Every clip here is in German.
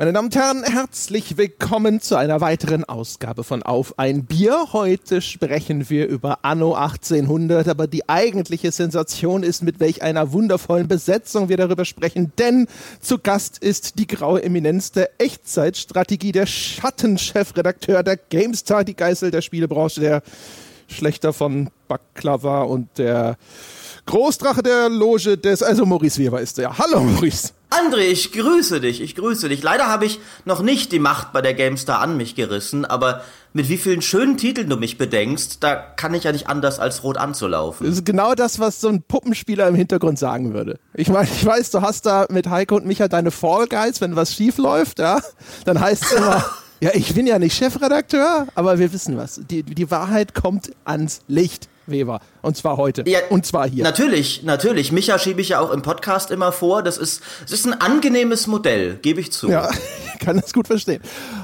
Meine Damen und Herren, herzlich willkommen zu einer weiteren Ausgabe von Auf ein Bier. Heute sprechen wir über Anno 1800, aber die eigentliche Sensation ist, mit welch einer wundervollen Besetzung wir darüber sprechen, denn zu Gast ist die graue Eminenz der Echtzeitstrategie, der Schattenchefredakteur der GameStar, die Geißel der Spielebranche, der Schlechter von Baklava und der Großdrache der Loge des, also Maurice Weber ist der. Hallo Maurice. André, ich grüße dich, ich grüße dich. Leider habe ich noch nicht die Macht bei der GameStar an mich gerissen, aber mit wie vielen schönen Titeln du mich bedenkst, da kann ich ja nicht anders als rot anzulaufen. Das ist genau das, was so ein Puppenspieler im Hintergrund sagen würde. Ich meine, ich weiß, du hast da mit Heiko und Micha deine Fall Guys, wenn was schief läuft, ja, dann heißt es immer, ja, ich bin ja nicht Chefredakteur, aber wir wissen was. Die, die Wahrheit kommt ans Licht. Weber. Und zwar heute. Ja, und zwar hier. Natürlich, natürlich. Micha schiebe ich ja auch im Podcast immer vor. Das ist, das ist ein angenehmes Modell, gebe ich zu. Ja, ich kann das gut verstehen.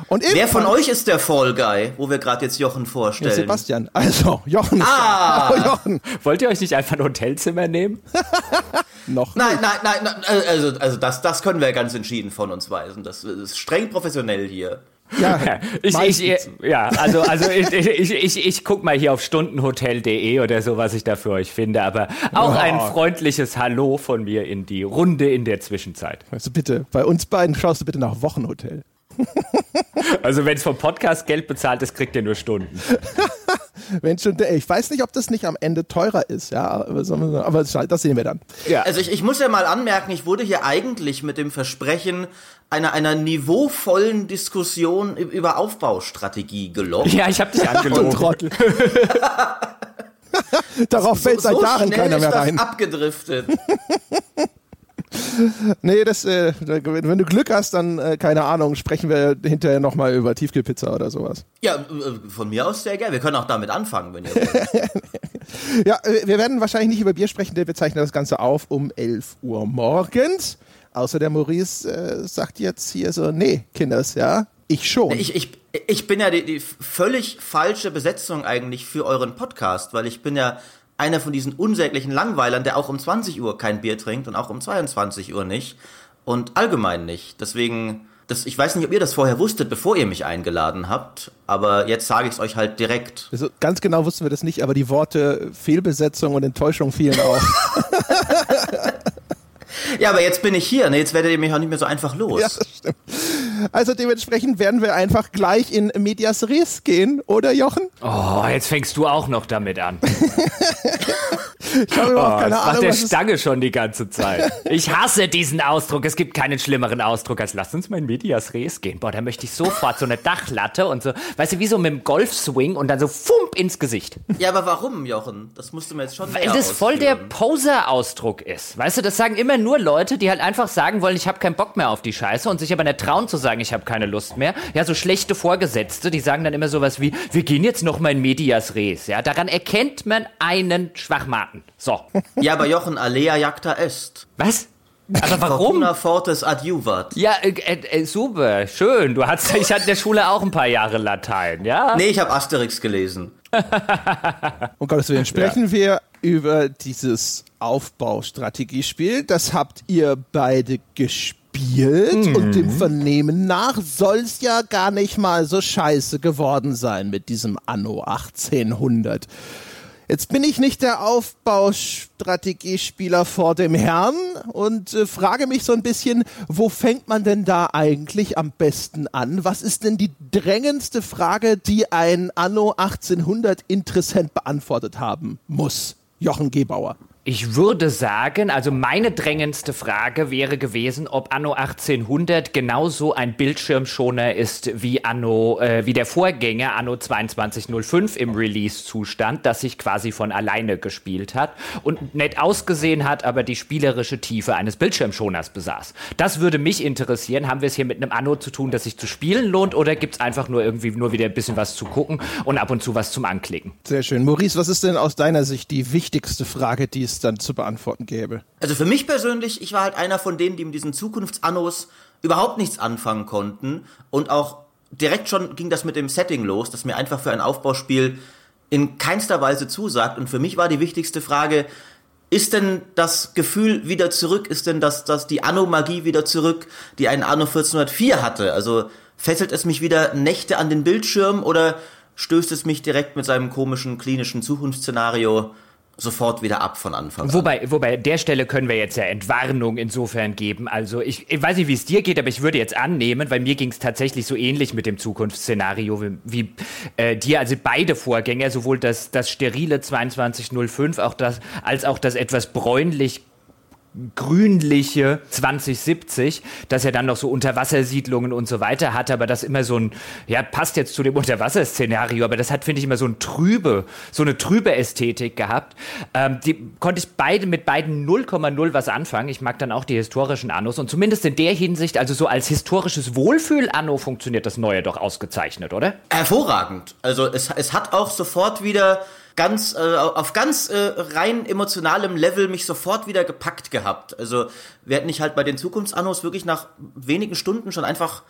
Und Wer von euch ist der Fall Guy, wo wir gerade jetzt Jochen vorstellen? Ja, Sebastian. Also, Jochen. Ah! Oh, Jochen. Wollt ihr euch nicht einfach ein Hotelzimmer nehmen? Noch. Nein, nein, nein, nein, also, also das, das können wir ganz entschieden von uns weisen. Das ist streng professionell hier. Ja, ich, ich, ja, also, also ich, ich, ich, ich guck mal hier auf stundenhotel.de oder so, was ich da für euch finde, aber auch oh. ein freundliches Hallo von mir in die Runde in der Zwischenzeit. Also bitte, bei uns beiden schaust du bitte nach Wochenhotel. Also wenn es vom Podcast Geld bezahlt ist, kriegt ihr nur Stunden. wenn schon, ich weiß nicht, ob das nicht am Ende teurer ist, ja, aber das sehen wir dann. Ja. Also ich, ich muss ja mal anmerken, ich wurde hier eigentlich mit dem Versprechen einer, einer niveauvollen Diskussion über Aufbaustrategie gelockt. Ja, ich habe dich angelogen. Trottel. Darauf fällt so, seit Jahren keiner mehr rein. abgedriftet. Nee, das, äh, wenn du Glück hast, dann, äh, keine Ahnung, sprechen wir hinterher nochmal über Tiefkühlpizza oder sowas. Ja, äh, von mir aus sehr gerne. Wir können auch damit anfangen, wenn ihr wollt. ja, äh, wir werden wahrscheinlich nicht über Bier sprechen, denn wir zeichnen das Ganze auf um 11 Uhr morgens. Außer der Maurice äh, sagt jetzt hier so, nee, Kinders, ja, ich schon. Ich, ich, ich bin ja die, die völlig falsche Besetzung eigentlich für euren Podcast, weil ich bin ja einer von diesen unsäglichen Langweilern, der auch um 20 Uhr kein Bier trinkt und auch um 22 Uhr nicht und allgemein nicht. Deswegen, das, ich weiß nicht, ob ihr das vorher wusstet, bevor ihr mich eingeladen habt, aber jetzt sage ich es euch halt direkt. Also ganz genau wussten wir das nicht, aber die Worte Fehlbesetzung und Enttäuschung fielen auch. ja, aber jetzt bin ich hier, ne? jetzt werdet ihr mich auch nicht mehr so einfach los. Ja, das stimmt. Also dementsprechend werden wir einfach gleich in Medias Res gehen, oder Jochen? Oh, jetzt fängst du auch noch damit an. Ich habe überhaupt oh, keine Ahnung. Macht der Stange schon die ganze Zeit. Ich hasse diesen Ausdruck. Es gibt keinen schlimmeren Ausdruck als lass uns mal in Medias Res gehen. Boah, da möchte ich sofort so eine Dachlatte und so, weißt du, wie so mit dem Golfswing und dann so fump ins Gesicht. Ja, aber warum, Jochen? Das musst du mir jetzt schon Weil das voll der Poser-Ausdruck ist. Weißt du, das sagen immer nur Leute, die halt einfach sagen wollen, ich habe keinen Bock mehr auf die Scheiße und sich aber nicht trauen zu sagen, ich habe keine Lust mehr. Ja, so schlechte Vorgesetzte, die sagen dann immer sowas wie, wir gehen jetzt noch mal in Medias Res. Ja, daran erkennt man einen Schwachmaten. So. Ja, aber Jochen, Alea jacta est. Was? Aber warum? Fortuna fortis adjuvat. Ja, äh, äh, super, schön. Du hattest, ich hatte in der Schule auch ein paar Jahre Latein, ja? Nee, ich habe Asterix gelesen. um Gottes Willen, sprechen ja. wir über dieses Aufbaustrategiespiel. Das habt ihr beide gespielt mhm. und dem Vernehmen nach soll es ja gar nicht mal so scheiße geworden sein mit diesem Anno 1800. Jetzt bin ich nicht der Aufbaustrategiespieler vor dem Herrn und äh, frage mich so ein bisschen, wo fängt man denn da eigentlich am besten an? Was ist denn die drängendste Frage, die ein Anno 1800 Interessent beantwortet haben muss? Jochen Gebauer. Ich würde sagen, also meine drängendste Frage wäre gewesen, ob Anno 1800 genauso ein Bildschirmschoner ist wie Anno, äh, wie der Vorgänger Anno 2205 im Release-Zustand, das sich quasi von alleine gespielt hat und nett ausgesehen hat, aber die spielerische Tiefe eines Bildschirmschoners besaß. Das würde mich interessieren. Haben wir es hier mit einem Anno zu tun, das sich zu spielen lohnt, oder gibt es einfach nur irgendwie nur wieder ein bisschen was zu gucken und ab und zu was zum Anklicken? Sehr schön. Maurice, was ist denn aus deiner Sicht die wichtigste Frage, die es dann zu beantworten gäbe. Also für mich persönlich, ich war halt einer von denen, die mit diesen Zukunftsannos überhaupt nichts anfangen konnten und auch direkt schon ging das mit dem Setting los, das mir einfach für ein Aufbauspiel in keinster Weise zusagt und für mich war die wichtigste Frage, ist denn das Gefühl wieder zurück? Ist denn das, das die Anno-Magie wieder zurück, die ein Anno 1404 hatte? Also fesselt es mich wieder Nächte an den Bildschirm oder stößt es mich direkt mit seinem komischen klinischen Zukunftsszenario sofort wieder ab von Anfang an. Wobei, wobei, der Stelle können wir jetzt ja Entwarnung insofern geben. Also ich, ich weiß nicht, wie es dir geht, aber ich würde jetzt annehmen, weil mir ging es tatsächlich so ähnlich mit dem Zukunftsszenario wie, wie äh, dir. Also beide Vorgänger, sowohl das, das sterile 2205 auch das, als auch das etwas bräunlich grünliche 2070, dass er dann noch so Unterwassersiedlungen und so weiter hat, aber das immer so ein, ja, passt jetzt zu dem Unterwasserszenario, aber das hat, finde ich, immer so ein trübe, so eine trübe Ästhetik gehabt. Ähm, die konnte ich beide mit beiden 0,0 was anfangen. Ich mag dann auch die historischen Annos und zumindest in der Hinsicht, also so als historisches Wohlfühl-Anno funktioniert das Neue doch ausgezeichnet, oder? Hervorragend. Also es, es hat auch sofort wieder ganz äh, auf ganz äh, rein emotionalem Level mich sofort wieder gepackt gehabt. Also während ich halt bei den Zukunftsannos wirklich nach wenigen Stunden schon einfach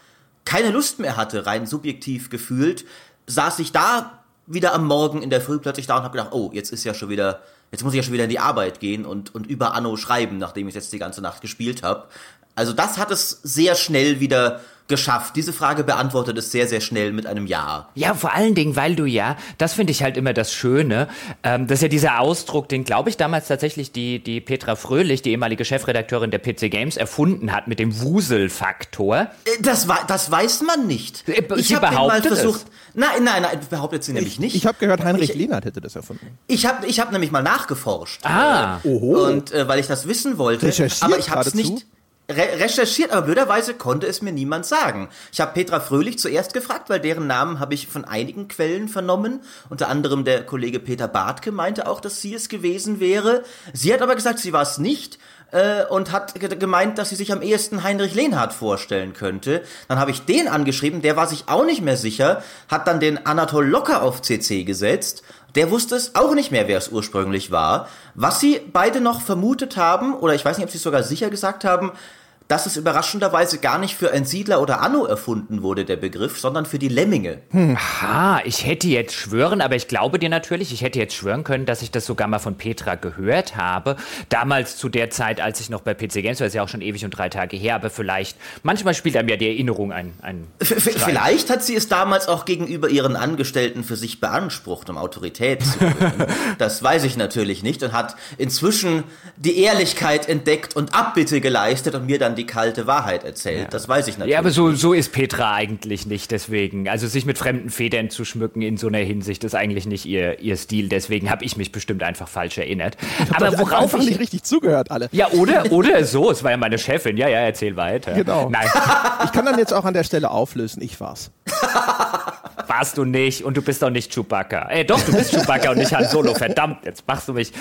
keine Lust mehr hatte, rein subjektiv gefühlt, saß ich da wieder am Morgen in der Früh plötzlich da und habe gedacht, oh, jetzt ist ja schon wieder, jetzt muss ich ja schon wieder in die Arbeit gehen und, und über Anno schreiben, nachdem ich jetzt die ganze Nacht gespielt habe. Also das hat es sehr schnell wieder geschafft? Diese Frage beantwortet es sehr, sehr schnell mit einem Ja. Ja, vor allen Dingen, weil du ja, das finde ich halt immer das Schöne, ähm, das ist ja dieser Ausdruck, den glaube ich damals tatsächlich die, die Petra Fröhlich, die ehemalige Chefredakteurin der PC Games, erfunden hat mit dem Wuselfaktor. Äh, das, das weiß man nicht. Äh, ich habe mal versucht. Es. Nein, nein, nein, behauptet sie nämlich nicht. Ich habe gehört, Heinrich ich, Lehnert hätte das erfunden. Ich habe ich hab nämlich mal nachgeforscht. Ah. Äh, Oho. Und äh, weil ich das wissen wollte. Aber ich habe es nicht re recherchiert, aber blöderweise konnte es mir niemand sagen. Ich habe Petra Fröhlich zuerst gefragt, weil deren Namen habe ich von einigen Quellen vernommen. Unter anderem der Kollege Peter Bartke meinte auch, dass sie es gewesen wäre. Sie hat aber gesagt, sie war es nicht äh, und hat gemeint, dass sie sich am ehesten Heinrich Lehnhardt vorstellen könnte. Dann habe ich den angeschrieben, der war sich auch nicht mehr sicher, hat dann den Anatol Locker auf CC gesetzt der wusste es auch nicht mehr, wer es ursprünglich war. Was sie beide noch vermutet haben, oder ich weiß nicht, ob sie es sogar sicher gesagt haben, dass es überraschenderweise gar nicht für ein Siedler oder Anno erfunden wurde, der Begriff, sondern für die Lemminge. Hm. Aha, ich hätte jetzt schwören, aber ich glaube dir natürlich, ich hätte jetzt schwören können, dass ich das sogar mal von Petra gehört habe. Damals zu der Zeit, als ich noch bei PC Games war, das ist ja auch schon ewig und drei Tage her, aber vielleicht, manchmal spielt einem ja die Erinnerung ein. ein vielleicht hat sie es damals auch gegenüber ihren Angestellten für sich beansprucht, um Autorität zu gewinnen. das weiß ich natürlich nicht und hat inzwischen die Ehrlichkeit entdeckt und Abbitte geleistet und mir dann die kalte Wahrheit erzählt. Ja. Das weiß ich natürlich. Ja, aber so, so ist Petra eigentlich nicht. Deswegen, also sich mit fremden Federn zu schmücken in so einer Hinsicht ist eigentlich nicht ihr, ihr Stil. Deswegen habe ich mich bestimmt einfach falsch erinnert. aber worauf ich nicht richtig zugehört alle. Ja, oder oder so. Es war ja meine Chefin. Ja, ja, erzähl weiter. Genau. Nein. Ich kann dann jetzt auch an der Stelle auflösen. Ich war's. Warst du nicht und du bist auch nicht Chewbacca. Äh, doch, du bist Chewbacca und nicht Han Solo. Verdammt, jetzt machst du mich.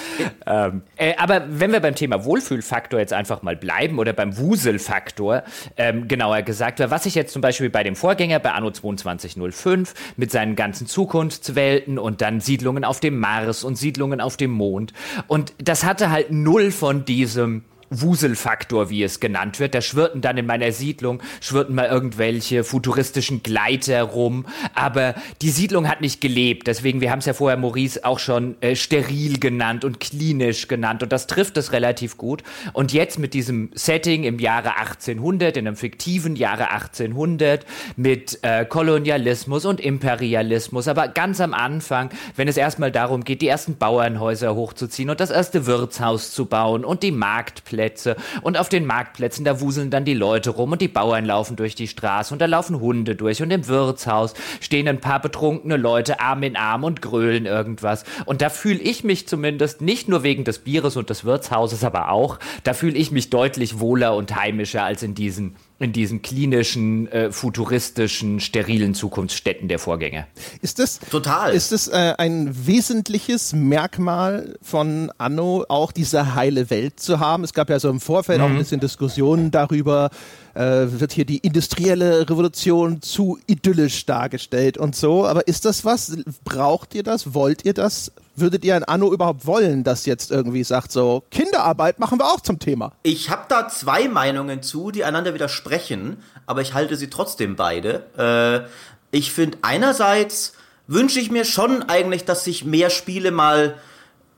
Ähm, äh, aber wenn wir beim Thema Wohlfühlfaktor jetzt einfach mal bleiben oder beim Wuselfaktor, ähm, genauer gesagt, was ich jetzt zum Beispiel bei dem Vorgänger, bei Anno 2205, mit seinen ganzen Zukunftswelten und dann Siedlungen auf dem Mars und Siedlungen auf dem Mond. Und das hatte halt null von diesem Wuselfaktor, wie es genannt wird. Da schwirrten dann in meiner Siedlung, schwirrten mal irgendwelche futuristischen Gleiter rum. Aber die Siedlung hat nicht gelebt. Deswegen, wir haben es ja vorher, Maurice, auch schon äh, steril genannt und klinisch genannt. Und das trifft es relativ gut. Und jetzt mit diesem Setting im Jahre 1800, in einem fiktiven Jahre 1800, mit äh, Kolonialismus und Imperialismus. Aber ganz am Anfang, wenn es erstmal darum geht, die ersten Bauernhäuser hochzuziehen und das erste Wirtshaus zu bauen und die Marktplätze Marktplätze und auf den Marktplätzen, da wuseln dann die Leute rum und die Bauern laufen durch die Straße und da laufen Hunde durch und im Wirtshaus stehen ein paar betrunkene Leute Arm in Arm und grölen irgendwas. Und da fühle ich mich zumindest nicht nur wegen des Bieres und des Wirtshauses, aber auch, da fühle ich mich deutlich wohler und heimischer als in diesen in diesen klinischen, äh, futuristischen, sterilen Zukunftsstätten der Vorgänger. Ist das total? Ist es äh, ein wesentliches Merkmal von Anno, auch diese heile Welt zu haben? Es gab ja so im Vorfeld mhm. auch ein bisschen Diskussionen darüber, äh, wird hier die industrielle Revolution zu idyllisch dargestellt und so. Aber ist das was? Braucht ihr das? Wollt ihr das? Würdet ihr ein Anno überhaupt wollen, das jetzt irgendwie sagt, so Kinderarbeit machen wir auch zum Thema? Ich habe da zwei Meinungen zu, die einander widersprechen, aber ich halte sie trotzdem beide. Äh, ich finde einerseits wünsche ich mir schon eigentlich, dass sich mehr Spiele mal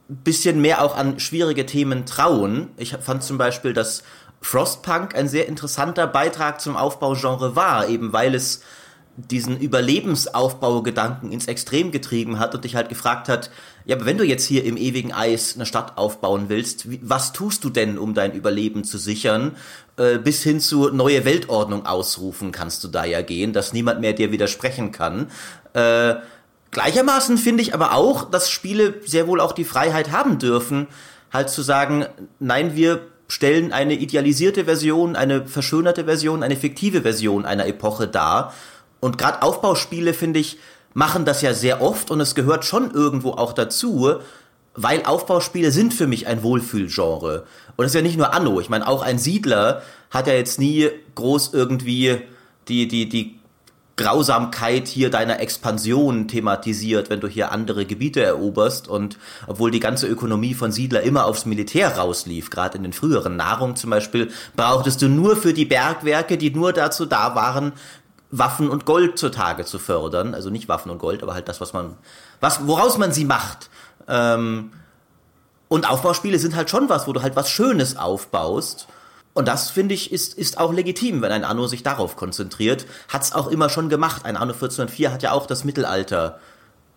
bisschen mehr auch an schwierige Themen trauen. Ich fand zum Beispiel, dass Frostpunk ein sehr interessanter Beitrag zum Aufbaugenre war, eben weil es diesen Überlebensaufbaugedanken ins Extrem getrieben hat und dich halt gefragt hat, ja, aber wenn du jetzt hier im ewigen Eis eine Stadt aufbauen willst, wie, was tust du denn, um dein Überleben zu sichern? Äh, bis hin zu neue Weltordnung ausrufen kannst du da ja gehen, dass niemand mehr dir widersprechen kann. Äh, gleichermaßen finde ich aber auch, dass Spiele sehr wohl auch die Freiheit haben dürfen, halt zu sagen, nein, wir stellen eine idealisierte Version, eine verschönerte Version, eine fiktive Version einer Epoche dar und gerade Aufbauspiele, finde ich, machen das ja sehr oft und es gehört schon irgendwo auch dazu, weil Aufbauspiele sind für mich ein Wohlfühlgenre. Und es ist ja nicht nur Anno. Ich meine, auch ein Siedler hat ja jetzt nie groß irgendwie die, die, die Grausamkeit hier deiner Expansion thematisiert, wenn du hier andere Gebiete eroberst und obwohl die ganze Ökonomie von Siedler immer aufs Militär rauslief, gerade in den früheren Nahrung zum Beispiel, brauchtest du nur für die Bergwerke, die nur dazu da waren, Waffen und Gold zutage zu fördern. Also nicht Waffen und Gold, aber halt das, was man, was, woraus man sie macht. Ähm, und Aufbauspiele sind halt schon was, wo du halt was Schönes aufbaust. Und das, finde ich, ist, ist auch legitim, wenn ein Anno sich darauf konzentriert. Hat's auch immer schon gemacht. Ein Anno 1404 hat ja auch das Mittelalter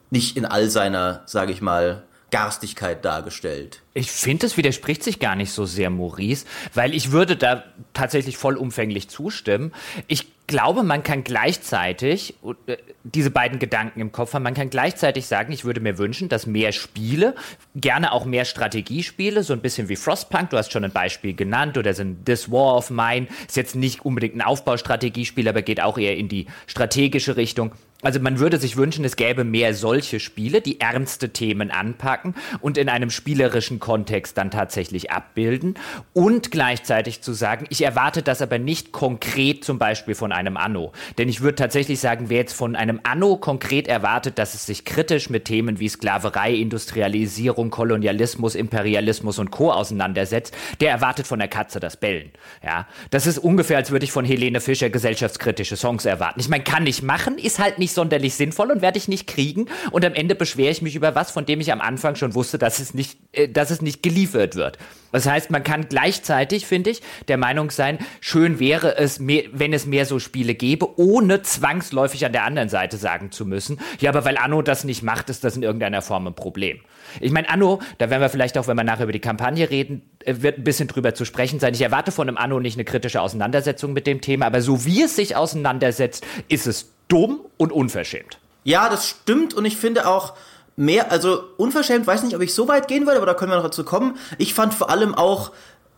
nicht in all seiner, sage ich mal, Garstigkeit dargestellt. Ich finde, es widerspricht sich gar nicht so sehr, Maurice, weil ich würde da tatsächlich vollumfänglich zustimmen. Ich glaube, man kann gleichzeitig äh, diese beiden Gedanken im Kopf haben. Man kann gleichzeitig sagen, ich würde mir wünschen, dass mehr Spiele, gerne auch mehr Strategiespiele, so ein bisschen wie Frostpunk, du hast schon ein Beispiel genannt, oder sind This War of Mine, ist jetzt nicht unbedingt ein Aufbaustrategiespiel, aber geht auch eher in die strategische Richtung also man würde sich wünschen, es gäbe mehr solche Spiele, die ernste Themen anpacken und in einem spielerischen Kontext dann tatsächlich abbilden und gleichzeitig zu sagen, ich erwarte das aber nicht konkret zum Beispiel von einem Anno. Denn ich würde tatsächlich sagen, wer jetzt von einem Anno konkret erwartet, dass es sich kritisch mit Themen wie Sklaverei, Industrialisierung, Kolonialismus, Imperialismus und Co. auseinandersetzt, der erwartet von der Katze das Bellen. Ja, das ist ungefähr, als würde ich von Helene Fischer gesellschaftskritische Songs erwarten. Ich meine, kann ich machen, ist halt nicht nicht sonderlich sinnvoll und werde ich nicht kriegen. Und am Ende beschwere ich mich über was, von dem ich am Anfang schon wusste, dass es nicht, äh, dass es nicht geliefert wird. Das heißt, man kann gleichzeitig, finde ich, der Meinung sein, schön wäre es, mehr, wenn es mehr so Spiele gäbe, ohne zwangsläufig an der anderen Seite sagen zu müssen, ja, aber weil Anno das nicht macht, ist das in irgendeiner Form ein Problem. Ich meine, Anno, da werden wir vielleicht auch, wenn wir nachher über die Kampagne reden, äh, wird ein bisschen drüber zu sprechen sein. Ich erwarte von einem Anno nicht eine kritische Auseinandersetzung mit dem Thema, aber so wie es sich auseinandersetzt, ist es dumm und unverschämt. Ja, das stimmt und ich finde auch mehr, also unverschämt, weiß nicht, ob ich so weit gehen würde, aber da können wir noch dazu kommen. Ich fand vor allem auch,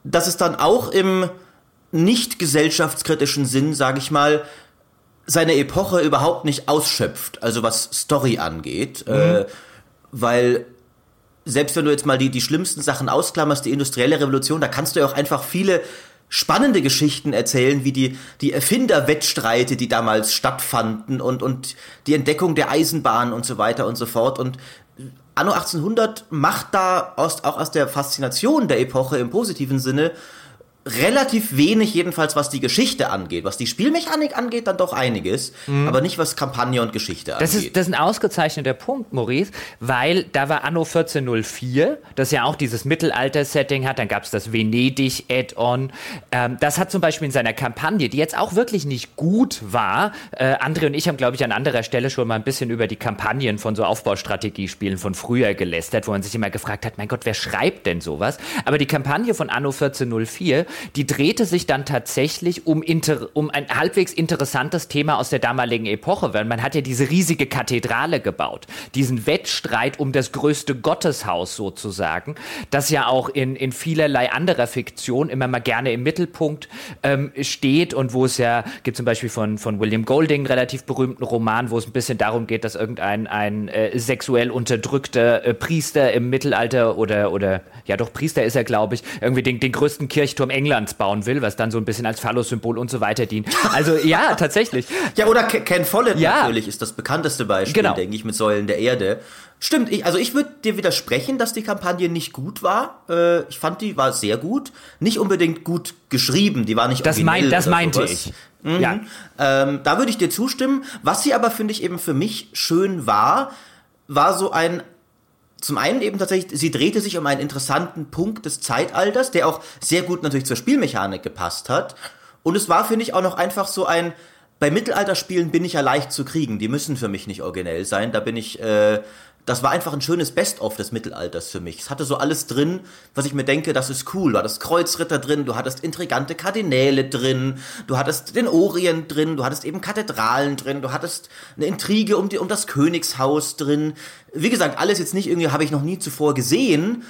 dass es dann auch im nicht gesellschaftskritischen Sinn, sage ich mal, seine Epoche überhaupt nicht ausschöpft, also was Story angeht, mhm. äh, weil selbst wenn du jetzt mal die, die schlimmsten Sachen ausklammerst, die industrielle Revolution, da kannst du ja auch einfach viele spannende Geschichten erzählen, wie die, die Erfinderwettstreite, die damals stattfanden und, und die Entdeckung der Eisenbahn und so weiter und so fort. Und Anno 1800 macht da aus, auch aus der Faszination der Epoche im positiven Sinne relativ wenig, jedenfalls was die Geschichte angeht. Was die Spielmechanik angeht, dann doch einiges, mhm. aber nicht was Kampagne und Geschichte das angeht. Ist, das ist ein ausgezeichneter Punkt, Maurice, weil da war Anno 1404, das ja auch dieses Mittelalter-Setting hat, dann gab es das Venedig-Add-on. Ähm, das hat zum Beispiel in seiner Kampagne, die jetzt auch wirklich nicht gut war, äh, André und ich haben, glaube ich, an anderer Stelle schon mal ein bisschen über die Kampagnen von so Aufbaustrategiespielen von früher gelästert, wo man sich immer gefragt hat, mein Gott, wer schreibt denn sowas? Aber die Kampagne von Anno 1404 die drehte sich dann tatsächlich um, inter, um ein halbwegs interessantes Thema aus der damaligen Epoche, weil man hat ja diese riesige Kathedrale gebaut, diesen Wettstreit um das größte Gotteshaus sozusagen, das ja auch in, in vielerlei anderer Fiktion immer mal gerne im Mittelpunkt ähm, steht und wo es ja, gibt zum Beispiel von, von William Golding einen relativ berühmten Roman, wo es ein bisschen darum geht, dass irgendein ein äh, sexuell unterdrückter äh, Priester im Mittelalter oder, oder ja doch Priester ist er, glaube ich, irgendwie den, den größten Kirchturm Englands bauen will, was dann so ein bisschen als Phallus-Symbol und so weiter dient. Also ja, tatsächlich. Ja, oder Ken Follett ja. natürlich ist das bekannteste Beispiel, genau. denke ich, mit Säulen der Erde. Stimmt, ich, also ich würde dir widersprechen, dass die Kampagne nicht gut war. Äh, ich fand, die war sehr gut. Nicht unbedingt gut geschrieben, die war nicht Das, mein, das meinte sowas. ich. Mhm. Ja. Ähm, da würde ich dir zustimmen. Was sie aber, finde ich, eben für mich schön war, war so ein zum einen eben tatsächlich, sie drehte sich um einen interessanten Punkt des Zeitalters, der auch sehr gut natürlich zur Spielmechanik gepasst hat. Und es war, finde ich, auch noch einfach so ein, bei Mittelalterspielen bin ich ja leicht zu kriegen. Die müssen für mich nicht originell sein. Da bin ich, äh, das war einfach ein schönes Best-of des Mittelalters für mich. Es hatte so alles drin, was ich mir denke, das ist cool. Du hattest Kreuzritter drin, du hattest intrigante Kardinäle drin, du hattest den Orient drin, du hattest eben Kathedralen drin, du hattest eine Intrige um, die, um das Königshaus drin. Wie gesagt, alles jetzt nicht irgendwie, habe ich noch nie zuvor gesehen,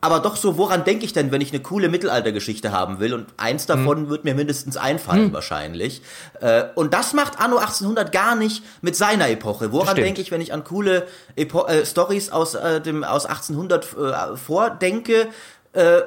aber doch so, woran denke ich denn, wenn ich eine coole Mittelaltergeschichte haben will? Und eins davon mhm. wird mir mindestens einfallen mhm. wahrscheinlich. Äh, und das macht Anno 1800 gar nicht mit seiner Epoche. Woran denke ich, wenn ich an coole Epo äh, Stories aus, äh, dem, aus 1800 äh, vordenke? Äh,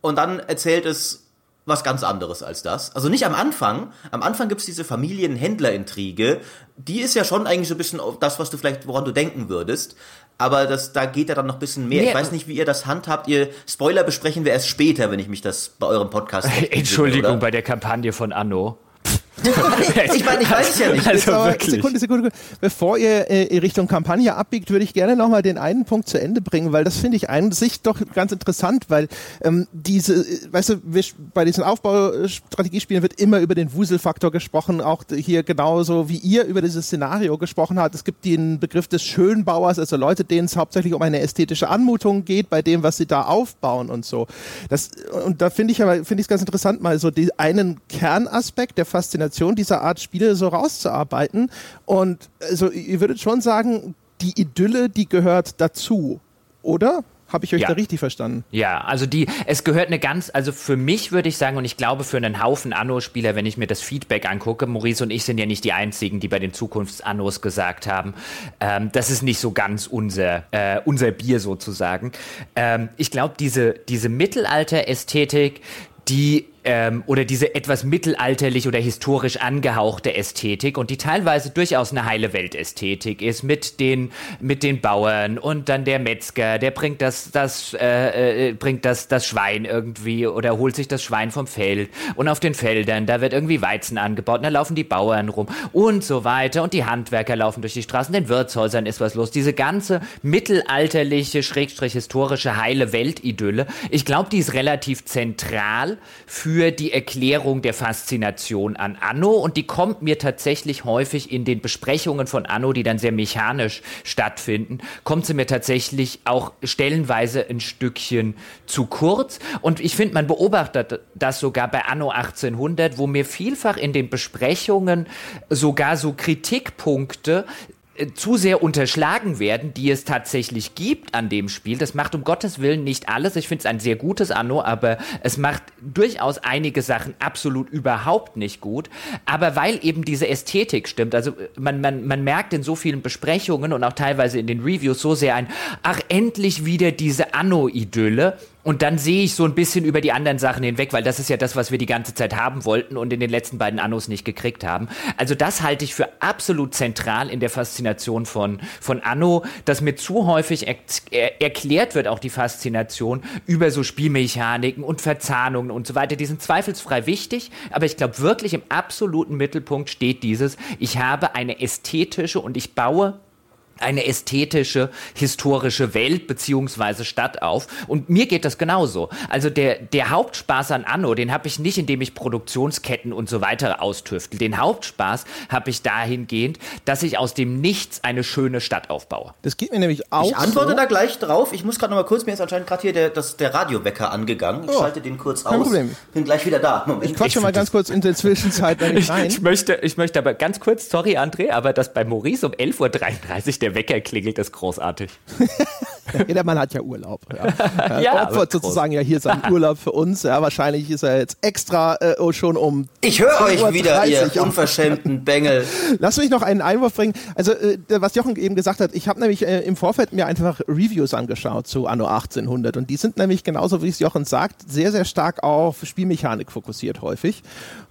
und dann erzählt es was ganz anderes als das. Also nicht am Anfang. Am Anfang gibt's diese Familienhändlerintrige. Die ist ja schon eigentlich so ein bisschen das, was du vielleicht, woran du denken würdest aber das, da geht ja dann noch ein bisschen mehr. Nee. Ich weiß nicht, wie ihr das handhabt. Ihr Spoiler besprechen wir erst später, wenn ich mich das bei eurem Podcast. Entschuldigung, bin, bei der Kampagne von Anno. Ich meine, ich weiß es ja nicht. Also wirklich. Sekunde, Sekunde. Bevor ihr äh, Richtung Kampagne abbiegt, würde ich gerne nochmal den einen Punkt zu Ende bringen, weil das finde ich an sich doch ganz interessant, weil ähm, diese, äh, weißt du, wir, bei diesen Aufbaustrategiespielen wird immer über den Wuselfaktor gesprochen, auch hier genauso wie ihr über dieses Szenario gesprochen habt. Es gibt den Begriff des Schönbauers, also Leute, denen es hauptsächlich um eine ästhetische Anmutung geht, bei dem, was sie da aufbauen und so. Das, und da finde ich aber, finde ich es ganz interessant, mal so die, einen Kernaspekt der Faszination Faszination dieser Art Spiele so rauszuarbeiten. Und also ihr würdet schon sagen, die Idylle, die gehört dazu, oder? Habe ich euch ja. da richtig verstanden? Ja, also die, es gehört eine ganz, also für mich würde ich sagen, und ich glaube für einen Haufen Anno-Spieler, wenn ich mir das Feedback angucke, Maurice und ich sind ja nicht die einzigen, die bei den Zukunfts-Annos gesagt haben, ähm, das ist nicht so ganz unser, äh, unser Bier sozusagen. Ähm, ich glaube, diese, diese Mittelalter-Ästhetik, die ähm, oder diese etwas mittelalterlich oder historisch angehauchte Ästhetik und die teilweise durchaus eine heile Weltästhetik ist mit den mit den Bauern und dann der Metzger, der bringt das das äh, äh, bringt das das Schwein irgendwie oder holt sich das Schwein vom Feld und auf den Feldern da wird irgendwie Weizen angebaut, und da laufen die Bauern rum und so weiter und die Handwerker laufen durch die Straßen, in den Wirtshäusern ist was los. Diese ganze mittelalterliche Schrägstrich historische heile Weltidylle, ich glaube, die ist relativ zentral für für die Erklärung der Faszination an Anno. Und die kommt mir tatsächlich häufig in den Besprechungen von Anno, die dann sehr mechanisch stattfinden, kommt sie mir tatsächlich auch stellenweise ein Stückchen zu kurz. Und ich finde, man beobachtet das sogar bei Anno 1800, wo mir vielfach in den Besprechungen sogar so Kritikpunkte zu sehr unterschlagen werden, die es tatsächlich gibt an dem Spiel. Das macht um Gottes Willen nicht alles. Ich finde es ein sehr gutes Anno, aber es macht durchaus einige Sachen absolut überhaupt nicht gut. Aber weil eben diese Ästhetik stimmt, also äh, man, man, man merkt in so vielen Besprechungen und auch teilweise in den Reviews so sehr ein, ach, endlich wieder diese Anno-Idylle. Und dann sehe ich so ein bisschen über die anderen Sachen hinweg, weil das ist ja das, was wir die ganze Zeit haben wollten und in den letzten beiden Annos nicht gekriegt haben. Also das halte ich für absolut zentral in der Faszination von, von Anno, dass mir zu häufig er er erklärt wird, auch die Faszination über so Spielmechaniken und Verzahnungen und so weiter. Die sind zweifelsfrei wichtig, aber ich glaube wirklich im absoluten Mittelpunkt steht dieses, ich habe eine ästhetische und ich baue eine ästhetische, historische Welt beziehungsweise Stadt auf. Und mir geht das genauso. Also der, der Hauptspaß an Anno, den habe ich nicht, indem ich Produktionsketten und so weiter austüftel. Den Hauptspaß habe ich dahingehend, dass ich aus dem Nichts eine schöne Stadt aufbaue. Das geht mir nämlich auch. Ich antworte so. da gleich drauf. Ich muss gerade noch mal kurz, mir ist anscheinend gerade hier der, das, der Radiowecker angegangen. Ich oh, schalte den kurz aus. Kein Problem. Bin gleich wieder da. Moment. Ich quatsche mal ganz kurz in der Zwischenzeit rein. Ich, ich, möchte, ich möchte aber ganz kurz, sorry André, aber dass bei Maurice um 11.33 Uhr der der Wecker klingelt, ist großartig. Jeder Mann hat ja Urlaub. Ja. ja opfert sozusagen ja hier seinen Urlaub für uns. Ja, wahrscheinlich ist er jetzt extra äh, oh, schon um. Ich höre euch wieder, ihr unverschämten Bengel. Lass mich noch einen Einwurf bringen. Also, äh, was Jochen eben gesagt hat, ich habe nämlich äh, im Vorfeld mir einfach Reviews angeschaut zu Anno 1800 und die sind nämlich genauso, wie es Jochen sagt, sehr, sehr stark auf Spielmechanik fokussiert häufig.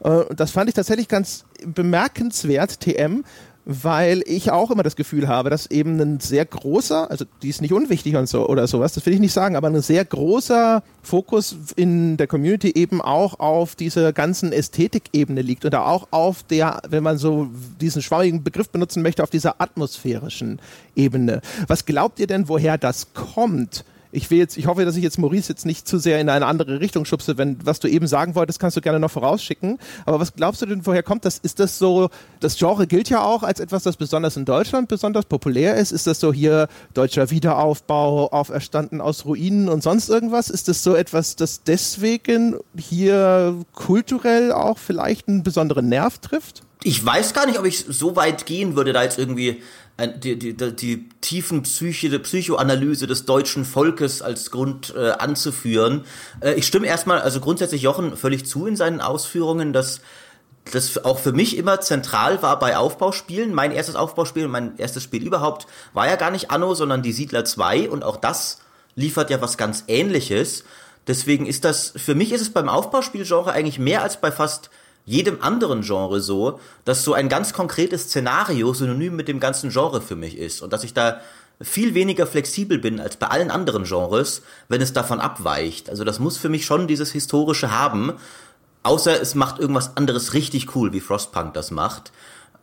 Äh, und das fand ich tatsächlich ganz bemerkenswert, TM, weil ich auch immer das Gefühl habe, dass eben ein sehr großer, also die ist nicht unwichtig und so oder sowas, das will ich nicht sagen, aber ein sehr großer Fokus in der Community eben auch auf dieser ganzen Ästhetikebene liegt oder auch auf der, wenn man so diesen schwammigen Begriff benutzen möchte, auf dieser atmosphärischen Ebene. Was glaubt ihr denn, woher das kommt? Ich will jetzt, ich hoffe, dass ich jetzt Maurice jetzt nicht zu sehr in eine andere Richtung schubse. Wenn was du eben sagen wolltest, kannst du gerne noch vorausschicken. Aber was glaubst du denn, woher kommt das? Ist das so? Das Genre gilt ja auch als etwas, das besonders in Deutschland besonders populär ist. Ist das so hier deutscher Wiederaufbau, auferstanden aus Ruinen und sonst irgendwas? Ist das so etwas, das deswegen hier kulturell auch vielleicht einen besonderen Nerv trifft? Ich weiß gar nicht, ob ich so weit gehen würde, da jetzt irgendwie die, die, die, die tiefen Psyche, die Psychoanalyse des deutschen Volkes als Grund äh, anzuführen. Äh, ich stimme erstmal, also grundsätzlich Jochen völlig zu in seinen Ausführungen, dass das auch für mich immer zentral war bei Aufbauspielen. Mein erstes Aufbauspiel, mein erstes Spiel überhaupt, war ja gar nicht Anno, sondern die Siedler 2 und auch das liefert ja was ganz ähnliches. Deswegen ist das, für mich ist es beim Aufbauspielgenre eigentlich mehr als bei fast jedem anderen Genre so, dass so ein ganz konkretes Szenario synonym mit dem ganzen Genre für mich ist und dass ich da viel weniger flexibel bin als bei allen anderen Genres, wenn es davon abweicht. Also das muss für mich schon dieses historische haben, außer es macht irgendwas anderes richtig cool, wie Frostpunk das macht.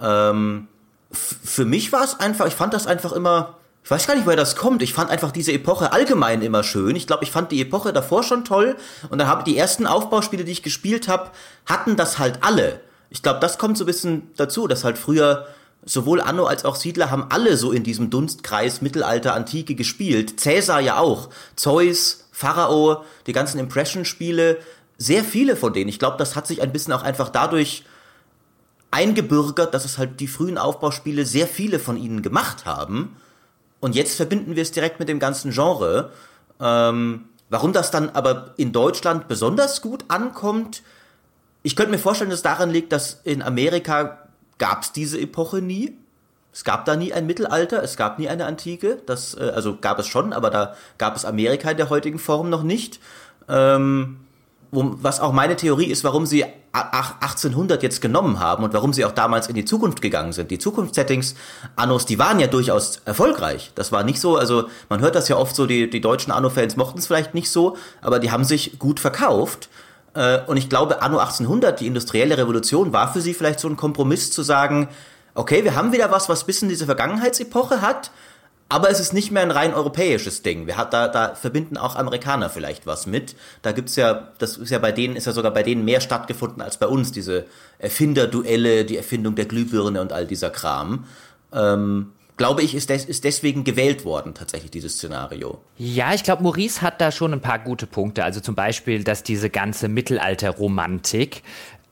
Ähm, für mich war es einfach, ich fand das einfach immer ich weiß gar nicht, woher das kommt. Ich fand einfach diese Epoche allgemein immer schön. Ich glaube, ich fand die Epoche davor schon toll. Und dann habe die ersten Aufbauspiele, die ich gespielt habe, hatten das halt alle. Ich glaube, das kommt so ein bisschen dazu, dass halt früher sowohl Anno als auch Siedler haben alle so in diesem Dunstkreis Mittelalter, Antike gespielt. Cäsar ja auch. Zeus, Pharao, die ganzen Impression-Spiele. Sehr viele von denen. Ich glaube, das hat sich ein bisschen auch einfach dadurch eingebürgert, dass es halt die frühen Aufbauspiele sehr viele von ihnen gemacht haben. Und jetzt verbinden wir es direkt mit dem ganzen Genre. Ähm, warum das dann aber in Deutschland besonders gut ankommt, ich könnte mir vorstellen, dass es daran liegt, dass in Amerika gab es diese Epoche nie. Es gab da nie ein Mittelalter, es gab nie eine Antike. Das, äh, also gab es schon, aber da gab es Amerika in der heutigen Form noch nicht. Ähm, was auch meine Theorie ist, warum sie 1800 jetzt genommen haben und warum sie auch damals in die Zukunft gegangen sind. Die Zukunftssettings Annos, die waren ja durchaus erfolgreich. Das war nicht so, also man hört das ja oft so, die, die deutschen Anno-Fans mochten es vielleicht nicht so, aber die haben sich gut verkauft. Äh, und ich glaube, Anno 1800, die industrielle Revolution, war für sie vielleicht so ein Kompromiss zu sagen, okay, wir haben wieder was, was bis in diese Vergangenheitsepoche hat, aber es ist nicht mehr ein rein europäisches Ding. Wir hat, da, da verbinden auch Amerikaner vielleicht was mit. Da gibt's ja, das ist ja bei denen, ist ja sogar bei denen mehr stattgefunden als bei uns, diese Erfinderduelle, die Erfindung der Glühbirne und all dieser Kram. Ähm, glaube ich, ist, des, ist deswegen gewählt worden, tatsächlich, dieses Szenario. Ja, ich glaube, Maurice hat da schon ein paar gute Punkte. Also zum Beispiel, dass diese ganze Mittelalterromantik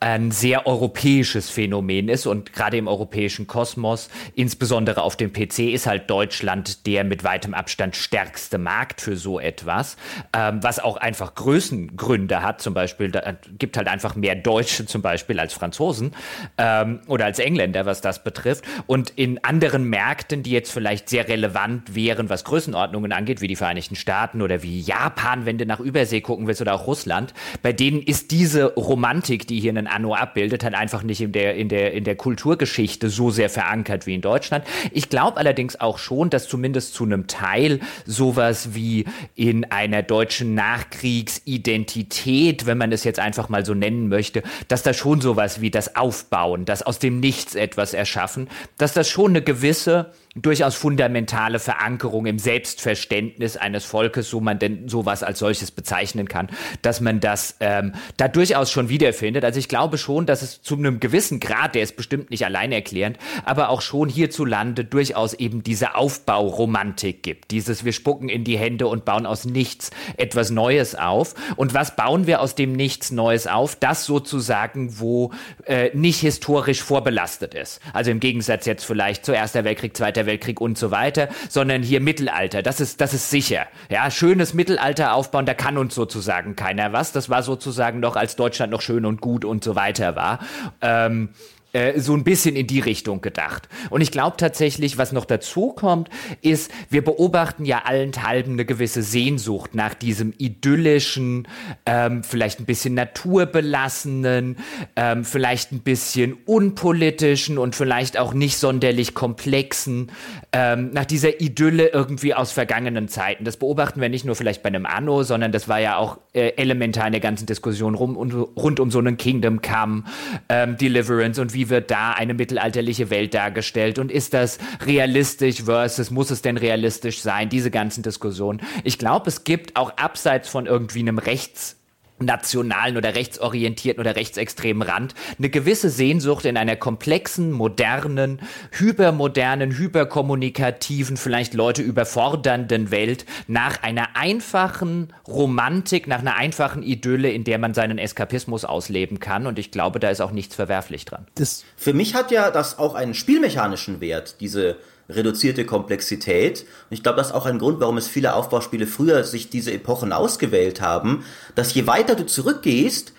ein sehr europäisches Phänomen ist und gerade im europäischen Kosmos, insbesondere auf dem PC, ist halt Deutschland der mit weitem Abstand stärkste Markt für so etwas, ähm, was auch einfach Größengründe hat. Zum Beispiel, da gibt halt einfach mehr Deutsche zum Beispiel als Franzosen ähm, oder als Engländer, was das betrifft. Und in anderen Märkten, die jetzt vielleicht sehr relevant wären, was Größenordnungen angeht, wie die Vereinigten Staaten oder wie Japan, wenn du nach Übersee gucken willst oder auch Russland, bei denen ist diese Romantik, die hier einen Anno abbildet, halt einfach nicht in der, in der, in der Kulturgeschichte so sehr verankert wie in Deutschland. Ich glaube allerdings auch schon, dass zumindest zu einem Teil sowas wie in einer deutschen Nachkriegsidentität, wenn man es jetzt einfach mal so nennen möchte, dass da schon sowas wie das Aufbauen, das aus dem Nichts etwas erschaffen, dass das schon eine gewisse durchaus fundamentale Verankerung im Selbstverständnis eines Volkes, so man denn sowas als solches bezeichnen kann, dass man das ähm, da durchaus schon wiederfindet. Also ich glaube schon, dass es zu einem gewissen Grad, der ist bestimmt nicht allein erklärend, aber auch schon hierzulande durchaus eben diese Aufbauromantik gibt. Dieses wir spucken in die Hände und bauen aus nichts etwas Neues auf. Und was bauen wir aus dem Nichts Neues auf? Das sozusagen, wo äh, nicht historisch vorbelastet ist. Also im Gegensatz jetzt vielleicht zu Erster Weltkrieg, Zweiter Weltkrieg und so weiter, sondern hier Mittelalter. Das ist, das ist sicher. Ja, schönes Mittelalter aufbauen, da kann uns sozusagen keiner was. Das war sozusagen noch, als Deutschland noch schön und gut und so weiter war. Ähm, äh, so ein bisschen in die Richtung gedacht. Und ich glaube tatsächlich, was noch dazu kommt, ist, wir beobachten ja allenthalben eine gewisse Sehnsucht nach diesem idyllischen, ähm, vielleicht ein bisschen naturbelassenen, ähm, vielleicht ein bisschen unpolitischen und vielleicht auch nicht sonderlich komplexen, ähm, nach dieser Idylle irgendwie aus vergangenen Zeiten. Das beobachten wir nicht nur vielleicht bei einem Anno, sondern das war ja auch äh, elementar in der ganzen Diskussion rum, und, rund um so einen Kingdom Come, ähm, Deliverance und wie wird da eine mittelalterliche Welt dargestellt und ist das realistisch versus muss es denn realistisch sein? Diese ganzen Diskussionen. Ich glaube, es gibt auch abseits von irgendwie einem Rechts nationalen oder rechtsorientierten oder rechtsextremen Rand eine gewisse Sehnsucht in einer komplexen, modernen, hypermodernen, hyperkommunikativen, vielleicht Leute überfordernden Welt nach einer einfachen Romantik, nach einer einfachen Idylle, in der man seinen Eskapismus ausleben kann. Und ich glaube, da ist auch nichts verwerflich dran. Das Für mich hat ja das auch einen spielmechanischen Wert, diese reduzierte Komplexität. Und ich glaube, das ist auch ein Grund, warum es viele Aufbauspiele früher sich diese Epochen ausgewählt haben, dass je weiter du zurückgehst,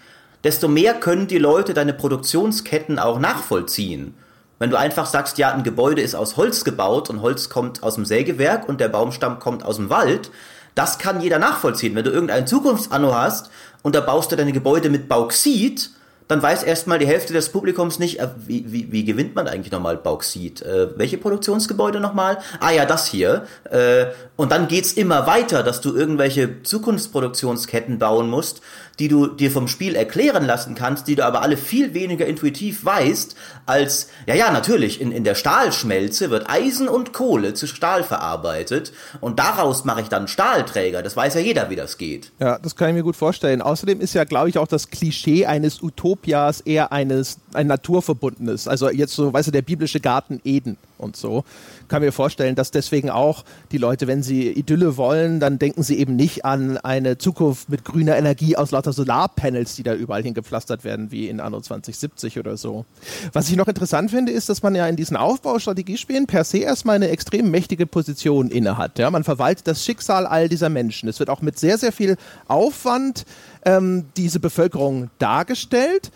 desto mehr können die Leute deine Produktionsketten auch nachvollziehen. Wenn du einfach sagst, ja, ein Gebäude ist aus Holz gebaut und Holz kommt aus dem Sägewerk und der Baumstamm kommt aus dem Wald, das kann jeder nachvollziehen. Wenn du irgendeinen Zukunftsanno hast und da baust du deine Gebäude mit Bauxit, dann weiß erstmal die Hälfte des Publikums nicht, äh, wie, wie, wie gewinnt man eigentlich nochmal Bauxit? Äh, welche Produktionsgebäude nochmal? Ah ja, das hier. Äh, und dann geht's immer weiter, dass du irgendwelche Zukunftsproduktionsketten bauen musst, die du dir vom Spiel erklären lassen kannst, die du aber alle viel weniger intuitiv weißt, als, ja, ja, natürlich, in, in der Stahlschmelze wird Eisen und Kohle zu Stahl verarbeitet und daraus mache ich dann Stahlträger. Das weiß ja jeder, wie das geht. Ja, das kann ich mir gut vorstellen. Außerdem ist ja, glaube ich, auch das Klischee eines Utopias eher eines, ein naturverbundenes. Also jetzt so, weißt du, der biblische Garten Eden und so. Kann mir vorstellen, dass deswegen auch die Leute, wenn sie Idylle wollen, dann denken sie eben nicht an eine Zukunft mit grüner Energie aus lauter Solarpanels, die da überall hingepflastert werden, wie in Anno 2070 oder so. Was ich noch interessant finde, ist, dass man ja in diesen Aufbaustrategiespielen per se erstmal eine extrem mächtige Position innehat. Ja? Man verwaltet das Schicksal all dieser Menschen. Es wird auch mit sehr, sehr viel Aufwand ähm, diese Bevölkerung dargestellt.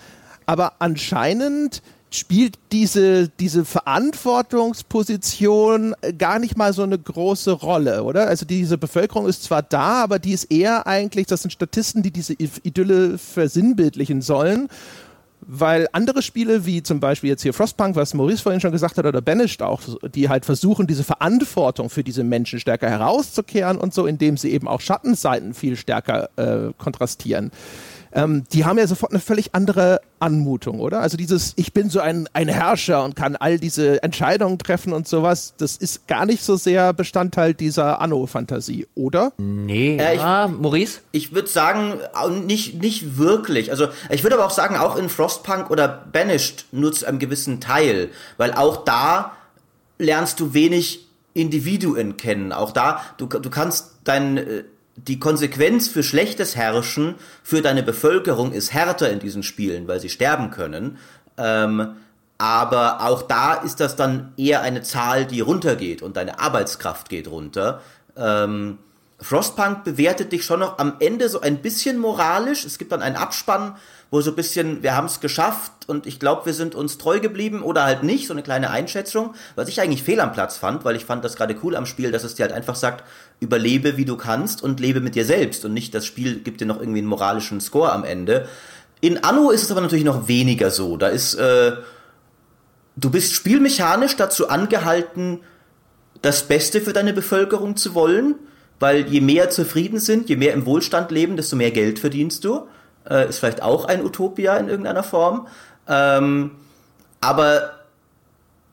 Aber anscheinend spielt diese, diese Verantwortungsposition gar nicht mal so eine große Rolle, oder? Also diese Bevölkerung ist zwar da, aber die ist eher eigentlich, das sind Statisten, die diese Idylle versinnbildlichen sollen. Weil andere Spiele, wie zum Beispiel jetzt hier Frostpunk, was Maurice vorhin schon gesagt hat, oder Banished auch, die halt versuchen, diese Verantwortung für diese Menschen stärker herauszukehren und so, indem sie eben auch Schattenseiten viel stärker äh, kontrastieren ähm, die haben ja sofort eine völlig andere Anmutung, oder? Also dieses, ich bin so ein, ein Herrscher und kann all diese Entscheidungen treffen und sowas, das ist gar nicht so sehr Bestandteil dieser Anno-Fantasie, oder? Nee, äh, ich, ja, Maurice? Ich würde sagen, nicht, nicht wirklich. Also ich würde aber auch sagen, auch in Frostpunk oder Banished nur zu einem gewissen Teil, weil auch da lernst du wenig Individuen kennen. Auch da, du, du kannst dein äh, die Konsequenz für schlechtes Herrschen für deine Bevölkerung ist härter in diesen Spielen, weil sie sterben können. Ähm, aber auch da ist das dann eher eine Zahl, die runtergeht und deine Arbeitskraft geht runter. Ähm, Frostpunk bewertet dich schon noch am Ende so ein bisschen moralisch. Es gibt dann einen Abspann, wo so ein bisschen, wir haben es geschafft und ich glaube, wir sind uns treu geblieben oder halt nicht, so eine kleine Einschätzung, was ich eigentlich fehl am Platz fand, weil ich fand das gerade cool am Spiel, dass es dir halt einfach sagt, überlebe wie du kannst und lebe mit dir selbst und nicht das Spiel gibt dir noch irgendwie einen moralischen Score am Ende. In Anno ist es aber natürlich noch weniger so. Da ist, äh, du bist spielmechanisch dazu angehalten, das Beste für deine Bevölkerung zu wollen, weil je mehr zufrieden sind, je mehr im Wohlstand leben, desto mehr Geld verdienst du. Äh, ist vielleicht auch ein Utopia in irgendeiner Form. Ähm, aber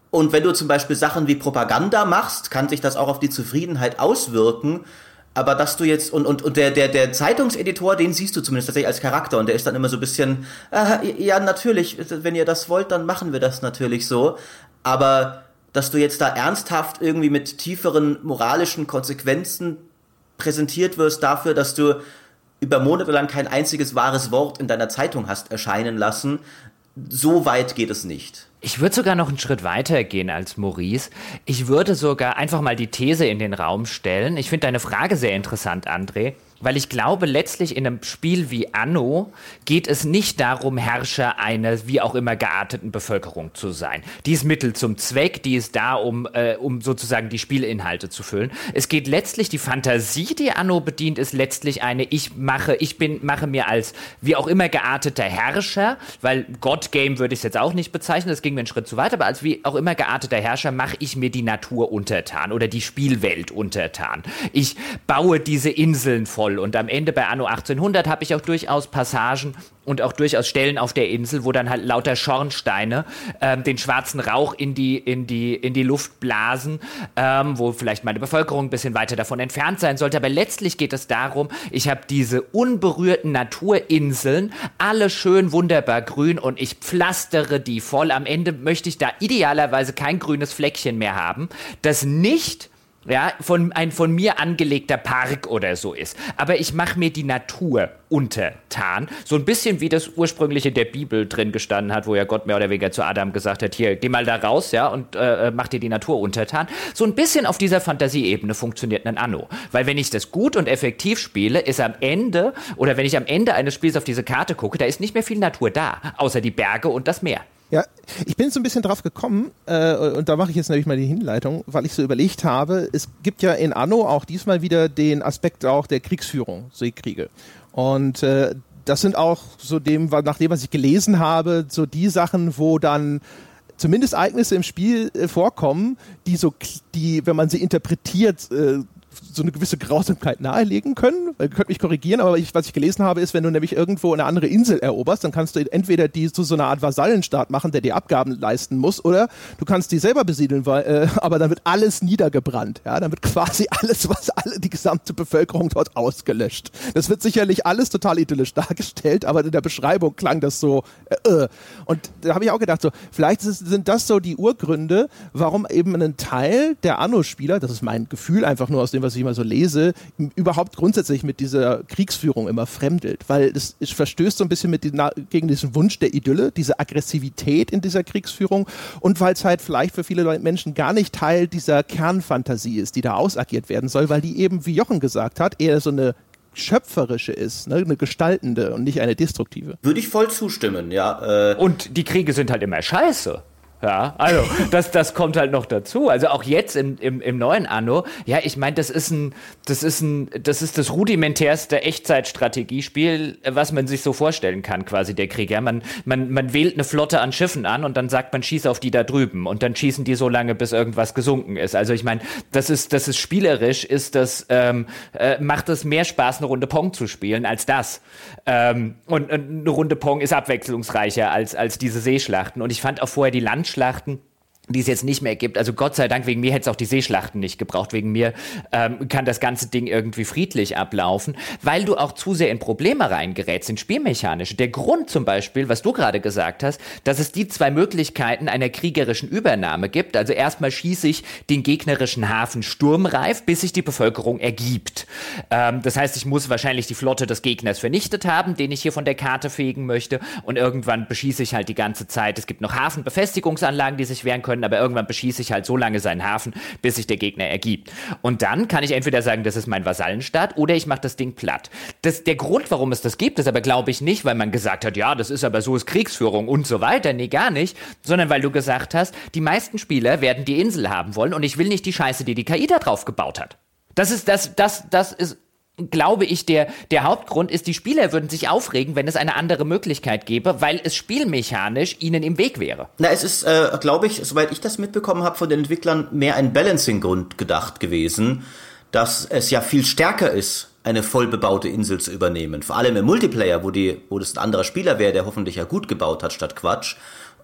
und wenn du zum Beispiel Sachen wie Propaganda machst, kann sich das auch auf die Zufriedenheit auswirken. Aber dass du jetzt, und, und, und der, der, der Zeitungseditor, den siehst du zumindest tatsächlich als Charakter und der ist dann immer so ein bisschen, äh, ja, natürlich, wenn ihr das wollt, dann machen wir das natürlich so. Aber dass du jetzt da ernsthaft irgendwie mit tieferen moralischen Konsequenzen präsentiert wirst dafür, dass du über Monate lang kein einziges wahres Wort in deiner Zeitung hast erscheinen lassen. So weit geht es nicht. Ich würde sogar noch einen Schritt weiter gehen als Maurice. Ich würde sogar einfach mal die These in den Raum stellen. Ich finde deine Frage sehr interessant, André. Weil ich glaube, letztlich in einem Spiel wie Anno geht es nicht darum, Herrscher einer wie auch immer gearteten Bevölkerung zu sein. Die ist Mittel zum Zweck, die ist da, um, äh, um sozusagen die Spielinhalte zu füllen. Es geht letztlich, die Fantasie, die Anno bedient, ist letztlich eine, ich mache, ich bin, mache mir als wie auch immer gearteter Herrscher, weil God-Game würde ich es jetzt auch nicht bezeichnen, das ging mir einen Schritt zu weit, aber als wie auch immer gearteter Herrscher mache ich mir die Natur untertan oder die Spielwelt untertan. Ich baue diese Inseln voll und am Ende bei Anno 1800 habe ich auch durchaus Passagen und auch durchaus Stellen auf der Insel, wo dann halt lauter Schornsteine ähm, den schwarzen Rauch in die, in die, in die Luft blasen, ähm, wo vielleicht meine Bevölkerung ein bisschen weiter davon entfernt sein sollte. Aber letztlich geht es darum, ich habe diese unberührten Naturinseln, alle schön wunderbar grün und ich pflastere die voll. Am Ende möchte ich da idealerweise kein grünes Fleckchen mehr haben, das nicht ja, von, ein von mir angelegter Park oder so ist. Aber ich mache mir die Natur untertan. So ein bisschen wie das ursprüngliche der Bibel drin gestanden hat, wo ja Gott mehr oder weniger zu Adam gesagt hat, hier, geh mal da raus, ja, und äh, äh mach dir die Natur untertan. So ein bisschen auf dieser Fantasieebene funktioniert ein Anno. Weil wenn ich das gut und effektiv spiele, ist am Ende, oder wenn ich am Ende eines Spiels auf diese Karte gucke, da ist nicht mehr viel Natur da, außer die Berge und das Meer. Ja, ich bin so ein bisschen drauf gekommen, äh, und da mache ich jetzt natürlich mal die Hinleitung, weil ich so überlegt habe, es gibt ja in Anno auch diesmal wieder den Aspekt auch der Kriegsführung, Seekriege. Und äh, das sind auch so dem, nach dem, was ich gelesen habe, so die Sachen, wo dann zumindest Ereignisse im Spiel äh, vorkommen, die so, die, wenn man sie interpretiert, äh, so eine gewisse Grausamkeit nahelegen können. Ihr könnt mich korrigieren, aber ich, was ich gelesen habe, ist, wenn du nämlich irgendwo eine andere Insel eroberst, dann kannst du entweder die zu so einer Art Vasallenstaat machen, der die Abgaben leisten muss, oder du kannst die selber besiedeln, weil, äh, aber dann wird alles niedergebrannt. Ja, dann wird quasi alles, was alle, die gesamte Bevölkerung dort ausgelöscht. Das wird sicherlich alles total idyllisch dargestellt, aber in der Beschreibung klang das so. Äh, äh. und da habe ich auch gedacht, so vielleicht sind das so die Urgründe, warum eben ein Teil der Anno-Spieler, das ist mein Gefühl einfach nur aus dem, was ich immer so lese, überhaupt grundsätzlich mit dieser Kriegsführung immer fremdelt, weil es, es verstößt so ein bisschen mit die, gegen diesen Wunsch der Idylle, diese Aggressivität in dieser Kriegsführung und weil es halt vielleicht für viele Menschen gar nicht Teil dieser Kernfantasie ist, die da ausagiert werden soll, weil die eben, wie Jochen gesagt hat, eher so eine schöpferische ist, ne? eine gestaltende und nicht eine destruktive. Würde ich voll zustimmen, ja. Äh und die Kriege sind halt immer scheiße. Ja, also das, das kommt halt noch dazu. Also auch jetzt im, im, im neuen Anno, ja, ich meine, das ist ein, das ist ein, das ist das rudimentärste Echtzeitstrategiespiel, was man sich so vorstellen kann, quasi der Krieg. Ja, man, man, man wählt eine Flotte an Schiffen an und dann sagt man, schieß auf die da drüben und dann schießen die so lange, bis irgendwas gesunken ist. Also ich meine, das ist, das ist spielerisch, ist das, ähm, äh, macht es mehr Spaß, eine Runde Pong zu spielen als das. Ähm, und, und eine Runde Pong ist abwechslungsreicher als, als diese Seeschlachten. Und ich fand auch vorher die Land Landschlachten die es jetzt nicht mehr gibt. Also Gott sei Dank, wegen mir hätte es auch die Seeschlachten nicht gebraucht. Wegen mir ähm, kann das ganze Ding irgendwie friedlich ablaufen, weil du auch zu sehr in Probleme reingerätst, in spielmechanische. Der Grund zum Beispiel, was du gerade gesagt hast, dass es die zwei Möglichkeiten einer kriegerischen Übernahme gibt. Also erstmal schieße ich den gegnerischen Hafen sturmreif, bis sich die Bevölkerung ergibt. Ähm, das heißt, ich muss wahrscheinlich die Flotte des Gegners vernichtet haben, den ich hier von der Karte fegen möchte. Und irgendwann beschieße ich halt die ganze Zeit. Es gibt noch Hafenbefestigungsanlagen, die sich wehren können können, aber irgendwann beschieße ich halt so lange seinen Hafen, bis sich der Gegner ergibt. Und dann kann ich entweder sagen, das ist mein Vasallenstaat, oder ich mache das Ding platt. Das, der Grund, warum es das gibt, ist aber, glaube ich, nicht, weil man gesagt hat, ja, das ist aber so ist Kriegsführung und so weiter. Nee, gar nicht. Sondern weil du gesagt hast, die meisten Spieler werden die Insel haben wollen und ich will nicht die Scheiße, die die KI da drauf gebaut hat. Das ist, das, das, das ist glaube ich, der, der Hauptgrund ist, die Spieler würden sich aufregen, wenn es eine andere Möglichkeit gäbe, weil es spielmechanisch ihnen im Weg wäre. Na, es ist, äh, glaube ich, soweit ich das mitbekommen habe, von den Entwicklern mehr ein Balancing-Grund gedacht gewesen, dass es ja viel stärker ist, eine voll bebaute Insel zu übernehmen. Vor allem im Multiplayer, wo, die, wo das ein anderer Spieler wäre, der hoffentlich ja gut gebaut hat statt Quatsch.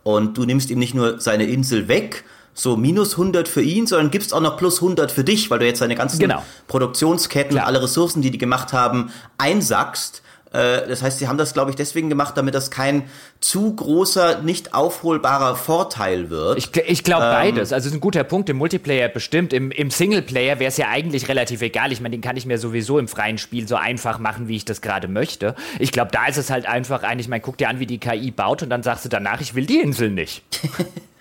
Und du nimmst ihm nicht nur seine Insel weg, so minus 100 für ihn, sondern gibst auch noch plus 100 für dich, weil du jetzt seine ganzen genau. Produktionsketten, Klar. alle Ressourcen, die die gemacht haben, einsackst. Äh, das heißt, sie haben das, glaube ich, deswegen gemacht, damit das kein zu großer, nicht aufholbarer Vorteil wird. Ich, ich glaube ähm, beides. Also ist ein guter Punkt im Multiplayer bestimmt. Im, im Singleplayer wäre es ja eigentlich relativ egal. Ich meine, den kann ich mir sowieso im freien Spiel so einfach machen, wie ich das gerade möchte. Ich glaube, da ist es halt einfach ein, ich meine, guck dir an, wie die KI baut und dann sagst du danach, ich will die Insel nicht.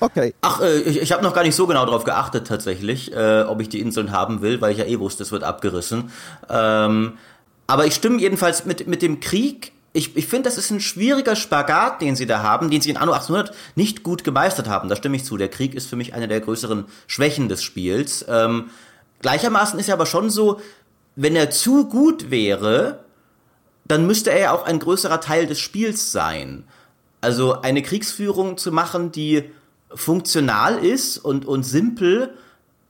Okay. Ach, äh, ich, ich habe noch gar nicht so genau darauf geachtet tatsächlich, äh, ob ich die Inseln haben will, weil ich ja eh wusste, es wird abgerissen. Ähm, Aber ich stimme jedenfalls mit, mit dem Krieg ich, ich finde, das ist ein schwieriger Spagat, den sie da haben, den sie in Anno 1800 nicht gut gemeistert haben. Da stimme ich zu. Der Krieg ist für mich eine der größeren Schwächen des Spiels. Ähm, gleichermaßen ist ja aber schon so, wenn er zu gut wäre, dann müsste er ja auch ein größerer Teil des Spiels sein. Also eine Kriegsführung zu machen, die funktional ist und, und simpel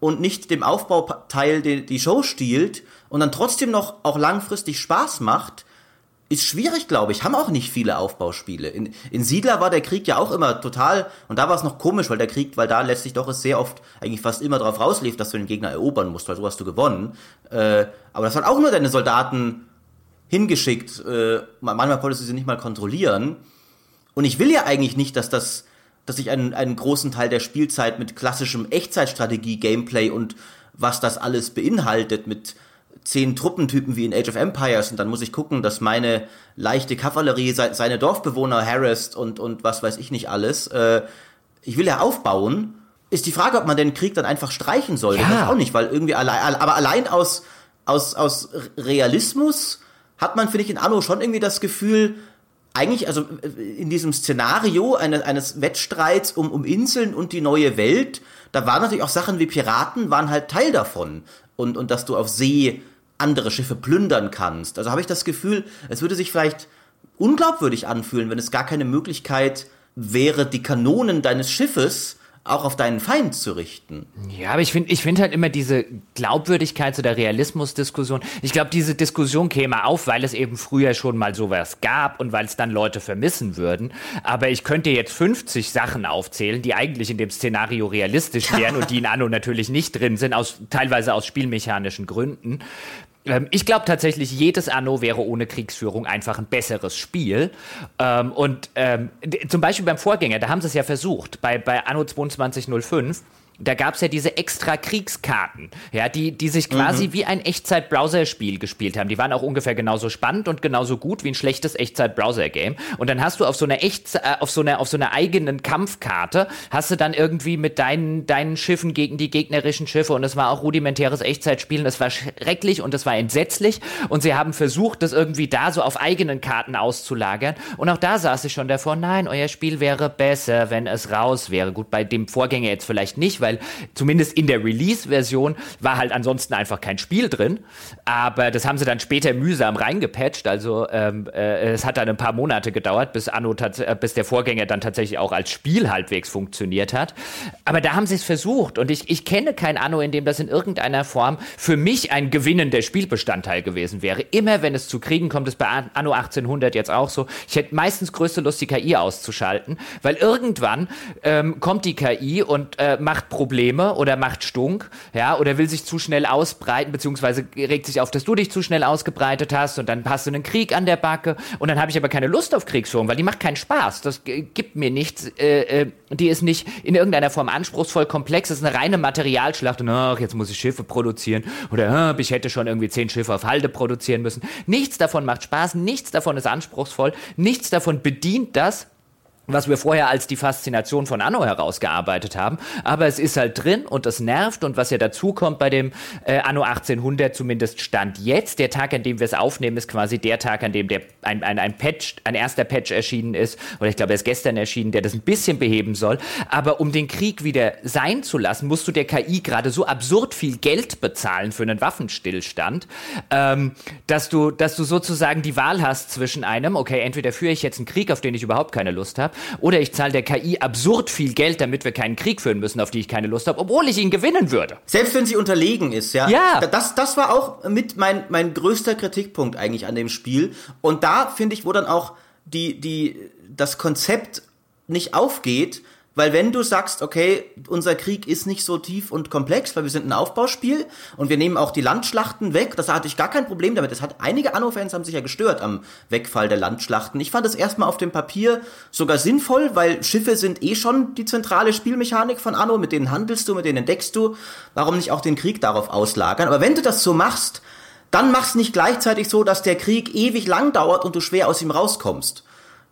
und nicht dem Aufbauteil die, die Show stiehlt und dann trotzdem noch auch langfristig Spaß macht, ist schwierig, glaube ich. Haben auch nicht viele Aufbauspiele. In, in Siedler war der Krieg ja auch immer total, und da war es noch komisch, weil der Krieg, weil da letztlich doch es sehr oft eigentlich fast immer drauf rauslief, dass du den Gegner erobern musst, weil so hast du gewonnen. Äh, aber das waren auch nur deine Soldaten hingeschickt. Äh, manchmal konntest du sie nicht mal kontrollieren. Und ich will ja eigentlich nicht, dass das, dass ich einen, einen großen Teil der Spielzeit mit klassischem Echtzeitstrategie-Gameplay und was das alles beinhaltet, mit zehn Truppentypen wie in Age of Empires und dann muss ich gucken, dass meine leichte Kavallerie seine Dorfbewohner harrest und, und was weiß ich nicht alles. Äh, ich will ja aufbauen. Ist die Frage, ob man den Krieg dann einfach streichen soll. Ja. Das auch nicht, weil irgendwie allein, aber allein aus, aus, aus Realismus hat man, finde ich, in Anno schon irgendwie das Gefühl, eigentlich, also in diesem Szenario eines, eines Wettstreits um, um Inseln und die neue Welt, da waren natürlich auch Sachen wie Piraten, waren halt Teil davon. Und, und dass du auf See andere Schiffe plündern kannst. Also habe ich das Gefühl, es würde sich vielleicht unglaubwürdig anfühlen, wenn es gar keine Möglichkeit wäre, die Kanonen deines Schiffes auch auf deinen Feind zu richten. Ja, aber ich finde ich finde halt immer diese Glaubwürdigkeits- oder Realismusdiskussion. Ich glaube, diese Diskussion käme auf, weil es eben früher schon mal sowas gab und weil es dann Leute vermissen würden. Aber ich könnte jetzt 50 Sachen aufzählen, die eigentlich in dem Szenario realistisch wären und die in Anno natürlich nicht drin sind, aus, teilweise aus spielmechanischen Gründen. Ähm, ich glaube tatsächlich, jedes Anno wäre ohne Kriegsführung einfach ein besseres Spiel. Ähm, und ähm, zum Beispiel beim Vorgänger, da haben sie es ja versucht, bei, bei Anno 2205 da gab es ja diese extra Kriegskarten, ja, die, die sich quasi mhm. wie ein Echtzeit-Browser-Spiel gespielt haben. Die waren auch ungefähr genauso spannend und genauso gut wie ein schlechtes Echtzeit-Browser-Game. Und dann hast du auf so einer echt, äh, auf so einer, auf so einer eigenen Kampfkarte, hast du dann irgendwie mit deinen, deinen Schiffen gegen die gegnerischen Schiffe und es war auch rudimentäres Echtzeitspielen. Es war schrecklich und es war entsetzlich und sie haben versucht, das irgendwie da so auf eigenen Karten auszulagern. Und auch da saß ich schon davor, nein, euer Spiel wäre besser, wenn es raus wäre. Gut, bei dem Vorgänger jetzt vielleicht nicht, weil weil zumindest in der Release-Version war halt ansonsten einfach kein Spiel drin. Aber das haben sie dann später mühsam reingepatcht. Also ähm, äh, es hat dann ein paar Monate gedauert, bis Anno äh, bis der Vorgänger dann tatsächlich auch als Spiel halbwegs funktioniert hat. Aber da haben sie es versucht. Und ich, ich kenne kein Anno, in dem das in irgendeiner Form für mich ein gewinnender Spielbestandteil gewesen wäre. Immer wenn es zu Kriegen kommt, ist bei Anno 1800 jetzt auch so. Ich hätte meistens größte Lust, die KI auszuschalten, weil irgendwann ähm, kommt die KI und äh, macht Probleme oder macht Stunk, ja, oder will sich zu schnell ausbreiten, beziehungsweise regt sich auf, dass du dich zu schnell ausgebreitet hast und dann hast du einen Krieg an der Backe und dann habe ich aber keine Lust auf Kriegsführung, weil die macht keinen Spaß. Das gibt mir nichts. Äh, äh, die ist nicht in irgendeiner Form anspruchsvoll komplex. Das ist eine reine Materialschlacht und ach, jetzt muss ich Schiffe produzieren oder ach, ich hätte schon irgendwie zehn Schiffe auf Halde produzieren müssen. Nichts davon macht Spaß, nichts davon ist anspruchsvoll, nichts davon bedient das, was wir vorher als die Faszination von Anno herausgearbeitet haben. Aber es ist halt drin und das nervt. Und was ja dazu kommt bei dem äh, Anno 1800, zumindest Stand jetzt, der Tag, an dem wir es aufnehmen, ist quasi der Tag, an dem der, ein, ein, ein Patch, ein erster Patch erschienen ist. Oder ich glaube, er ist gestern erschienen, der das ein bisschen beheben soll. Aber um den Krieg wieder sein zu lassen, musst du der KI gerade so absurd viel Geld bezahlen für einen Waffenstillstand, ähm, dass, du, dass du sozusagen die Wahl hast zwischen einem, okay, entweder führe ich jetzt einen Krieg, auf den ich überhaupt keine Lust habe, oder ich zahle der KI absurd viel Geld, damit wir keinen Krieg führen müssen, auf die ich keine Lust habe, obwohl ich ihn gewinnen würde. Selbst wenn sie unterlegen ist, ja. Ja. Das, das war auch mit mein, mein größter Kritikpunkt eigentlich an dem Spiel. Und da finde ich, wo dann auch die, die, das Konzept nicht aufgeht, weil wenn du sagst, okay, unser Krieg ist nicht so tief und komplex, weil wir sind ein Aufbauspiel und wir nehmen auch die Landschlachten weg, das hatte ich gar kein Problem damit. Das hat einige Anno-Fans haben sich ja gestört am Wegfall der Landschlachten. Ich fand es erstmal auf dem Papier sogar sinnvoll, weil Schiffe sind eh schon die zentrale Spielmechanik von Anno, mit denen handelst du, mit denen entdeckst du. Warum nicht auch den Krieg darauf auslagern? Aber wenn du das so machst, dann mach's nicht gleichzeitig so, dass der Krieg ewig lang dauert und du schwer aus ihm rauskommst.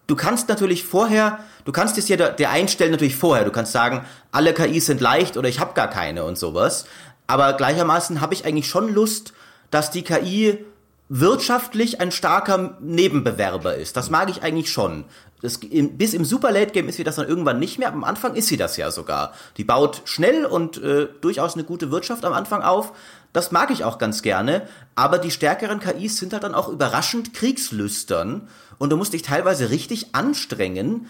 Du kannst natürlich vorher, du kannst es ja der einstellen natürlich vorher. Du kannst sagen, alle KIs sind leicht oder ich habe gar keine und sowas. Aber gleichermaßen habe ich eigentlich schon Lust, dass die KI wirtschaftlich ein starker Nebenbewerber ist. Das mag ich eigentlich schon. Das, bis im Super Late Game ist sie das dann irgendwann nicht mehr. Am Anfang ist sie das ja sogar. Die baut schnell und äh, durchaus eine gute Wirtschaft am Anfang auf. Das mag ich auch ganz gerne. Aber die stärkeren KIs sind halt dann auch überraschend kriegslüstern. Und du musst dich teilweise richtig anstrengen,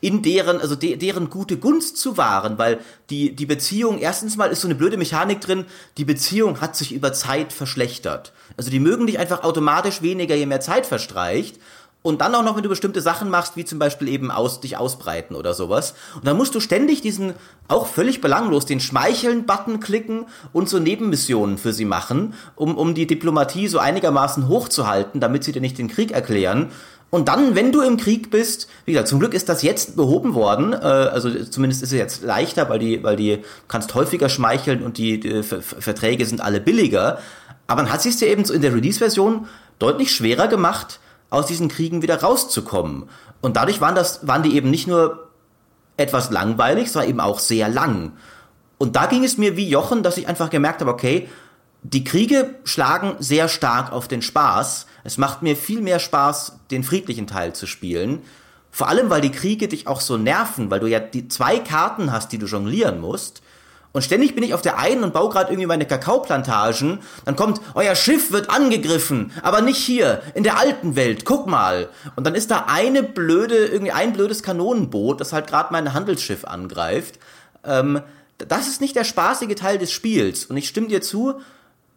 in deren, also de, deren gute Gunst zu wahren, weil die, die Beziehung, erstens mal ist so eine blöde Mechanik drin, die Beziehung hat sich über Zeit verschlechtert. Also die mögen dich einfach automatisch weniger, je mehr Zeit verstreicht. Und dann auch noch, wenn du bestimmte Sachen machst, wie zum Beispiel eben aus, dich ausbreiten oder sowas. Und dann musst du ständig diesen, auch völlig belanglos, den Schmeicheln-Button klicken und so Nebenmissionen für sie machen, um, um die Diplomatie so einigermaßen hochzuhalten, damit sie dir nicht den Krieg erklären. Und dann, wenn du im Krieg bist, wie gesagt, zum Glück ist das jetzt behoben worden, äh, also zumindest ist es jetzt leichter, weil die, weil die kannst häufiger schmeicheln und die, die Verträge sind alle billiger. Aber dann hat sie es dir eben so in der Release-Version deutlich schwerer gemacht, aus diesen Kriegen wieder rauszukommen. Und dadurch waren das, waren die eben nicht nur etwas langweilig, sondern eben auch sehr lang. Und da ging es mir wie Jochen, dass ich einfach gemerkt habe, okay, die Kriege schlagen sehr stark auf den Spaß. Es macht mir viel mehr Spaß, den friedlichen Teil zu spielen. Vor allem, weil die Kriege dich auch so nerven, weil du ja die zwei Karten hast, die du jonglieren musst. Und ständig bin ich auf der einen und baue gerade irgendwie meine Kakaoplantagen. Dann kommt, euer Schiff wird angegriffen, aber nicht hier, in der alten Welt, guck mal. Und dann ist da eine blöde, irgendwie ein blödes Kanonenboot, das halt gerade mein Handelsschiff angreift. Ähm, das ist nicht der spaßige Teil des Spiels. Und ich stimme dir zu,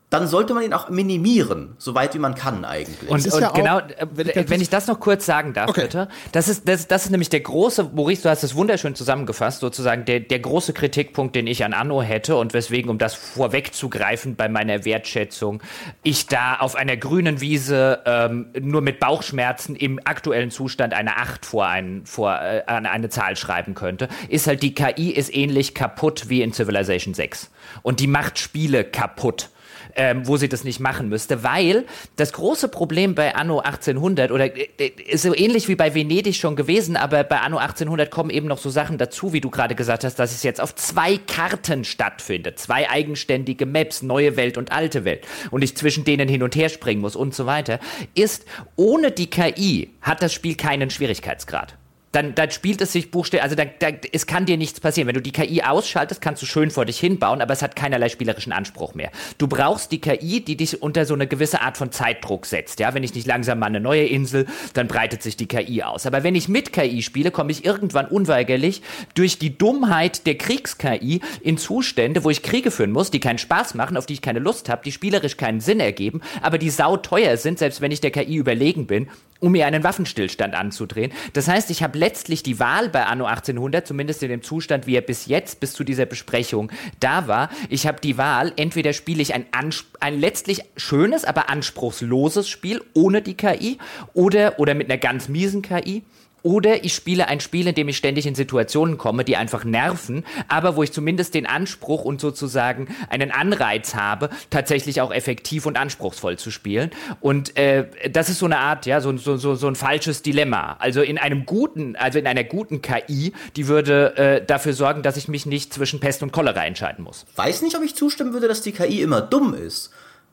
dann sollte man ihn auch minimieren, soweit wie man kann eigentlich. Und, und ja genau, äh, wenn ich, wenn ich, das noch kurz sagen darf, okay. bitte. Das ist, das, das ist nämlich der große, Maurice, du hast es wunderschön zusammengefasst, sozusagen der, der große Kritikpunkt, den ich an Anno hätte und weswegen, um das vorwegzugreifen bei meiner Wertschätzung, ich da auf einer grünen Wiese ähm, nur mit Bauchschmerzen im aktuellen Zustand eine 8 vor, ein, vor äh, eine Zahl schreiben könnte, ist halt die KI ist ähnlich kaputt wie in Civilization 6. Und die macht Spiele kaputt ähm, wo sie das nicht machen müsste, weil das große Problem bei Anno 1800 oder äh, äh, ist so ähnlich wie bei Venedig schon gewesen, aber bei Anno 1800 kommen eben noch so Sachen dazu, wie du gerade gesagt hast, dass es jetzt auf zwei Karten stattfindet, zwei eigenständige Maps, neue Welt und alte Welt. Und ich zwischen denen hin und her springen muss und so weiter, ist ohne die KI hat das Spiel keinen Schwierigkeitsgrad dann, dann spielt es sich buchstäblich, also da, da, es kann dir nichts passieren. Wenn du die KI ausschaltest, kannst du schön vor dich hinbauen, aber es hat keinerlei spielerischen Anspruch mehr. Du brauchst die KI, die dich unter so eine gewisse Art von Zeitdruck setzt. Ja, wenn ich nicht langsam mal eine neue Insel, dann breitet sich die KI aus. Aber wenn ich mit KI spiele, komme ich irgendwann unweigerlich durch die Dummheit der Kriegs-KI in Zustände, wo ich Kriege führen muss, die keinen Spaß machen, auf die ich keine Lust habe, die spielerisch keinen Sinn ergeben, aber die sauteuer sind, selbst wenn ich der KI überlegen bin, um mir einen Waffenstillstand anzudrehen. Das heißt, ich habe letztlich die Wahl bei Anno 1800, zumindest in dem Zustand, wie er bis jetzt, bis zu dieser Besprechung da war. Ich habe die Wahl, entweder spiele ich ein, ein letztlich schönes, aber anspruchsloses Spiel ohne die KI oder, oder mit einer ganz miesen KI oder ich spiele ein Spiel, in dem ich ständig in Situationen komme, die einfach nerven, aber wo ich zumindest den Anspruch und sozusagen einen Anreiz habe, tatsächlich auch effektiv und anspruchsvoll zu spielen. Und äh, das ist so eine Art, ja, so, so, so, so ein falsches Dilemma. Also in einem guten, also in einer guten KI, die würde äh, dafür sorgen, dass ich mich nicht zwischen Pest und Cholera entscheiden muss. Weiß nicht, ob ich zustimmen würde, dass die KI immer dumm ist.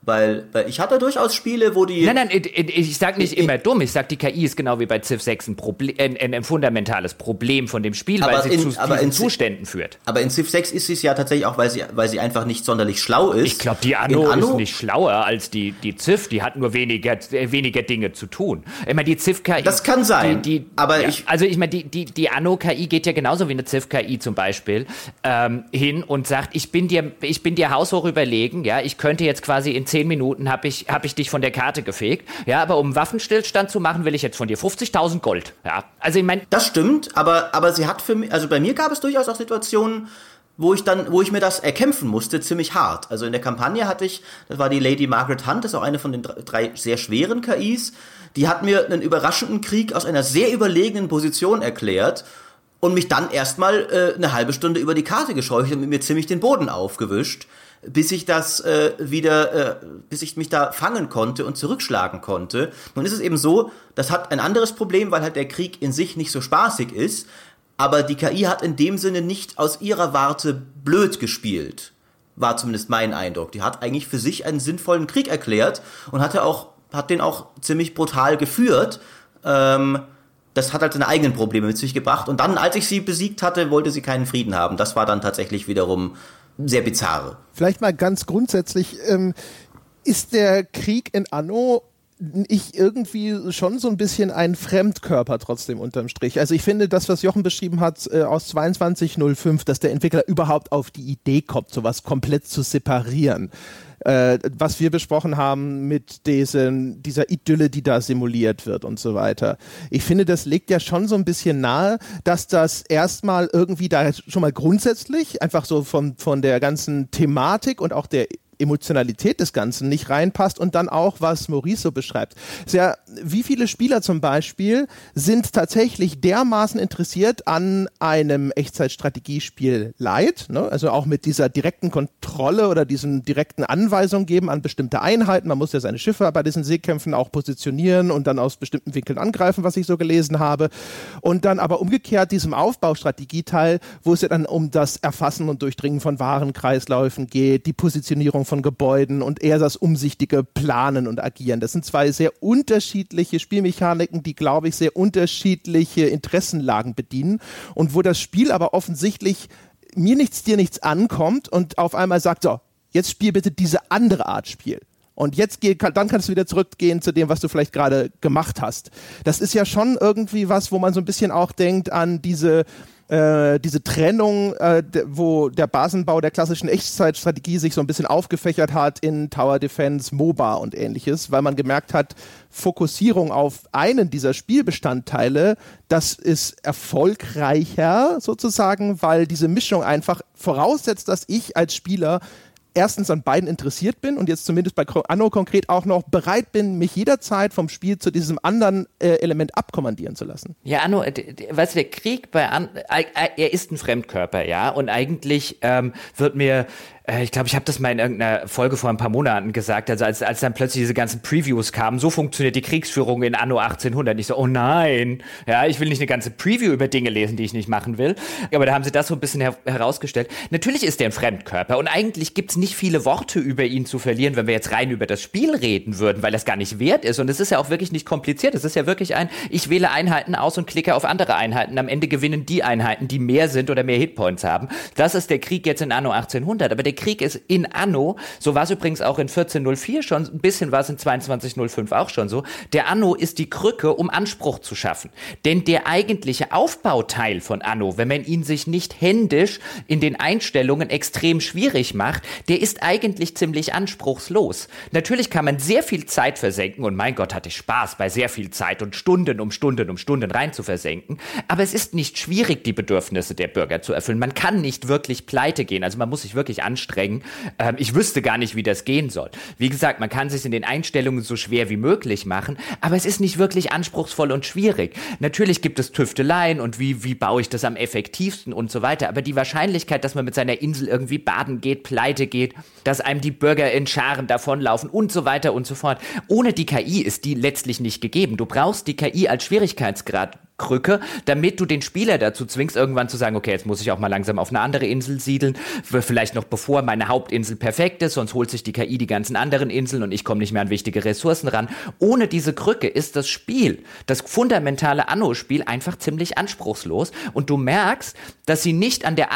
Weil, weil ich hatte durchaus Spiele, wo die. Nein, nein, ich, ich sag nicht immer dumm. Ich sag, die KI ist genau wie bei Civ 6 ein, Problem, ein, ein, ein fundamentales Problem von dem Spiel, weil sie in, zu diesen Zuständen führt. Aber in Civ 6 ist sie es ja tatsächlich auch, weil sie, weil sie einfach nicht sonderlich schlau ist. Ich glaube, die Anno, Anno, ist nicht schlauer als die, die Civ. Die hat nur weniger, weniger Dinge zu tun. Ich meine, die Civ KI. Das kann sein. Die, die, aber ja, ich. Also, ich meine, die, die, die Anno KI geht ja genauso wie eine Civ KI zum Beispiel ähm, hin und sagt, ich bin dir, ich bin dir haushoch überlegen, ja, ich könnte jetzt quasi in zehn Minuten habe ich hab ich dich von der Karte gefegt. Ja, aber um Waffenstillstand zu machen, will ich jetzt von dir 50.000 Gold. Ja, also ich meine. Das stimmt, aber, aber sie hat für mich, also bei mir gab es durchaus auch Situationen, wo ich dann, wo ich mir das erkämpfen musste, ziemlich hart. Also in der Kampagne hatte ich, das war die Lady Margaret Hunt, das ist auch eine von den drei sehr schweren KIs, die hat mir einen überraschenden Krieg aus einer sehr überlegenen Position erklärt und mich dann erstmal äh, eine halbe Stunde über die Karte gescheucht und mit mir ziemlich den Boden aufgewischt bis ich das äh, wieder, äh, bis ich mich da fangen konnte und zurückschlagen konnte. Nun ist es eben so, das hat ein anderes Problem, weil halt der Krieg in sich nicht so spaßig ist, aber die KI hat in dem Sinne nicht aus ihrer Warte blöd gespielt. War zumindest mein Eindruck. Die hat eigentlich für sich einen sinnvollen Krieg erklärt und hatte auch hat den auch ziemlich brutal geführt. Ähm, das hat halt seine eigenen Probleme mit sich gebracht. Und dann, als ich sie besiegt hatte, wollte sie keinen Frieden haben. Das war dann tatsächlich wiederum sehr bizarre. Vielleicht mal ganz grundsätzlich, ähm, ist der Krieg in Anno ich irgendwie schon so ein bisschen ein Fremdkörper trotzdem unterm Strich. Also ich finde, das, was Jochen beschrieben hat äh, aus 2205, dass der Entwickler überhaupt auf die Idee kommt, sowas komplett zu separieren. Äh, was wir besprochen haben mit diesen, dieser Idylle, die da simuliert wird und so weiter. Ich finde, das legt ja schon so ein bisschen nahe, dass das erstmal irgendwie da schon mal grundsätzlich einfach so von, von der ganzen Thematik und auch der Emotionalität des Ganzen nicht reinpasst und dann auch, was Maurice so beschreibt. Sehr, wie viele Spieler zum Beispiel sind tatsächlich dermaßen interessiert an einem Echtzeitstrategiespiel Light, ne? also auch mit dieser direkten Kontrolle oder diesen direkten Anweisungen geben an bestimmte Einheiten. Man muss ja seine Schiffe bei diesen Seekämpfen auch positionieren und dann aus bestimmten Winkeln angreifen, was ich so gelesen habe. Und dann aber umgekehrt diesem Aufbaustrategieteil, wo es ja dann um das Erfassen und Durchdringen von Warenkreisläufen geht, die Positionierung von Gebäuden und eher das umsichtige Planen und Agieren. Das sind zwei sehr unterschiedliche Spielmechaniken, die, glaube ich, sehr unterschiedliche Interessenlagen bedienen und wo das Spiel aber offensichtlich mir nichts, dir nichts ankommt und auf einmal sagt, so, jetzt spiel bitte diese andere Art Spiel. Und jetzt geh, dann kannst du wieder zurückgehen zu dem, was du vielleicht gerade gemacht hast. Das ist ja schon irgendwie was, wo man so ein bisschen auch denkt an diese äh, diese Trennung, äh, wo der Basenbau der klassischen Echtzeitstrategie sich so ein bisschen aufgefächert hat in Tower Defense, MOBA und ähnliches, weil man gemerkt hat, Fokussierung auf einen dieser Spielbestandteile, das ist erfolgreicher sozusagen, weil diese Mischung einfach voraussetzt, dass ich als Spieler erstens an beiden interessiert bin und jetzt zumindest bei Anno konkret auch noch bereit bin, mich jederzeit vom Spiel zu diesem anderen äh, Element abkommandieren zu lassen. Ja, Anno, weißt du, der Krieg bei An äh, er ist ein Fremdkörper, ja, und eigentlich ähm, wird mir äh, ich glaube, ich habe das mal in irgendeiner Folge vor ein paar Monaten gesagt, also als, als dann plötzlich diese ganzen Previews kamen, so funktioniert die Kriegsführung in Anno 1800. Ich so, oh nein, ja, ich will nicht eine ganze Preview über Dinge lesen, die ich nicht machen will. Aber da haben sie das so ein bisschen her herausgestellt. Natürlich ist der ein Fremdkörper und eigentlich gibt's nicht viele Worte über ihn zu verlieren, wenn wir jetzt rein über das Spiel reden würden, weil das gar nicht wert ist. Und es ist ja auch wirklich nicht kompliziert. Es ist ja wirklich ein, ich wähle Einheiten aus und klicke auf andere Einheiten. Am Ende gewinnen die Einheiten, die mehr sind oder mehr Hitpoints haben. Das ist der Krieg jetzt in Anno 1800. Aber der Krieg ist in Anno, so war es übrigens auch in 1404 schon, ein bisschen war es in 2205 auch schon so, der Anno ist die Krücke, um Anspruch zu schaffen. Denn der eigentliche Aufbauteil von Anno, wenn man ihn sich nicht händisch in den Einstellungen extrem schwierig macht, der ist eigentlich ziemlich anspruchslos. Natürlich kann man sehr viel Zeit versenken und mein Gott hatte ich Spaß bei sehr viel Zeit und Stunden um Stunden um Stunden rein zu versenken, aber es ist nicht schwierig, die Bedürfnisse der Bürger zu erfüllen. Man kann nicht wirklich pleite gehen, also man muss sich wirklich anstrengen ähm, ich wüsste gar nicht, wie das gehen soll. Wie gesagt, man kann sich in den Einstellungen so schwer wie möglich machen, aber es ist nicht wirklich anspruchsvoll und schwierig. Natürlich gibt es Tüfteleien und wie, wie baue ich das am effektivsten und so weiter, aber die Wahrscheinlichkeit, dass man mit seiner Insel irgendwie baden geht, pleite geht, dass einem die Bürger in Scharen davonlaufen und so weiter und so fort. Ohne die KI ist die letztlich nicht gegeben. Du brauchst die KI als Schwierigkeitsgrad Krücke, damit du den Spieler dazu zwingst, irgendwann zu sagen, okay, jetzt muss ich auch mal langsam auf eine andere Insel siedeln, vielleicht noch bevor meine Hauptinsel perfekt ist, sonst holt sich die KI die ganzen anderen Inseln und ich komme nicht mehr an wichtige Ressourcen ran. Ohne diese Krücke ist das Spiel, das fundamentale Anno-Spiel einfach ziemlich anspruchslos und du merkst, dass sie nicht an der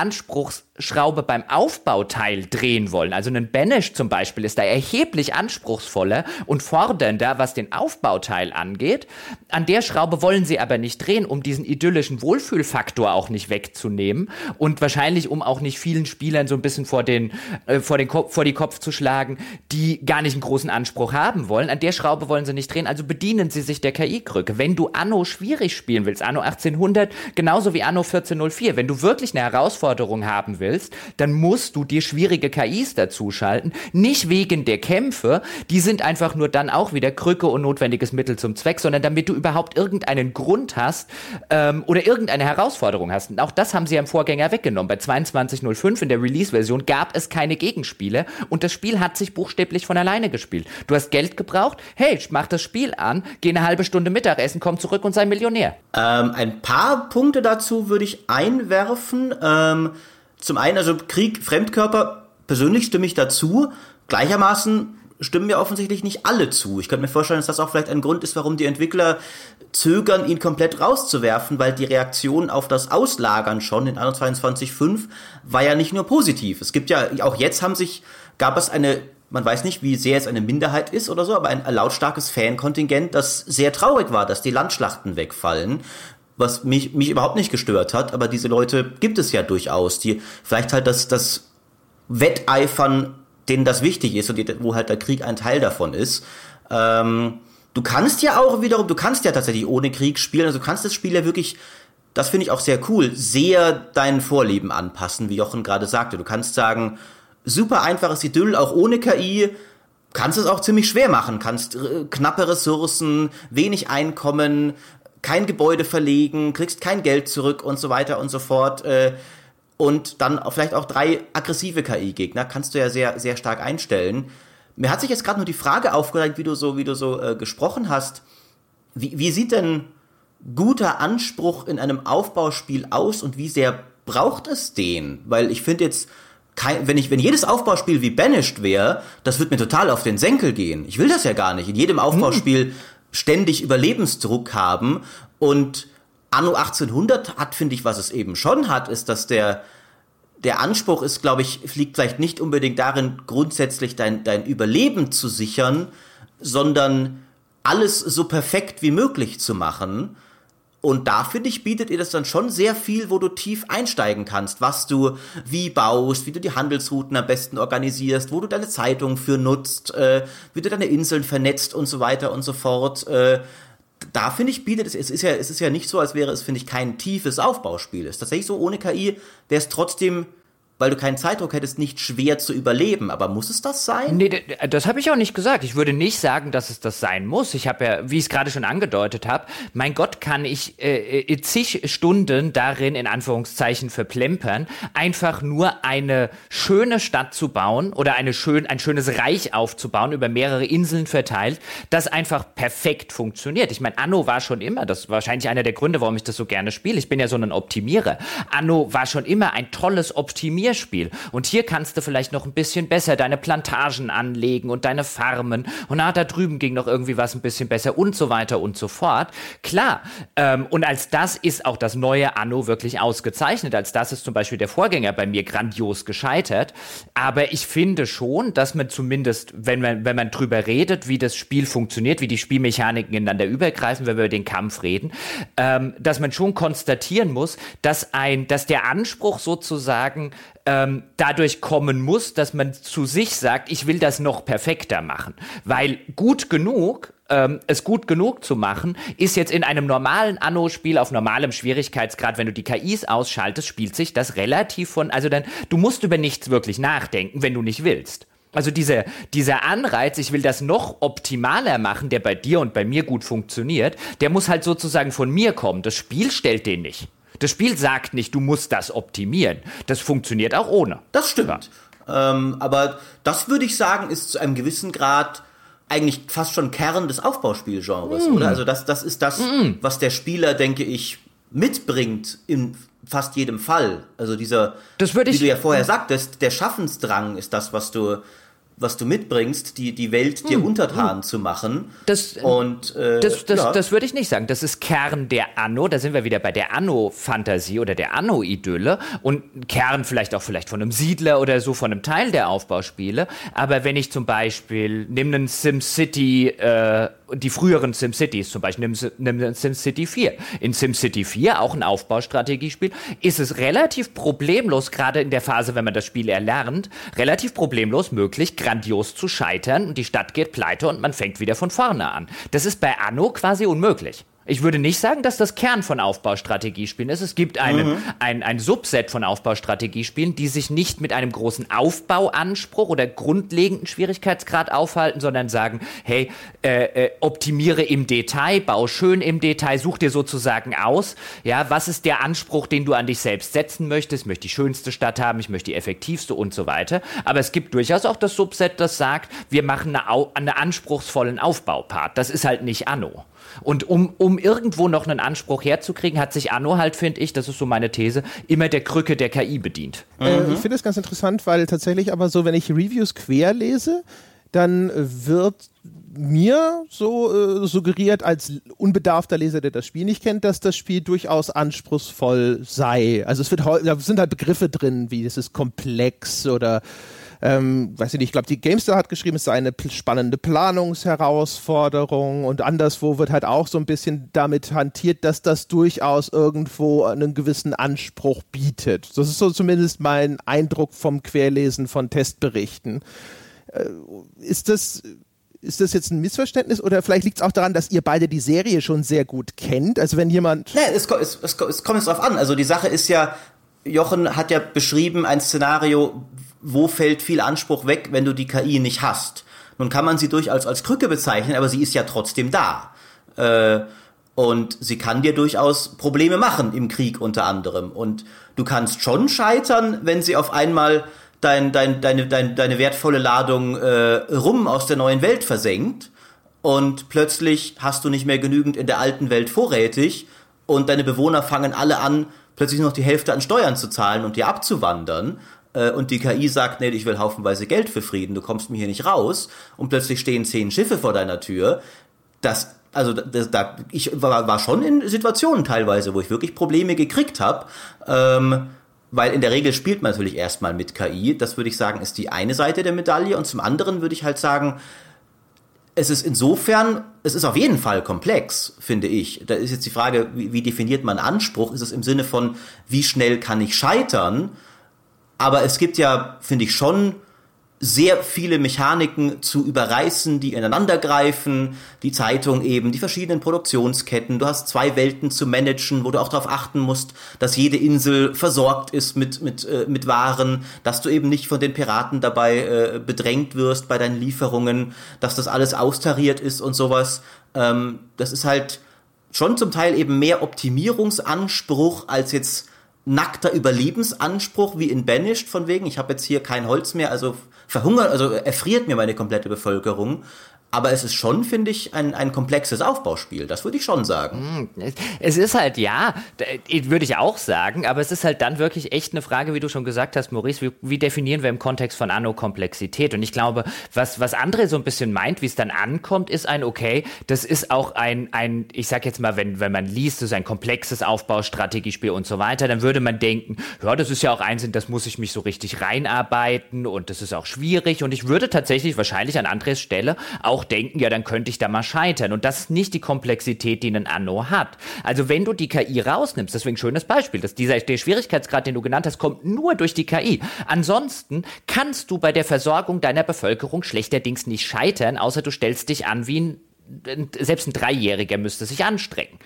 Anspruchsschraube beim Aufbauteil drehen wollen. Also ein Banish zum Beispiel ist da erheblich anspruchsvoller und fordernder, was den Aufbauteil angeht. An der Schraube wollen sie aber nicht drehen um diesen idyllischen Wohlfühlfaktor auch nicht wegzunehmen und wahrscheinlich um auch nicht vielen Spielern so ein bisschen vor den äh, vor den Kopf, vor die Kopf zu schlagen, die gar nicht einen großen Anspruch haben wollen. An der Schraube wollen sie nicht drehen, also bedienen sie sich der KI-Krücke. Wenn du Anno schwierig spielen willst, Anno 1800 genauso wie Anno 1404, wenn du wirklich eine Herausforderung haben willst, dann musst du dir schwierige KIs dazuschalten, nicht wegen der Kämpfe, die sind einfach nur dann auch wieder Krücke und notwendiges Mittel zum Zweck, sondern damit du überhaupt irgendeinen Grund hast, ähm, oder irgendeine Herausforderung hast. Und auch das haben sie ja im Vorgänger weggenommen. Bei 22.05 in der Release-Version gab es keine Gegenspiele und das Spiel hat sich buchstäblich von alleine gespielt. Du hast Geld gebraucht, hey, mach das Spiel an, geh eine halbe Stunde Mittagessen, komm zurück und sei Millionär. Ähm, ein paar Punkte dazu würde ich einwerfen. Ähm, zum einen, also Krieg, Fremdkörper, persönlich stimme ich dazu. Gleichermaßen stimmen mir offensichtlich nicht alle zu. Ich könnte mir vorstellen, dass das auch vielleicht ein Grund ist, warum die Entwickler zögern, ihn komplett rauszuwerfen, weil die Reaktion auf das Auslagern schon in 21.5 war ja nicht nur positiv. Es gibt ja, auch jetzt haben sich, gab es eine, man weiß nicht, wie sehr es eine Minderheit ist oder so, aber ein lautstarkes Fankontingent, das sehr traurig war, dass die Landschlachten wegfallen was mich, mich überhaupt nicht gestört hat, aber diese Leute gibt es ja durchaus, die vielleicht halt das, das Wetteifern, denen das wichtig ist und die, wo halt der Krieg ein Teil davon ist. Ähm, du kannst ja auch wiederum, du kannst ja tatsächlich ohne Krieg spielen, also du kannst das Spiel ja wirklich, das finde ich auch sehr cool, sehr deinen Vorlieben anpassen, wie Jochen gerade sagte. Du kannst sagen, super einfaches Idyll, auch ohne KI, kannst es auch ziemlich schwer machen, kannst äh, knappe Ressourcen, wenig Einkommen, kein Gebäude verlegen, kriegst kein Geld zurück und so weiter und so fort. Äh, und dann vielleicht auch drei aggressive KI-Gegner kannst du ja sehr, sehr stark einstellen. Mir hat sich jetzt gerade nur die Frage aufgereiht, wie du so, wie du so äh, gesprochen hast. Wie, wie sieht denn guter Anspruch in einem Aufbauspiel aus und wie sehr braucht es den? Weil ich finde jetzt, kein, wenn ich, wenn jedes Aufbauspiel wie Banished wäre, das wird mir total auf den Senkel gehen. Ich will das ja gar nicht. In jedem Aufbauspiel hm ständig Überlebensdruck haben. Und Anno 1800 hat, finde ich, was es eben schon hat, ist, dass der, der Anspruch ist, glaube ich, liegt vielleicht nicht unbedingt darin, grundsätzlich dein, dein Überleben zu sichern, sondern alles so perfekt wie möglich zu machen. Und da finde ich, bietet ihr das dann schon sehr viel, wo du tief einsteigen kannst, was du wie baust, wie du die Handelsrouten am besten organisierst, wo du deine Zeitung für nutzt, äh, wie du deine Inseln vernetzt und so weiter und so fort. Äh, da finde ich, bietet es, es ist ja, es ist ja nicht so, als wäre es, finde ich, kein tiefes Aufbauspiel. Es ist tatsächlich so, ohne KI wäre es trotzdem weil du keinen Zeitdruck hättest, nicht schwer zu überleben. Aber muss es das sein? Nee, das habe ich auch nicht gesagt. Ich würde nicht sagen, dass es das sein muss. Ich habe ja, wie ich es gerade schon angedeutet habe, mein Gott, kann ich äh, äh, zig Stunden darin in Anführungszeichen verplempern, einfach nur eine schöne Stadt zu bauen oder eine schön, ein schönes Reich aufzubauen, über mehrere Inseln verteilt, das einfach perfekt funktioniert. Ich meine, Anno war schon immer, das ist wahrscheinlich einer der Gründe, warum ich das so gerne spiele. Ich bin ja so ein Optimierer. Anno war schon immer ein tolles Optimierer. Turnierspiel. Und hier kannst du vielleicht noch ein bisschen besser deine Plantagen anlegen und deine Farmen. Und na, da drüben ging noch irgendwie was ein bisschen besser und so weiter und so fort. Klar. Ähm, und als das ist auch das neue Anno wirklich ausgezeichnet. Als das ist zum Beispiel der Vorgänger bei mir grandios gescheitert. Aber ich finde schon, dass man zumindest, wenn man, wenn man drüber redet, wie das Spiel funktioniert, wie die Spielmechaniken ineinander übergreifen, wenn wir über den Kampf reden, ähm, dass man schon konstatieren muss, dass ein, dass der Anspruch sozusagen ähm, dadurch kommen muss, dass man zu sich sagt, ich will das noch perfekter machen. Weil gut genug, ähm, es gut genug zu machen, ist jetzt in einem normalen Anno-Spiel auf normalem Schwierigkeitsgrad, wenn du die KIs ausschaltest, spielt sich das relativ von, also dann, du musst über nichts wirklich nachdenken, wenn du nicht willst. Also dieser, dieser Anreiz, ich will das noch optimaler machen, der bei dir und bei mir gut funktioniert, der muss halt sozusagen von mir kommen. Das Spiel stellt den nicht. Das Spiel sagt nicht, du musst das optimieren. Das funktioniert auch ohne. Das stimmt. Ja. Ähm, aber das würde ich sagen, ist zu einem gewissen Grad eigentlich fast schon Kern des Aufbauspielgenres, mm. oder? Also das, das ist das, mm. was der Spieler, denke ich, mitbringt in fast jedem Fall. Also dieser, das wie du ja vorher sagtest, der Schaffensdrang ist das, was du was du mitbringst, die, die Welt dir hm, untertan hm. zu machen. Das, und, äh, das, das, ja. das würde ich nicht sagen. Das ist Kern der Anno. Da sind wir wieder bei der Anno-Fantasie oder der Anno-Idylle. Und Kern vielleicht auch vielleicht von einem Siedler oder so, von einem Teil der Aufbauspiele. Aber wenn ich zum Beispiel, nimm einen SimCity, äh, die früheren SimCities zum Beispiel, nimm, nimm SimCity 4. In SimCity 4, auch ein Aufbaustrategiespiel, ist es relativ problemlos, gerade in der Phase, wenn man das Spiel erlernt, relativ problemlos möglich, grandios zu scheitern und die Stadt geht pleite und man fängt wieder von vorne an. Das ist bei Anno quasi unmöglich. Ich würde nicht sagen, dass das Kern von Aufbaustrategiespielen ist. Es gibt einen, mhm. ein, ein Subset von Aufbaustrategiespielen, die sich nicht mit einem großen Aufbauanspruch oder grundlegenden Schwierigkeitsgrad aufhalten, sondern sagen, hey, äh, äh, optimiere im Detail, bau schön im Detail, such dir sozusagen aus, ja, was ist der Anspruch, den du an dich selbst setzen möchtest? Ich möchte die schönste Stadt haben, ich möchte die effektivste und so weiter. Aber es gibt durchaus auch das Subset, das sagt, wir machen eine, einen anspruchsvollen Aufbaupart. Das ist halt nicht Anno. Und um, um irgendwo noch einen Anspruch herzukriegen, hat sich Anno halt, finde ich, das ist so meine These, immer der Krücke der KI bedient. Äh, ich finde es ganz interessant, weil tatsächlich aber so, wenn ich Reviews quer lese, dann wird mir so äh, suggeriert als unbedarfter Leser, der das Spiel nicht kennt, dass das Spiel durchaus anspruchsvoll sei. Also es wird da sind halt Begriffe drin, wie es ist komplex oder ähm, weiß ich nicht, ich glaube, die GameStar hat geschrieben, es sei eine spannende Planungsherausforderung und anderswo wird halt auch so ein bisschen damit hantiert, dass das durchaus irgendwo einen gewissen Anspruch bietet. Das ist so zumindest mein Eindruck vom Querlesen von Testberichten. Äh, ist das ist das jetzt ein Missverständnis oder vielleicht liegt es auch daran, dass ihr beide die Serie schon sehr gut kennt? Also wenn jemand. Nee, es, es, es, es kommt jetzt drauf an. Also die Sache ist ja, Jochen hat ja beschrieben ein Szenario, wo fällt viel Anspruch weg, wenn du die KI nicht hast. Nun kann man sie durchaus als Krücke bezeichnen, aber sie ist ja trotzdem da. Äh, und sie kann dir durchaus Probleme machen im Krieg unter anderem. Und du kannst schon scheitern, wenn sie auf einmal dein, dein, deine, dein, deine wertvolle Ladung äh, Rum aus der neuen Welt versenkt. Und plötzlich hast du nicht mehr genügend in der alten Welt vorrätig und deine Bewohner fangen alle an, plötzlich noch die Hälfte an Steuern zu zahlen und dir abzuwandern äh, und die KI sagt, nee, ich will haufenweise Geld für Frieden, du kommst mir hier nicht raus und plötzlich stehen zehn Schiffe vor deiner Tür, das also das, da, ich war, war schon in Situationen teilweise, wo ich wirklich Probleme gekriegt habe, ähm, weil in der Regel spielt man natürlich erstmal mit KI. Das würde ich sagen, ist die eine Seite der Medaille. Und zum anderen würde ich halt sagen, es ist insofern, es ist auf jeden Fall komplex, finde ich. Da ist jetzt die Frage, wie, wie definiert man Anspruch? Ist es im Sinne von, wie schnell kann ich scheitern? Aber es gibt ja, finde ich, schon sehr viele Mechaniken zu überreißen, die ineinander greifen, die Zeitung eben, die verschiedenen Produktionsketten. Du hast zwei Welten zu managen, wo du auch darauf achten musst, dass jede Insel versorgt ist mit, mit, äh, mit Waren, dass du eben nicht von den Piraten dabei äh, bedrängt wirst bei deinen Lieferungen, dass das alles austariert ist und sowas. Ähm, das ist halt schon zum Teil eben mehr Optimierungsanspruch als jetzt nackter Überlebensanspruch wie in Banished, von wegen, ich habe jetzt hier kein Holz mehr, also verhungert, also erfriert mir meine komplette Bevölkerung. Aber es ist schon, finde ich, ein, ein komplexes Aufbauspiel. Das würde ich schon sagen. Hm, es ist halt, ja, würde ich auch sagen, aber es ist halt dann wirklich echt eine Frage, wie du schon gesagt hast, Maurice, wie, wie definieren wir im Kontext von Anno Komplexität? Und ich glaube, was, was André so ein bisschen meint, wie es dann ankommt, ist ein, okay, das ist auch ein, ein ich sag jetzt mal, wenn, wenn man liest, das ist ein komplexes Aufbaustrategiespiel und so weiter, dann würde man denken, ja, das ist ja auch eins, das muss ich mich so richtig reinarbeiten und das ist auch schwierig. Und ich würde tatsächlich wahrscheinlich an Andres Stelle auch auch denken, ja, dann könnte ich da mal scheitern. Und das ist nicht die Komplexität, die ein Anno hat. Also wenn du die KI rausnimmst, deswegen schönes Beispiel, dass dieser der Schwierigkeitsgrad, den du genannt hast, kommt nur durch die KI. Ansonsten kannst du bei der Versorgung deiner Bevölkerung schlechterdings nicht scheitern, außer du stellst dich an wie ein selbst ein Dreijähriger müsste sich anstrengen.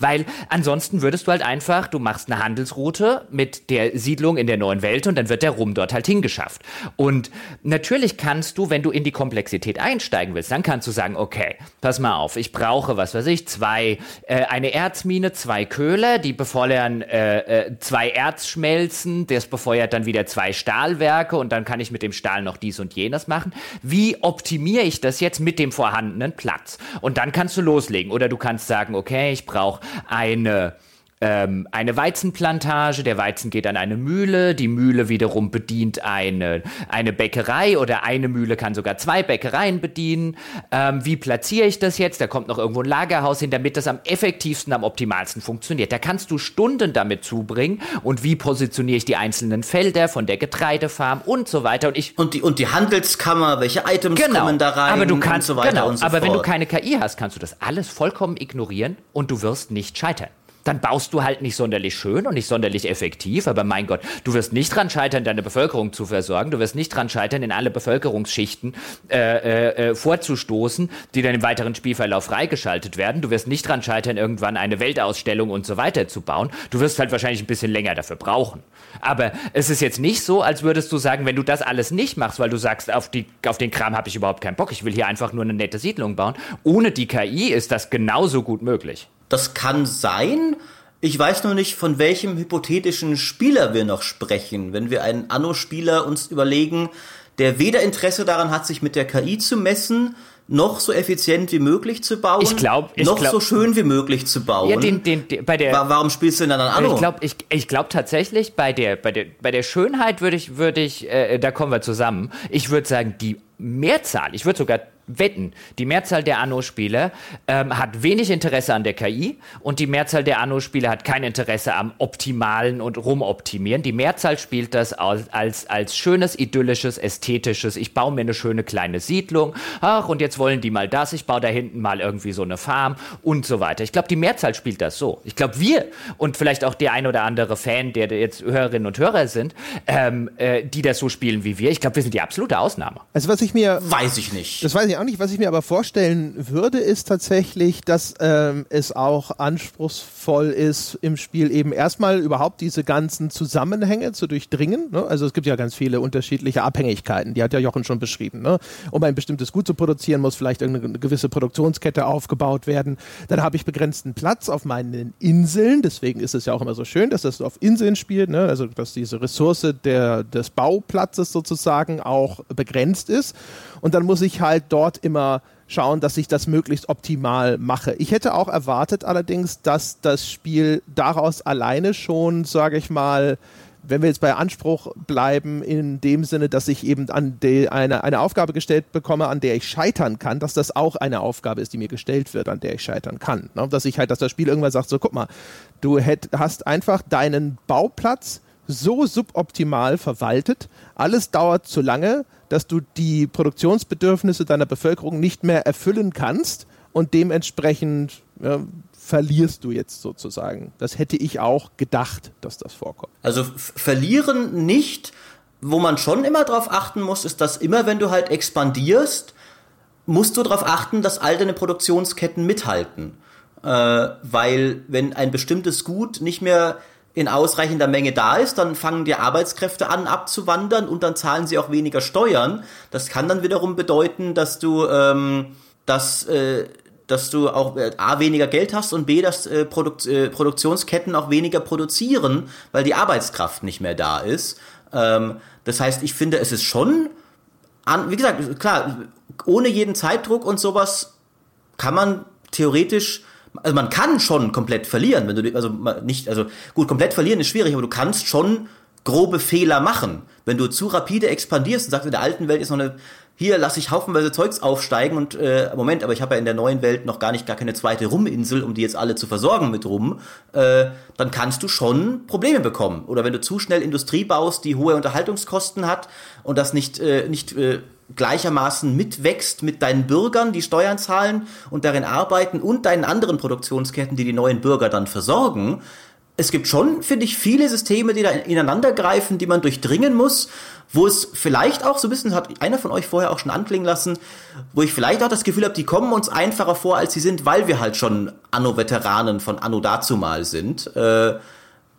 Weil ansonsten würdest du halt einfach, du machst eine Handelsroute mit der Siedlung in der neuen Welt und dann wird der Rum dort halt hingeschafft. Und natürlich kannst du, wenn du in die Komplexität einsteigen willst, dann kannst du sagen, okay, pass mal auf, ich brauche, was weiß ich, zwei, äh, eine Erzmine, zwei Köhler, die befeuern äh, äh, zwei Erzschmelzen, das befeuert dann wieder zwei Stahlwerke und dann kann ich mit dem Stahl noch dies und jenes machen. Wie optimiere ich das jetzt mit dem vorhandenen Platz? Und dann kannst du loslegen. Oder du kannst sagen, okay, ich brauche eine ähm, eine Weizenplantage, der Weizen geht an eine Mühle, die Mühle wiederum bedient eine, eine Bäckerei oder eine Mühle kann sogar zwei Bäckereien bedienen. Ähm, wie platziere ich das jetzt? Da kommt noch irgendwo ein Lagerhaus hin, damit das am effektivsten, am optimalsten funktioniert. Da kannst du Stunden damit zubringen und wie positioniere ich die einzelnen Felder von der Getreidefarm und so weiter. Und, ich und, die, und die Handelskammer, welche Items genau, kommen da rein aber du kannst, und so weiter genau, und so aber fort. wenn du keine KI hast, kannst du das alles vollkommen ignorieren und du wirst nicht scheitern dann baust du halt nicht sonderlich schön und nicht sonderlich effektiv, aber mein Gott, du wirst nicht dran scheitern, deine Bevölkerung zu versorgen, du wirst nicht dran scheitern, in alle Bevölkerungsschichten äh, äh, äh, vorzustoßen, die dann im weiteren Spielverlauf freigeschaltet werden, du wirst nicht dran scheitern, irgendwann eine Weltausstellung und so weiter zu bauen, du wirst halt wahrscheinlich ein bisschen länger dafür brauchen. Aber es ist jetzt nicht so, als würdest du sagen, wenn du das alles nicht machst, weil du sagst, auf, die, auf den Kram habe ich überhaupt keinen Bock, ich will hier einfach nur eine nette Siedlung bauen, ohne die KI ist das genauso gut möglich. Das kann sein. Ich weiß nur nicht, von welchem hypothetischen Spieler wir noch sprechen. Wenn wir einen Anno-Spieler uns überlegen, der weder Interesse daran hat, sich mit der KI zu messen, noch so effizient wie möglich zu bauen, ich glaub, ich noch glaub, so schön wie möglich zu bauen. Ja, den, den, den, bei der, Warum spielst du denn dann an Anno? Ich glaube ich, ich glaub tatsächlich, bei der, bei, der, bei der Schönheit würde ich, würde ich äh, da kommen wir zusammen, ich würde sagen, die Mehrzahl, ich würde sogar wetten, die Mehrzahl der Anno-Spieler ähm, hat wenig Interesse an der KI und die Mehrzahl der Anno-Spieler hat kein Interesse am Optimalen und Rumoptimieren. Die Mehrzahl spielt das als, als, als schönes, idyllisches, ästhetisches, ich baue mir eine schöne kleine Siedlung, ach, und jetzt wollen die mal das, ich baue da hinten mal irgendwie so eine Farm und so weiter. Ich glaube, die Mehrzahl spielt das so. Ich glaube, wir und vielleicht auch der ein oder andere Fan, der jetzt Hörerinnen und Hörer sind, ähm, äh, die das so spielen wie wir, ich glaube, wir sind die absolute Ausnahme. Also was ich mir... Weiß ich nicht. Das weiß ich auch nicht. Was ich mir aber vorstellen würde, ist tatsächlich, dass ähm, es auch anspruchsvoll ist, im Spiel eben erstmal überhaupt diese ganzen Zusammenhänge zu durchdringen. Ne? Also es gibt ja ganz viele unterschiedliche Abhängigkeiten, die hat ja Jochen schon beschrieben. Ne? Um ein bestimmtes Gut zu produzieren, muss vielleicht eine gewisse Produktionskette aufgebaut werden. Dann habe ich begrenzten Platz auf meinen Inseln. Deswegen ist es ja auch immer so schön, dass das auf Inseln spielt. Ne? Also dass diese Ressource der, des Bauplatzes sozusagen auch begrenzt ist. Und dann muss ich halt dort immer schauen, dass ich das möglichst optimal mache. Ich hätte auch erwartet allerdings, dass das Spiel daraus alleine schon, sage ich mal, wenn wir jetzt bei Anspruch bleiben, in dem Sinne, dass ich eben an eine, eine Aufgabe gestellt bekomme, an der ich scheitern kann, dass das auch eine Aufgabe ist, die mir gestellt wird, an der ich scheitern kann. Ne? Dass ich halt, dass das Spiel irgendwann sagt, so guck mal, du hätt, hast einfach deinen Bauplatz so suboptimal verwaltet, alles dauert zu lange, dass du die Produktionsbedürfnisse deiner Bevölkerung nicht mehr erfüllen kannst und dementsprechend ja, verlierst du jetzt sozusagen. Das hätte ich auch gedacht, dass das vorkommt. Also verlieren nicht. Wo man schon immer darauf achten muss, ist, dass immer wenn du halt expandierst, musst du darauf achten, dass all deine Produktionsketten mithalten. Äh, weil wenn ein bestimmtes Gut nicht mehr in ausreichender Menge da ist, dann fangen die Arbeitskräfte an abzuwandern und dann zahlen sie auch weniger Steuern. Das kann dann wiederum bedeuten, dass du, ähm, dass, äh, dass du auch äh, A weniger Geld hast und B, dass äh, Produkt, äh, Produktionsketten auch weniger produzieren, weil die Arbeitskraft nicht mehr da ist. Ähm, das heißt, ich finde, es ist schon, an, wie gesagt, klar, ohne jeden Zeitdruck und sowas kann man theoretisch also man kann schon komplett verlieren, wenn du also nicht, also gut, komplett verlieren ist schwierig, aber du kannst schon grobe Fehler machen. Wenn du zu rapide expandierst und sagst, in der alten Welt ist noch eine, hier lasse ich haufenweise Zeugs aufsteigen und äh, Moment, aber ich habe ja in der neuen Welt noch gar nicht gar keine zweite Ruminsel, um die jetzt alle zu versorgen mit Rum, äh, dann kannst du schon Probleme bekommen. Oder wenn du zu schnell Industrie baust, die hohe Unterhaltungskosten hat und das nicht, äh, nicht äh, gleichermaßen mitwächst mit deinen Bürgern, die Steuern zahlen und darin arbeiten und deinen anderen Produktionsketten, die die neuen Bürger dann versorgen. Es gibt schon, finde ich, viele Systeme, die da ineinander greifen, die man durchdringen muss, wo es vielleicht auch so ein bisschen, hat einer von euch vorher auch schon anklingen lassen, wo ich vielleicht auch das Gefühl habe, die kommen uns einfacher vor, als sie sind, weil wir halt schon Anno-Veteranen von Anno dazumal sind. Äh,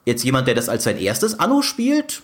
jetzt jemand, der das als sein erstes Anno spielt,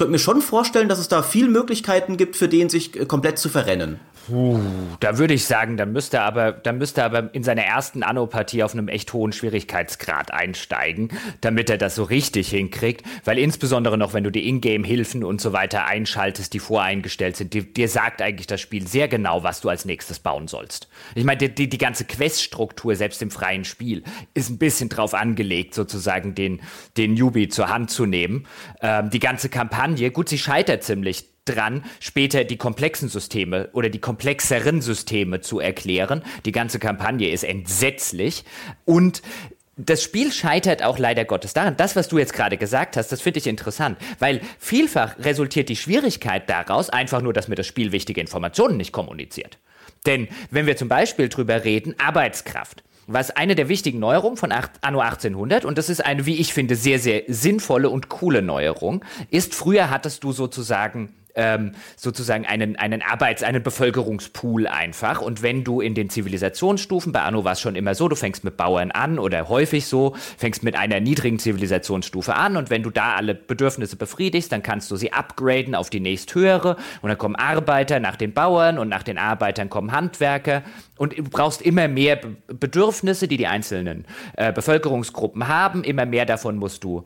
könnte mir schon vorstellen, dass es da viele Möglichkeiten gibt, für den sich äh, komplett zu verrennen. Puh, da würde ich sagen, dann müsste aber, dann müsste er aber in seiner ersten Anno-Partie auf einem echt hohen Schwierigkeitsgrad einsteigen, damit er das so richtig hinkriegt. Weil insbesondere noch, wenn du die Ingame-Hilfen und so weiter einschaltest, die voreingestellt sind, dir, dir sagt eigentlich das Spiel sehr genau, was du als nächstes bauen sollst. Ich meine, die, die, die ganze Quest-Struktur, selbst im freien Spiel, ist ein bisschen drauf angelegt, sozusagen den, den Newbie zur Hand zu nehmen. Ähm, die ganze Kampagne, gut, sie scheitert ziemlich dran, später die komplexen Systeme oder die komplexeren Systeme zu erklären. Die ganze Kampagne ist entsetzlich und das Spiel scheitert auch leider Gottes daran. Das, was du jetzt gerade gesagt hast, das finde ich interessant, weil vielfach resultiert die Schwierigkeit daraus einfach nur, dass mir das Spiel wichtige Informationen nicht kommuniziert. Denn wenn wir zum Beispiel drüber reden, Arbeitskraft was eine der wichtigen Neuerungen von Anno 1800 und das ist eine, wie ich finde, sehr, sehr sinnvolle und coole Neuerung, ist, früher hattest du sozusagen ähm, sozusagen einen, einen Arbeits-, einen Bevölkerungspool einfach. Und wenn du in den Zivilisationsstufen, bei Anno war es schon immer so, du fängst mit Bauern an oder häufig so, fängst mit einer niedrigen Zivilisationsstufe an und wenn du da alle Bedürfnisse befriedigst, dann kannst du sie upgraden auf die nächsthöhere und dann kommen Arbeiter nach den Bauern und nach den Arbeitern kommen Handwerker und du brauchst immer mehr Bedürfnisse, die die einzelnen äh, Bevölkerungsgruppen haben, immer mehr davon musst du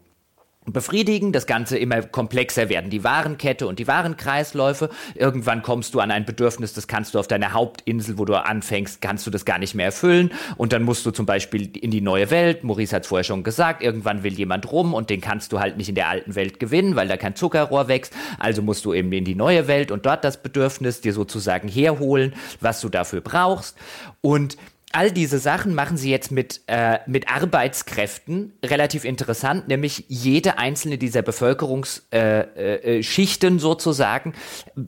befriedigen, das Ganze immer komplexer werden, die Warenkette und die Warenkreisläufe. Irgendwann kommst du an ein Bedürfnis, das kannst du auf deiner Hauptinsel, wo du anfängst, kannst du das gar nicht mehr erfüllen. Und dann musst du zum Beispiel in die neue Welt, Maurice hat es vorher schon gesagt, irgendwann will jemand rum und den kannst du halt nicht in der alten Welt gewinnen, weil da kein Zuckerrohr wächst. Also musst du eben in die neue Welt und dort das Bedürfnis dir sozusagen herholen, was du dafür brauchst. Und all diese Sachen machen sie jetzt mit, äh, mit Arbeitskräften relativ interessant, nämlich jede einzelne dieser Bevölkerungsschichten äh, äh, sozusagen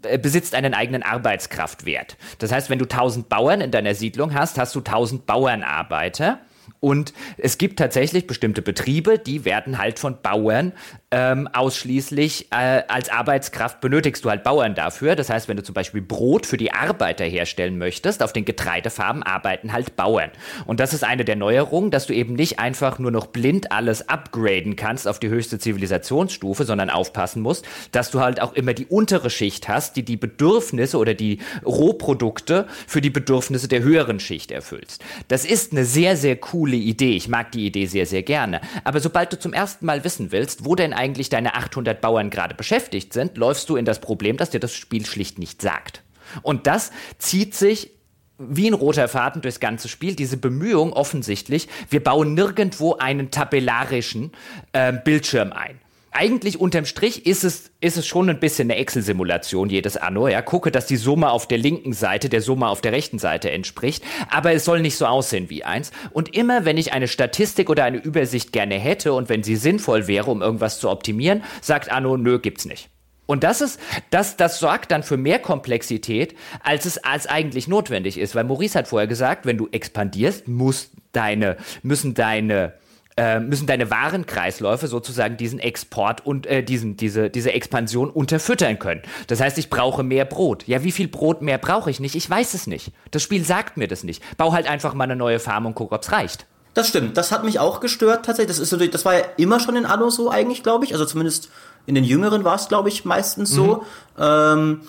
äh, besitzt einen eigenen Arbeitskraftwert. Das heißt, wenn du 1000 Bauern in deiner Siedlung hast, hast du 1000 Bauernarbeiter. Und es gibt tatsächlich bestimmte Betriebe, die werden halt von Bauern ähm, ausschließlich äh, als Arbeitskraft benötigst du halt Bauern dafür. Das heißt, wenn du zum Beispiel Brot für die Arbeiter herstellen möchtest, auf den Getreidefarben arbeiten halt Bauern. Und das ist eine der Neuerungen, dass du eben nicht einfach nur noch blind alles upgraden kannst auf die höchste Zivilisationsstufe, sondern aufpassen musst, dass du halt auch immer die untere Schicht hast, die die Bedürfnisse oder die Rohprodukte für die Bedürfnisse der höheren Schicht erfüllst. Das ist eine sehr, sehr coole Idee. Ich mag die Idee sehr, sehr gerne. Aber sobald du zum ersten Mal wissen willst, wo denn eigentlich deine 800 Bauern gerade beschäftigt sind, läufst du in das Problem, dass dir das Spiel schlicht nicht sagt. Und das zieht sich wie ein roter Faden durchs ganze Spiel, diese Bemühung offensichtlich, wir bauen nirgendwo einen tabellarischen äh, Bildschirm ein eigentlich unterm Strich ist es, ist es schon ein bisschen eine Excel-Simulation, jedes Anno. Ja, gucke, dass die Summe auf der linken Seite der Summe auf der rechten Seite entspricht. Aber es soll nicht so aussehen wie eins. Und immer, wenn ich eine Statistik oder eine Übersicht gerne hätte und wenn sie sinnvoll wäre, um irgendwas zu optimieren, sagt Anno, nö, gibt's nicht. Und das ist, das, das sorgt dann für mehr Komplexität, als es als eigentlich notwendig ist. Weil Maurice hat vorher gesagt, wenn du expandierst, muss deine, müssen deine äh, müssen deine Warenkreisläufe sozusagen diesen Export und äh, diesen, diese, diese Expansion unterfüttern können. Das heißt, ich brauche mehr Brot. Ja, wie viel Brot mehr brauche ich nicht? Ich weiß es nicht. Das Spiel sagt mir das nicht. Bau halt einfach mal eine neue Farm und guck, ob's reicht. Das stimmt. Das hat mich auch gestört tatsächlich. Das ist natürlich, das war ja immer schon in Anno so eigentlich, glaube ich. Also zumindest in den Jüngeren war es, glaube ich, meistens so. Mhm. Ähm,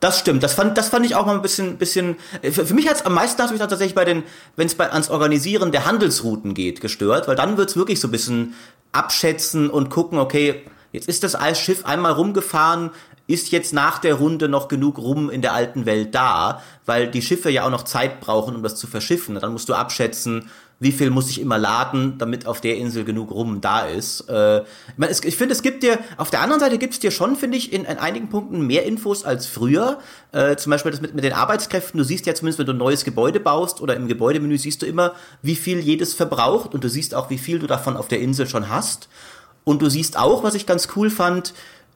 das stimmt, das fand, das fand ich auch mal ein bisschen, bisschen. Für, für mich hat es am meisten natürlich tatsächlich bei den, wenn es ans Organisieren der Handelsrouten geht, gestört, weil dann wird's wirklich so ein bisschen abschätzen und gucken, okay, jetzt ist das Schiff einmal rumgefahren, ist jetzt nach der Runde noch genug rum in der alten Welt da, weil die Schiffe ja auch noch Zeit brauchen, um das zu verschiffen. Dann musst du abschätzen, wie viel muss ich immer laden, damit auf der Insel genug rum da ist. Äh, ich finde, es gibt dir, auf der anderen Seite gibt es dir schon, finde ich, in, in, einigen Punkten mehr Infos als früher. Äh, zum Beispiel das mit, mit den Arbeitskräften. Du siehst ja zumindest, wenn du ein neues Gebäude baust oder im Gebäudemenü siehst du immer, wie viel jedes verbraucht und du siehst auch, wie viel du davon auf der Insel schon hast. Und du siehst auch, was ich ganz cool fand,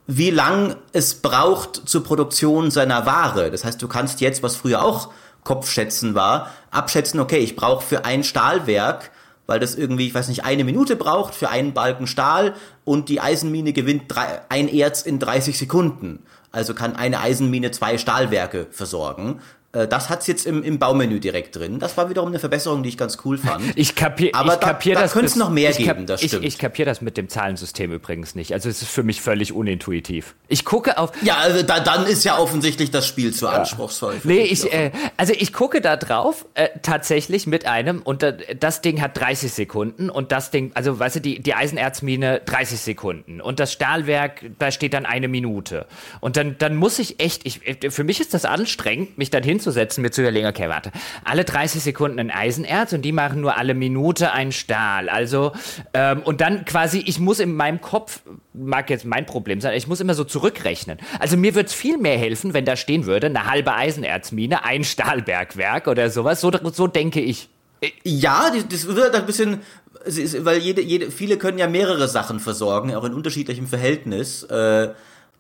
wie lang es braucht zur Produktion seiner Ware. Das heißt, du kannst jetzt, was früher auch Kopfschätzen war, abschätzen, okay, ich brauche für ein Stahlwerk, weil das irgendwie, ich weiß nicht, eine Minute braucht für einen Balken Stahl und die Eisenmine gewinnt drei, ein Erz in 30 Sekunden. Also kann eine Eisenmine zwei Stahlwerke versorgen. Äh, das hat's jetzt im, im Baumenü direkt drin. Das war wiederum eine Verbesserung, die ich ganz cool fand. Ich kapiere Aber ich kapier da, da könnte es noch mehr geben, das stimmt. Ich, ich kapiere das mit dem Zahlensystem übrigens nicht. Also es ist für mich völlig unintuitiv. Ich gucke auf... Ja, also da, dann ist ja offensichtlich das Spiel zu anspruchsvoll. Nee, ich, äh, also ich gucke da drauf äh, tatsächlich mit einem und da, das Ding hat 30 Sekunden und das Ding, also weißt du, die, die Eisenerzmine 30 Sekunden und das Stahlwerk, da steht dann eine Minute. Und dann, dann muss ich echt, ich, für mich ist das anstrengend, mich dann hinzusetzen, mir zu überlegen, okay, warte, alle 30 Sekunden ein Eisenerz und die machen nur alle Minute ein Stahl. Also, ähm, und dann quasi, ich muss in meinem Kopf, mag jetzt mein Problem sein, ich muss immer so zurückrechnen. Also mir würde es viel mehr helfen, wenn da stehen würde, eine halbe Eisenerzmine, ein Stahlbergwerk oder sowas. So, so denke ich. Ja, das wird ein bisschen, weil jede, jede, viele können ja mehrere Sachen versorgen, auch in unterschiedlichem Verhältnis. Äh,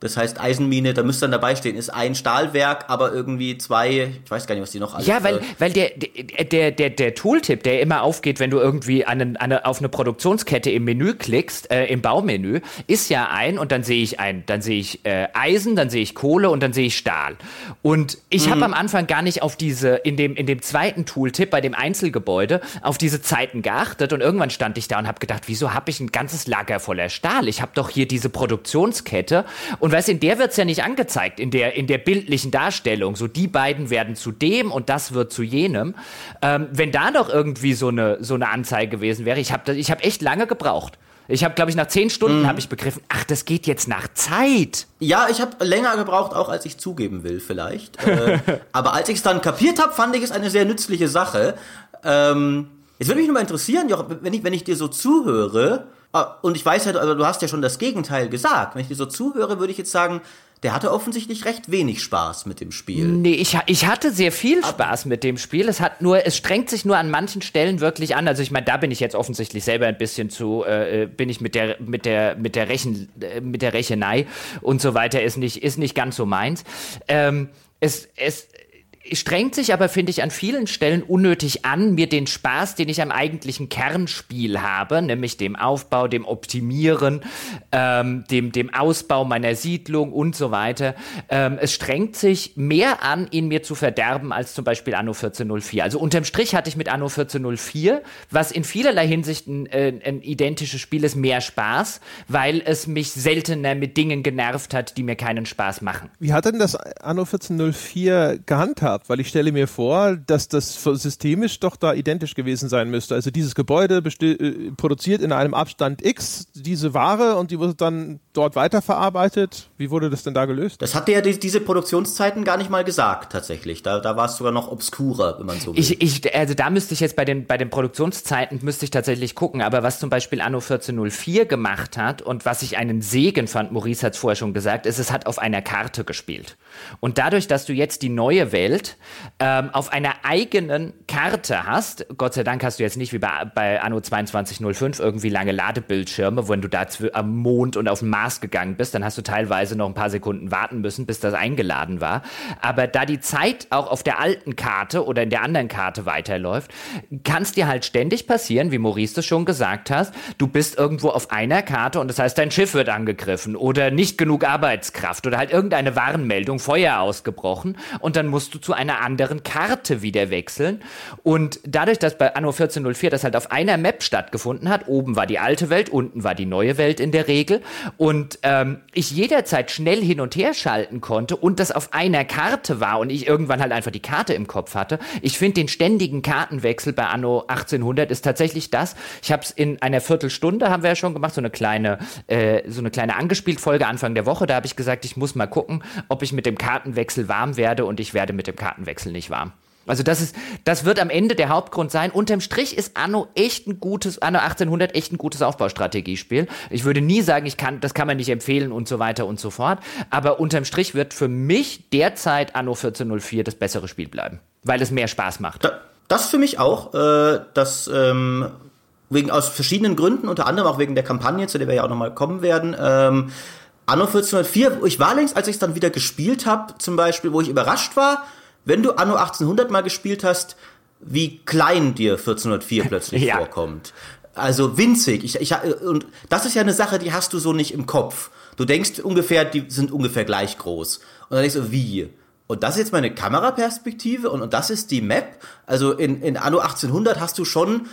das heißt, Eisenmine, da müsste dann dabei stehen, ist ein Stahlwerk, aber irgendwie zwei, ich weiß gar nicht, was die noch alles Ja, weil, weil der, der, der, der Tooltip, der immer aufgeht, wenn du irgendwie eine, eine, auf eine Produktionskette im Menü klickst, äh, im Baumenü, ist ja ein und dann sehe ich ein, dann sehe ich äh, Eisen, dann sehe ich Kohle und dann sehe ich Stahl. Und ich mhm. habe am Anfang gar nicht auf diese, in dem, in dem zweiten Tooltip bei dem Einzelgebäude, auf diese Zeiten geachtet und irgendwann stand ich da und habe gedacht, wieso habe ich ein ganzes Lager voller Stahl? Ich habe doch hier diese Produktionskette und und weißt in der wird es ja nicht angezeigt, in der, in der bildlichen Darstellung. So, die beiden werden zu dem und das wird zu jenem. Ähm, wenn da noch irgendwie so eine, so eine Anzeige gewesen wäre, ich habe ich hab echt lange gebraucht. Ich habe, glaube ich, nach zehn Stunden mhm. habe ich begriffen, ach, das geht jetzt nach Zeit. Ja, ich habe länger gebraucht, auch als ich zugeben will, vielleicht. äh, aber als ich es dann kapiert habe, fand ich es eine sehr nützliche Sache. Ähm, jetzt würde mich nur mal interessieren, Joch, wenn ich, wenn ich dir so zuhöre, ah, und ich weiß ja, du hast ja schon das Gegenteil gesagt. Wenn ich dir so zuhöre, würde ich jetzt sagen, der hatte offensichtlich recht wenig Spaß mit dem Spiel. Nee, ich, ich hatte sehr viel Spaß mit dem Spiel. Es hat nur, es strengt sich nur an manchen Stellen wirklich an. Also ich meine, da bin ich jetzt offensichtlich selber ein bisschen zu, äh, bin ich mit der, mit der, mit der Rechen, äh, mit der Rechenei und so weiter ist nicht, ist nicht ganz so meins. Ähm, es, es, strengt sich aber, finde ich, an vielen Stellen unnötig an, mir den Spaß, den ich am eigentlichen Kernspiel habe, nämlich dem Aufbau, dem Optimieren, ähm, dem, dem Ausbau meiner Siedlung und so weiter. Ähm, es strengt sich mehr an, ihn mir zu verderben, als zum Beispiel Anno 1404. Also unterm Strich hatte ich mit Anno 1404, was in vielerlei Hinsicht ein, äh, ein identisches Spiel ist, mehr Spaß, weil es mich seltener mit Dingen genervt hat, die mir keinen Spaß machen. Wie hat denn das Anno 1404 gehandhabt? Gehabt, weil ich stelle mir vor, dass das systemisch doch da identisch gewesen sein müsste. Also dieses Gebäude äh, produziert in einem Abstand X diese Ware und die wird dann dort weiterverarbeitet. Wie wurde das denn da gelöst? Das hatte ja die, diese Produktionszeiten gar nicht mal gesagt, tatsächlich. Da, da war es sogar noch obskurer, wenn man so will. Ich, ich, also da müsste ich jetzt bei den, bei den Produktionszeiten müsste ich tatsächlich gucken. Aber was zum Beispiel Anno 1404 gemacht hat und was ich einen Segen fand, Maurice hat es vorher schon gesagt, ist, es hat auf einer Karte gespielt. Und dadurch, dass du jetzt die neue Welt ähm, auf einer eigenen Karte hast, Gott sei Dank hast du jetzt nicht wie bei, bei Anno 2205 irgendwie lange Ladebildschirme, wenn du da am Mond und auf dem Mars gegangen bist, dann hast du teilweise noch ein paar Sekunden warten müssen, bis das eingeladen war. Aber da die Zeit auch auf der alten Karte oder in der anderen Karte weiterläuft, kann es dir halt ständig passieren, wie Maurice das schon gesagt hast, du bist irgendwo auf einer Karte und das heißt, dein Schiff wird angegriffen oder nicht genug Arbeitskraft oder halt irgendeine Warnmeldung Feuer ausgebrochen und dann musst du zu einer anderen Karte wieder wechseln. Und dadurch, dass bei Anno 1404 das halt auf einer Map stattgefunden hat, oben war die alte Welt, unten war die neue Welt in der Regel und ähm, ich jederzeit schnell hin und her schalten konnte und das auf einer Karte war und ich irgendwann halt einfach die Karte im Kopf hatte. Ich finde den ständigen Kartenwechsel bei Anno 1800 ist tatsächlich das. Ich habe es in einer Viertelstunde, haben wir ja schon gemacht, so eine kleine, äh, so eine kleine angespielt Folge Anfang der Woche. Da habe ich gesagt, ich muss mal gucken, ob ich mit dem Kartenwechsel warm werde und ich werde mit dem Kartenwechsel nicht warm. Also das ist, das wird am Ende der Hauptgrund sein. Unterm Strich ist Anno echt ein gutes, Anno 1800 echt ein gutes Aufbaustrategiespiel. Ich würde nie sagen, ich kann, das kann man nicht empfehlen und so weiter und so fort. Aber unterm Strich wird für mich derzeit Anno 1404 das bessere Spiel bleiben, weil es mehr Spaß macht. Das für mich auch, äh, das ähm, wegen aus verschiedenen Gründen, unter anderem auch wegen der Kampagne, zu der wir ja auch nochmal kommen werden. Ähm, Anno 1404, ich war längst, als ich es dann wieder gespielt habe, zum Beispiel, wo ich überrascht war, wenn du Anno 1800 mal gespielt hast, wie klein dir 1404 plötzlich ja. vorkommt. Also winzig. Ich, ich, und das ist ja eine Sache, die hast du so nicht im Kopf. Du denkst ungefähr, die sind ungefähr gleich groß. Und dann denkst du, wie? Und das ist jetzt meine Kameraperspektive und, und das ist die Map. Also in, in Anno 1800 hast du schon,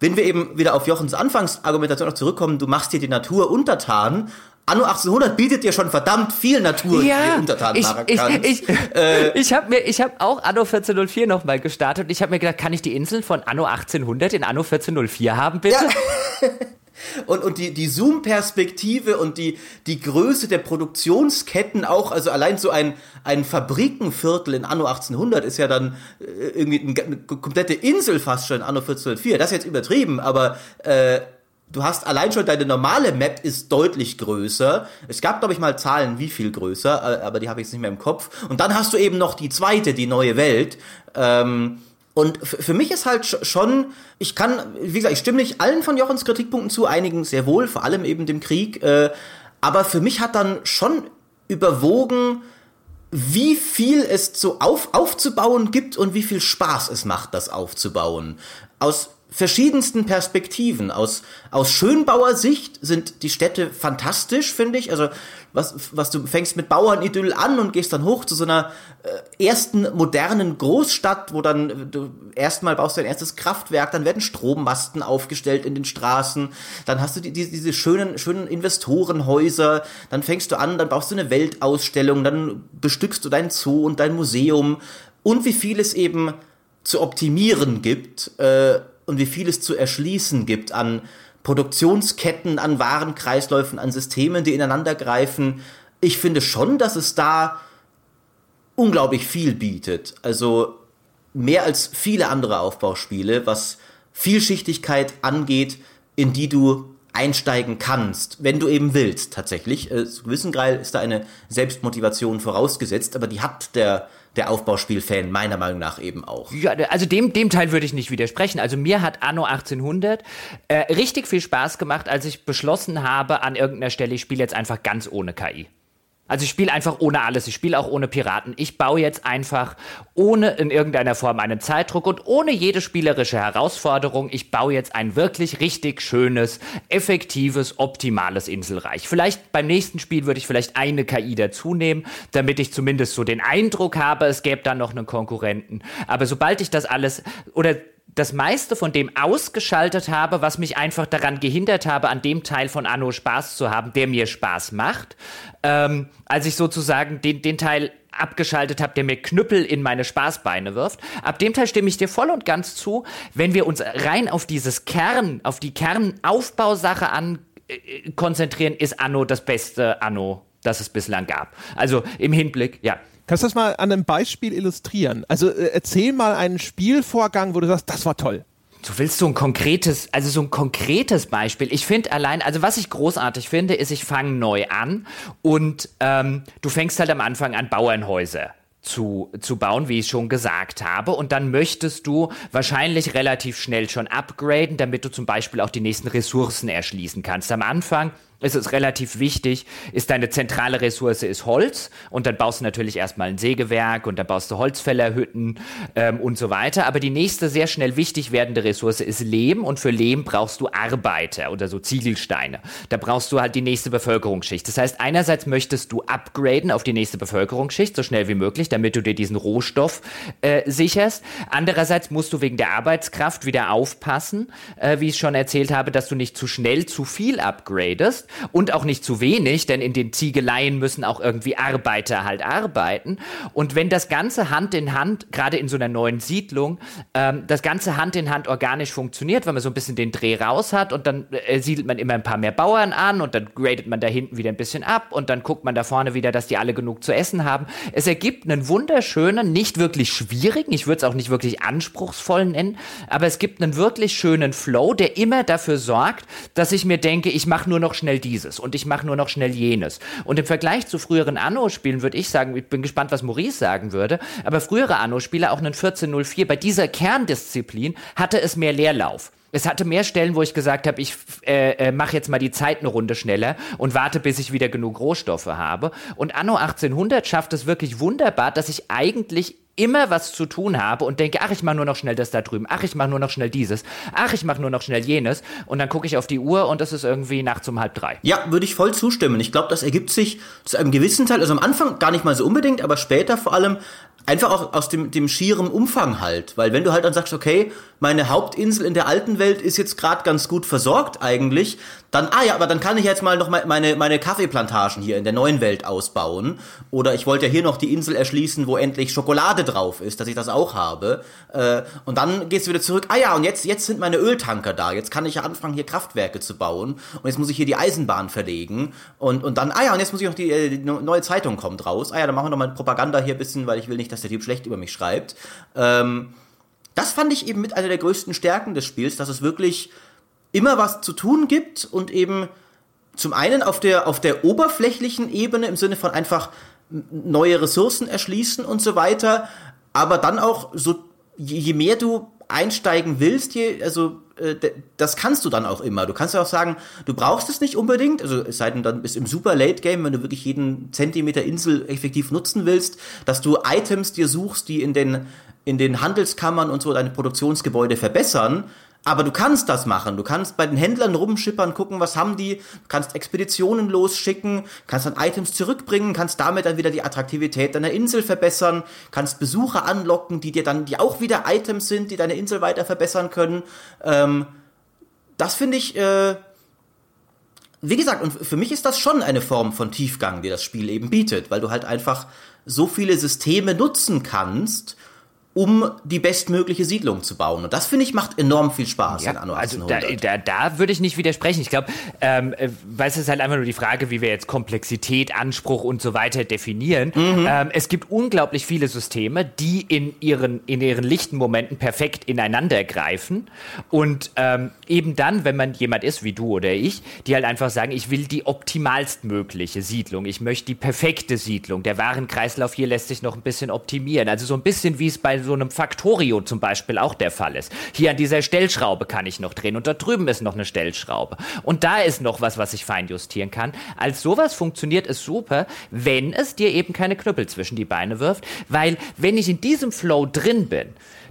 wenn wir eben wieder auf Jochens Anfangsargumentation noch zurückkommen, du machst dir die Natur untertan, Anno 1800 bietet dir schon verdammt viel Natur, ja, die du untertan ich, machen kannst. Ich, ich, äh, ich habe mir, ich habe auch Anno 1404 nochmal gestartet und ich habe mir gedacht, kann ich die Inseln von Anno 1800 in Anno 1404 haben, bitte? Ja. und, und die, die Zoom-Perspektive und die, die Größe der Produktionsketten auch, also allein so ein, ein Fabrikenviertel in Anno 1800 ist ja dann äh, irgendwie eine komplette Insel fast schon in Anno 1404. Das ist jetzt übertrieben, aber äh, du hast allein schon deine normale Map ist deutlich größer. Es gab, glaube ich, mal Zahlen, wie viel größer, äh, aber die habe ich jetzt nicht mehr im Kopf. Und dann hast du eben noch die zweite, die neue Welt. Ähm, und für mich ist halt schon, ich kann, wie gesagt, ich stimme nicht allen von Jochens Kritikpunkten zu, einigen sehr wohl, vor allem eben dem Krieg. Äh, aber für mich hat dann schon überwogen, wie viel es so auf, aufzubauen gibt und wie viel Spaß es macht, das aufzubauen. Aus verschiedensten Perspektiven. Aus, aus Schönbauer Sicht sind die Städte fantastisch, finde ich. Also, was, was du fängst mit Bauernidyll an und gehst dann hoch zu so einer äh, ersten modernen Großstadt, wo dann äh, du erstmal baust du ein erstes Kraftwerk, dann werden Strommasten aufgestellt in den Straßen, dann hast du die, die, diese schönen, schönen Investorenhäuser, dann fängst du an, dann baust du eine Weltausstellung, dann bestückst du dein Zoo und dein Museum und wie viel es eben zu optimieren gibt, äh, und wie viel es zu erschließen gibt an Produktionsketten, an Warenkreisläufen, an Systemen, die ineinander greifen. Ich finde schon, dass es da unglaublich viel bietet. Also mehr als viele andere Aufbauspiele, was Vielschichtigkeit angeht, in die du einsteigen kannst, wenn du eben willst, tatsächlich. Äh, zu gewissen Grad ist da eine Selbstmotivation vorausgesetzt, aber die hat der, der Aufbauspielfan meiner Meinung nach eben auch. Ja, also dem, dem Teil würde ich nicht widersprechen. Also mir hat Anno 1800 äh, richtig viel Spaß gemacht, als ich beschlossen habe, an irgendeiner Stelle, ich spiele jetzt einfach ganz ohne KI. Also ich spiele einfach ohne alles. Ich spiele auch ohne Piraten. Ich baue jetzt einfach ohne in irgendeiner Form einen Zeitdruck und ohne jede spielerische Herausforderung. Ich baue jetzt ein wirklich richtig schönes, effektives, optimales Inselreich. Vielleicht beim nächsten Spiel würde ich vielleicht eine KI dazu nehmen, damit ich zumindest so den Eindruck habe, es gäbe dann noch einen Konkurrenten. Aber sobald ich das alles oder das meiste von dem ausgeschaltet habe, was mich einfach daran gehindert habe, an dem Teil von Anno Spaß zu haben, der mir Spaß macht. Ähm, als ich sozusagen den, den Teil abgeschaltet habe, der mir Knüppel in meine Spaßbeine wirft. Ab dem Teil stimme ich dir voll und ganz zu. Wenn wir uns rein auf dieses Kern, auf die Kernaufbausache an äh, konzentrieren, ist Anno das beste Anno, das es bislang gab. Also im Hinblick, ja. Kannst du das mal an einem Beispiel illustrieren? Also äh, erzähl mal einen Spielvorgang, wo du sagst, das war toll. Du willst so ein konkretes, also so ein konkretes Beispiel. Ich finde allein, also was ich großartig finde, ist, ich fange neu an und ähm, du fängst halt am Anfang an Bauernhäuser zu, zu bauen, wie ich schon gesagt habe. Und dann möchtest du wahrscheinlich relativ schnell schon upgraden, damit du zum Beispiel auch die nächsten Ressourcen erschließen kannst. Am Anfang ist es relativ wichtig, ist deine zentrale Ressource ist Holz und dann baust du natürlich erstmal ein Sägewerk und dann baust du Holzfällerhütten ähm, und so weiter. Aber die nächste sehr schnell wichtig werdende Ressource ist Lehm und für Lehm brauchst du Arbeiter oder so Ziegelsteine. Da brauchst du halt die nächste Bevölkerungsschicht. Das heißt, einerseits möchtest du upgraden auf die nächste Bevölkerungsschicht so schnell wie möglich, damit du dir diesen Rohstoff äh, sicherst. Andererseits musst du wegen der Arbeitskraft wieder aufpassen, äh, wie ich schon erzählt habe, dass du nicht zu schnell zu viel upgradest und auch nicht zu wenig, denn in den Ziegeleien müssen auch irgendwie Arbeiter halt arbeiten. Und wenn das Ganze Hand in Hand, gerade in so einer neuen Siedlung, ähm, das Ganze Hand in Hand organisch funktioniert, weil man so ein bisschen den Dreh raus hat und dann äh, siedelt man immer ein paar mehr Bauern an und dann gradet man da hinten wieder ein bisschen ab und dann guckt man da vorne wieder, dass die alle genug zu essen haben. Es ergibt einen wunderschönen, nicht wirklich schwierigen, ich würde es auch nicht wirklich anspruchsvollen nennen, aber es gibt einen wirklich schönen Flow, der immer dafür sorgt, dass ich mir denke, ich mache nur noch schnell schnell dieses und ich mache nur noch schnell jenes. Und im Vergleich zu früheren Anno-Spielen würde ich sagen, ich bin gespannt, was Maurice sagen würde, aber frühere Anno-Spiele, auch einen 1404, bei dieser Kerndisziplin hatte es mehr Leerlauf. Es hatte mehr Stellen, wo ich gesagt habe, ich äh, äh, mache jetzt mal die Zeit eine Runde schneller und warte, bis ich wieder genug Rohstoffe habe. Und Anno 1800 schafft es wirklich wunderbar, dass ich eigentlich immer was zu tun habe und denke, ach, ich mache nur noch schnell das da drüben, ach, ich mache nur noch schnell dieses, ach, ich mache nur noch schnell jenes und dann gucke ich auf die Uhr und es ist irgendwie nachts um halb drei. Ja, würde ich voll zustimmen. Ich glaube, das ergibt sich zu einem gewissen Teil, also am Anfang gar nicht mal so unbedingt, aber später vor allem einfach auch aus dem, dem schieren Umfang halt. Weil wenn du halt dann sagst, okay, meine Hauptinsel in der alten Welt ist jetzt gerade ganz gut versorgt eigentlich, dann, ah ja, aber dann kann ich jetzt mal noch meine, meine Kaffeeplantagen hier in der neuen Welt ausbauen. Oder ich wollte ja hier noch die Insel erschließen, wo endlich Schokolade drauf ist, dass ich das auch habe. Äh, und dann gehst du wieder zurück, ah ja, und jetzt, jetzt sind meine Öltanker da. Jetzt kann ich ja anfangen, hier Kraftwerke zu bauen. Und jetzt muss ich hier die Eisenbahn verlegen. Und, und dann, ah ja, und jetzt muss ich noch die, äh, die neue Zeitung kommt raus. Ah ja, dann machen wir noch mal Propaganda hier ein bisschen, weil ich will nicht, dass der Typ schlecht über mich schreibt. Ähm, das fand ich eben mit einer der größten Stärken des Spiels, dass es wirklich immer was zu tun gibt und eben zum einen auf der, auf der oberflächlichen Ebene im Sinne von einfach neue Ressourcen erschließen und so weiter, aber dann auch so, je, mehr du einsteigen willst, je, also äh, das kannst du dann auch immer. Du kannst ja auch sagen, du brauchst es nicht unbedingt, also es sei denn, dann bist im super Late Game, wenn du wirklich jeden Zentimeter Insel effektiv nutzen willst, dass du Items dir suchst, die in den in den Handelskammern und so deine Produktionsgebäude verbessern. Aber du kannst das machen. Du kannst bei den Händlern rumschippern, gucken, was haben die. Du kannst Expeditionen losschicken, kannst dann Items zurückbringen, kannst damit dann wieder die Attraktivität deiner Insel verbessern, kannst Besucher anlocken, die dir dann, die auch wieder Items sind, die deine Insel weiter verbessern können. Ähm, das finde ich, äh, wie gesagt, und für mich ist das schon eine Form von Tiefgang, die das Spiel eben bietet, weil du halt einfach so viele Systeme nutzen kannst um die bestmögliche Siedlung zu bauen. Und das, finde ich, macht enorm viel Spaß ja, in Anno Also da, da, da würde ich nicht widersprechen. Ich glaube, ähm, äh, weil es ist halt einfach nur die Frage, wie wir jetzt Komplexität, Anspruch und so weiter definieren. Mhm. Ähm, es gibt unglaublich viele Systeme, die in ihren, in ihren lichten Momenten perfekt ineinander greifen. Und ähm, eben dann, wenn man jemand ist wie du oder ich, die halt einfach sagen, ich will die optimalstmögliche Siedlung. Ich möchte die perfekte Siedlung. Der Warenkreislauf hier lässt sich noch ein bisschen optimieren. Also so ein bisschen wie es bei so einem Factorio zum Beispiel auch der Fall ist. Hier an dieser Stellschraube kann ich noch drehen und da drüben ist noch eine Stellschraube. Und da ist noch was, was ich feinjustieren kann. Als sowas funktioniert es super, wenn es dir eben keine Knüppel zwischen die Beine wirft, weil wenn ich in diesem Flow drin bin,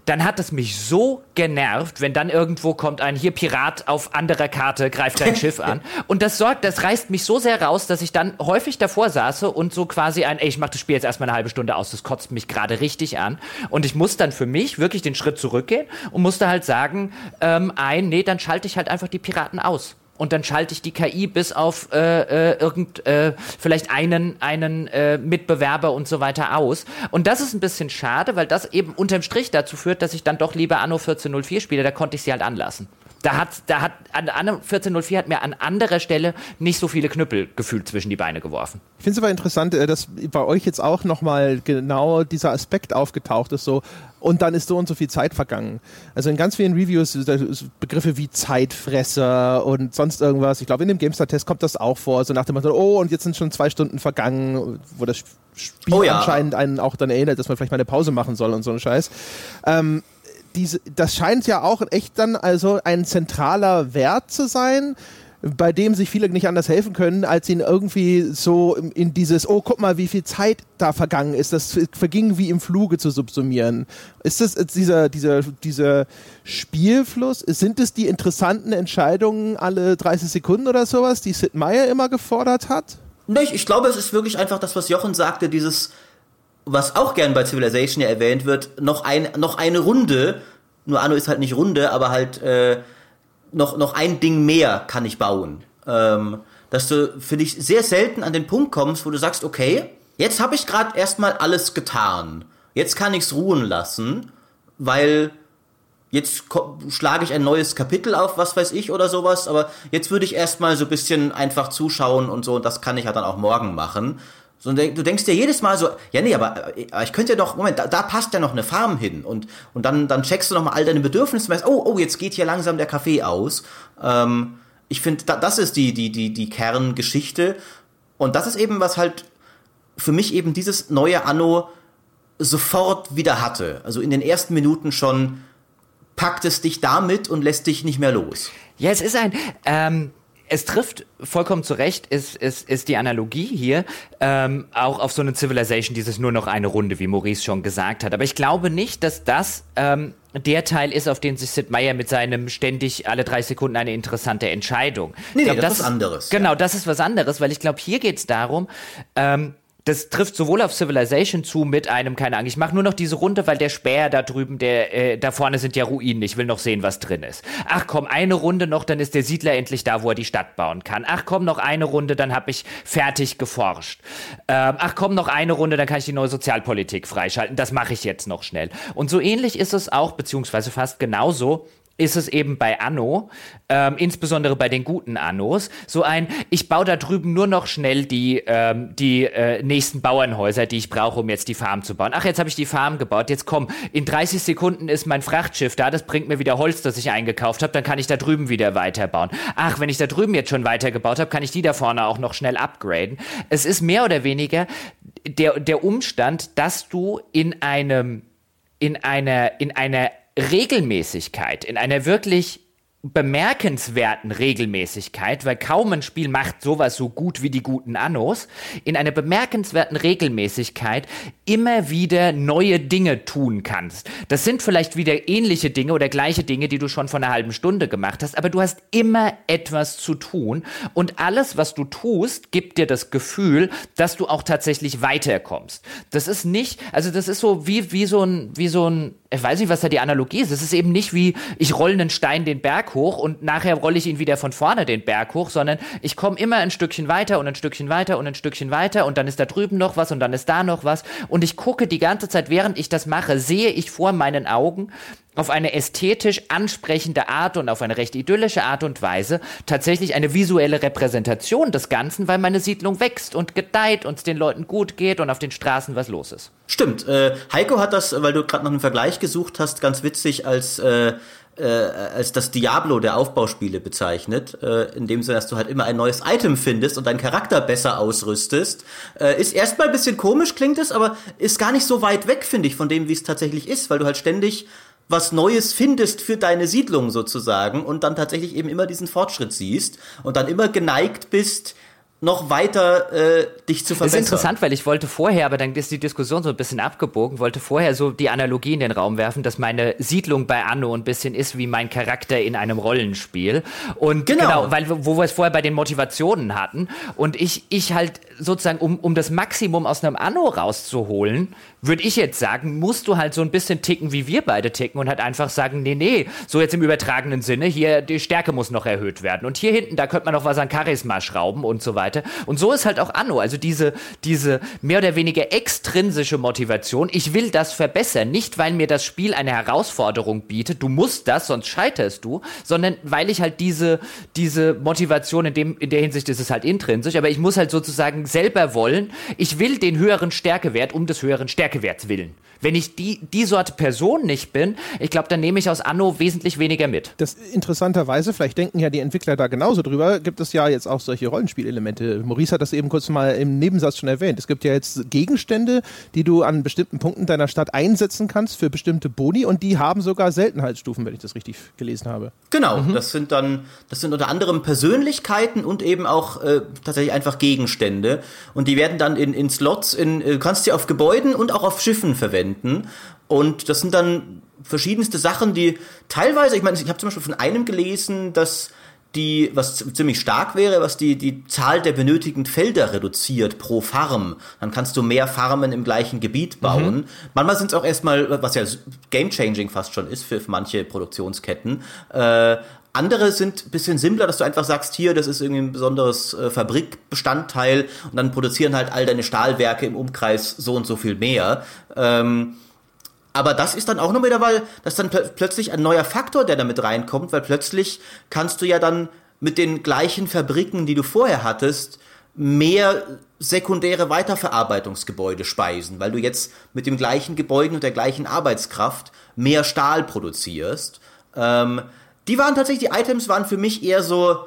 dann hat es mich so genervt, wenn dann irgendwo kommt ein hier Pirat auf anderer Karte greift dein Schiff an. Und das sorgt, das reißt mich so sehr raus, dass ich dann häufig davor saße und so quasi ein, ey, ich mach das Spiel jetzt erstmal eine halbe Stunde aus, das kotzt mich gerade richtig an. Und ich muss dann für mich wirklich den Schritt zurückgehen und musste halt sagen, ähm, ein, nee, dann schalte ich halt einfach die Piraten aus und dann schalte ich die KI bis auf äh, äh, irgend äh, vielleicht einen einen äh, Mitbewerber und so weiter aus. Und das ist ein bisschen schade, weil das eben unterm Strich dazu führt, dass ich dann doch lieber Anno 1404 spiele. Da konnte ich sie halt anlassen. Da hat, da hat, an Anno 1404 hat mir an anderer Stelle nicht so viele Knüppel gefühlt zwischen die Beine geworfen. Ich finde es aber interessant, äh, dass bei euch jetzt auch nochmal genau dieser Aspekt aufgetaucht ist, so, und dann ist so und so viel Zeit vergangen. Also in ganz vielen Reviews Begriffe wie Zeitfresser und sonst irgendwas. Ich glaube, in dem GameStar-Test kommt das auch vor, so nach dem Motto, oh, und jetzt sind schon zwei Stunden vergangen, wo das Spiel oh ja. anscheinend einen auch dann erinnert, dass man vielleicht mal eine Pause machen soll und so ein Scheiß. Ähm, diese, das scheint ja auch echt dann also ein zentraler Wert zu sein, bei dem sich viele nicht anders helfen können, als ihn irgendwie so in dieses, oh, guck mal, wie viel Zeit da vergangen ist, das verging wie im Fluge zu subsumieren. Ist das dieser, dieser, dieser Spielfluss? Sind es die interessanten Entscheidungen alle 30 Sekunden oder sowas, die Sid Meier immer gefordert hat? Nicht, ich glaube, es ist wirklich einfach das, was Jochen sagte, dieses, was auch gern bei Civilization ja erwähnt wird, noch, ein, noch eine Runde, nur Anno ist halt nicht Runde, aber halt, äh, noch, noch ein Ding mehr kann ich bauen. Ähm, dass du, finde ich, sehr selten an den Punkt kommst, wo du sagst, okay, jetzt habe ich gerade erstmal alles getan. Jetzt kann ich es ruhen lassen, weil jetzt schlage ich ein neues Kapitel auf, was weiß ich oder sowas, aber jetzt würde ich erstmal so ein bisschen einfach zuschauen und so, und das kann ich ja dann auch morgen machen. So, du denkst dir jedes Mal so, ja nee, aber, ich könnte ja doch, Moment, da, da, passt ja noch eine Farm hin und, und dann, dann checkst du noch mal all deine Bedürfnisse und weißt, oh, oh, jetzt geht hier langsam der Kaffee aus. Ähm, ich finde, da, das ist die, die, die, die Kerngeschichte und das ist eben, was halt für mich eben dieses neue Anno sofort wieder hatte. Also in den ersten Minuten schon packt es dich damit und lässt dich nicht mehr los. Ja, es ist ein, ähm, es trifft vollkommen zu Recht, ist, ist, ist die Analogie hier ähm, auch auf so eine Civilization, dieses nur noch eine Runde, wie Maurice schon gesagt hat. Aber ich glaube nicht, dass das ähm, der Teil ist, auf den sich Sid Meier mit seinem ständig alle drei Sekunden eine interessante Entscheidung. Nee, glaub, nee das, das, ist was anderes. Genau, ja. das ist was anderes, weil ich glaube, hier geht es darum, ähm, das trifft sowohl auf Civilization zu mit einem, keine Ahnung, ich mache nur noch diese Runde, weil der Späher da drüben, der, äh, da vorne sind ja Ruinen, ich will noch sehen, was drin ist. Ach komm, eine Runde noch, dann ist der Siedler endlich da, wo er die Stadt bauen kann. Ach komm, noch eine Runde, dann habe ich fertig geforscht. Ähm, ach komm, noch eine Runde, dann kann ich die neue Sozialpolitik freischalten. Das mache ich jetzt noch schnell. Und so ähnlich ist es auch, beziehungsweise fast genauso, ist es eben bei Anno, ähm, insbesondere bei den guten Annos, so ein, ich baue da drüben nur noch schnell die, ähm, die äh, nächsten Bauernhäuser, die ich brauche, um jetzt die Farm zu bauen. Ach, jetzt habe ich die Farm gebaut, jetzt komm, in 30 Sekunden ist mein Frachtschiff da, das bringt mir wieder Holz, das ich eingekauft habe, dann kann ich da drüben wieder weiterbauen. Ach, wenn ich da drüben jetzt schon weitergebaut habe, kann ich die da vorne auch noch schnell upgraden. Es ist mehr oder weniger der, der Umstand, dass du in einem, in einer, in einer Regelmäßigkeit, in einer wirklich bemerkenswerten Regelmäßigkeit, weil kaum ein Spiel macht sowas so gut wie die guten Annos, in einer bemerkenswerten Regelmäßigkeit immer wieder neue Dinge tun kannst. Das sind vielleicht wieder ähnliche Dinge oder gleiche Dinge, die du schon vor einer halben Stunde gemacht hast, aber du hast immer etwas zu tun und alles, was du tust, gibt dir das Gefühl, dass du auch tatsächlich weiterkommst. Das ist nicht, also das ist so wie, wie so ein, wie so ein, ich weiß nicht, was da die Analogie ist. Es ist eben nicht wie, ich rolle einen Stein den Berg Berg hoch und nachher rolle ich ihn wieder von vorne den Berg hoch, sondern ich komme immer ein Stückchen weiter und ein Stückchen weiter und ein Stückchen weiter und dann ist da drüben noch was und dann ist da noch was und ich gucke die ganze Zeit, während ich das mache, sehe ich vor meinen Augen auf eine ästhetisch ansprechende Art und auf eine recht idyllische Art und Weise tatsächlich eine visuelle Repräsentation des Ganzen, weil meine Siedlung wächst und gedeiht und es den Leuten gut geht und auf den Straßen was los ist. Stimmt. Äh, Heiko hat das, weil du gerade noch einen Vergleich gesucht hast, ganz witzig als äh, äh, als das Diablo der Aufbauspiele bezeichnet, äh, in dem Sinne, dass du halt immer ein neues Item findest und deinen Charakter besser ausrüstest. Äh, ist erstmal ein bisschen komisch, klingt es, aber ist gar nicht so weit weg, finde ich, von dem, wie es tatsächlich ist, weil du halt ständig was Neues findest für deine Siedlung sozusagen und dann tatsächlich eben immer diesen Fortschritt siehst und dann immer geneigt bist, noch weiter äh, dich zu verbessern. Das ist interessant, weil ich wollte vorher, aber dann ist die Diskussion so ein bisschen abgebogen, wollte vorher so die Analogie in den Raum werfen, dass meine Siedlung bei Anno ein bisschen ist wie mein Charakter in einem Rollenspiel. Und genau, genau weil wo wir es vorher bei den Motivationen hatten und ich ich halt sozusagen um um das Maximum aus einem Anno rauszuholen, würde ich jetzt sagen, musst du halt so ein bisschen ticken, wie wir beide ticken und halt einfach sagen, nee, nee, so jetzt im übertragenen Sinne, hier die Stärke muss noch erhöht werden. Und hier hinten, da könnte man noch was an Charisma schrauben und so weiter. Und so ist halt auch Anno, also diese, diese mehr oder weniger extrinsische Motivation, ich will das verbessern, nicht weil mir das Spiel eine Herausforderung bietet, du musst das, sonst scheiterst du, sondern weil ich halt diese, diese Motivation in, dem, in der Hinsicht ist es halt intrinsisch, aber ich muss halt sozusagen selber wollen, ich will den höheren Stärkewert um des höheren Stärkewert Stärkewerts willen. Wenn ich die, die Sorte Person nicht bin, ich glaube, dann nehme ich aus Anno wesentlich weniger mit. Das interessanterweise, vielleicht denken ja die Entwickler da genauso drüber, gibt es ja jetzt auch solche Rollenspielelemente. Maurice hat das eben kurz mal im Nebensatz schon erwähnt. Es gibt ja jetzt Gegenstände, die du an bestimmten Punkten deiner Stadt einsetzen kannst für bestimmte Boni und die haben sogar Seltenheitsstufen, wenn ich das richtig gelesen habe. Genau, mhm. das sind dann, das sind unter anderem Persönlichkeiten und eben auch äh, tatsächlich einfach Gegenstände. Und die werden dann in, in Slots, in, äh, du kannst sie auf Gebäuden und auch auf Schiffen verwenden. Und das sind dann verschiedenste Sachen, die teilweise, ich meine, ich habe zum Beispiel von einem gelesen, dass die, was ziemlich stark wäre, was die, die Zahl der benötigten Felder reduziert pro Farm. Dann kannst du mehr Farmen im gleichen Gebiet bauen. Mhm. Manchmal sind es auch erstmal, was ja game-changing fast schon ist für manche Produktionsketten, äh, andere sind ein bisschen simpler, dass du einfach sagst, hier, das ist irgendwie ein besonderes äh, Fabrikbestandteil und dann produzieren halt all deine Stahlwerke im Umkreis so und so viel mehr. Ähm, aber das ist dann auch noch wieder, weil das dann pl plötzlich ein neuer Faktor, der damit reinkommt, weil plötzlich kannst du ja dann mit den gleichen Fabriken, die du vorher hattest, mehr sekundäre Weiterverarbeitungsgebäude speisen, weil du jetzt mit dem gleichen Gebäuden und der gleichen Arbeitskraft mehr Stahl produzierst. Ähm, die waren tatsächlich, die Items waren für mich eher so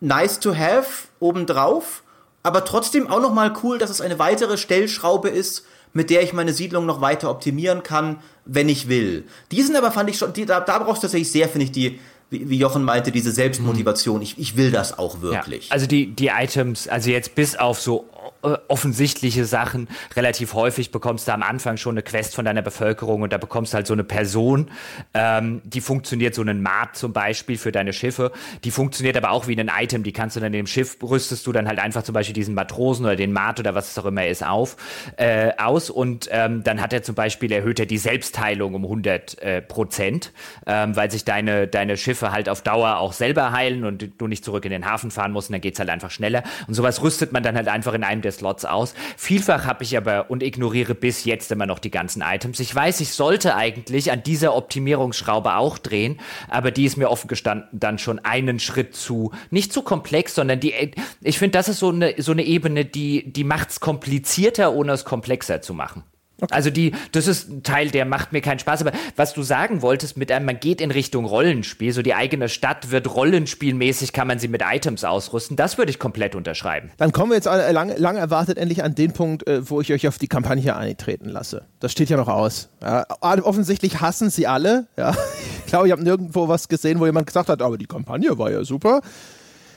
nice to have obendrauf, aber trotzdem auch nochmal cool, dass es eine weitere Stellschraube ist, mit der ich meine Siedlung noch weiter optimieren kann, wenn ich will. Die sind aber, fand ich schon, die, da, da brauchst du tatsächlich sehr, finde ich, die, wie, wie Jochen meinte, diese Selbstmotivation. Ich, ich will das auch wirklich. Ja, also die, die Items, also jetzt bis auf so offensichtliche Sachen. Relativ häufig bekommst du am Anfang schon eine Quest von deiner Bevölkerung und da bekommst du halt so eine Person, ähm, die funktioniert, so einen Mart zum Beispiel für deine Schiffe. Die funktioniert aber auch wie ein Item, die kannst du dann in dem Schiff, rüstest du dann halt einfach zum Beispiel diesen Matrosen oder den Mart oder was es auch immer ist auf, äh, aus und ähm, dann hat er zum Beispiel, erhöht er die Selbstheilung um 100 äh, Prozent, ähm, weil sich deine, deine Schiffe halt auf Dauer auch selber heilen und du nicht zurück in den Hafen fahren musst und dann geht's halt einfach schneller und sowas rüstet man dann halt einfach in einem der Slots aus. Vielfach habe ich aber und ignoriere bis jetzt immer noch die ganzen Items. Ich weiß, ich sollte eigentlich an dieser Optimierungsschraube auch drehen, aber die ist mir offen gestanden dann schon einen Schritt zu, nicht zu komplex, sondern die, ich finde, das ist so eine, so eine Ebene, die, die macht es komplizierter, ohne es komplexer zu machen. Okay. Also die, das ist ein Teil, der macht mir keinen Spaß. Aber was du sagen wolltest, mit einem, man geht in Richtung Rollenspiel, so die eigene Stadt wird rollenspielmäßig, kann man sie mit Items ausrüsten. Das würde ich komplett unterschreiben. Dann kommen wir jetzt lang, lang erwartet endlich an den Punkt, äh, wo ich euch auf die Kampagne eintreten lasse. Das steht ja noch aus. Ja, offensichtlich hassen sie alle. Ja. Ich glaube, ich habe nirgendwo was gesehen, wo jemand gesagt hat, aber die Kampagne war ja super.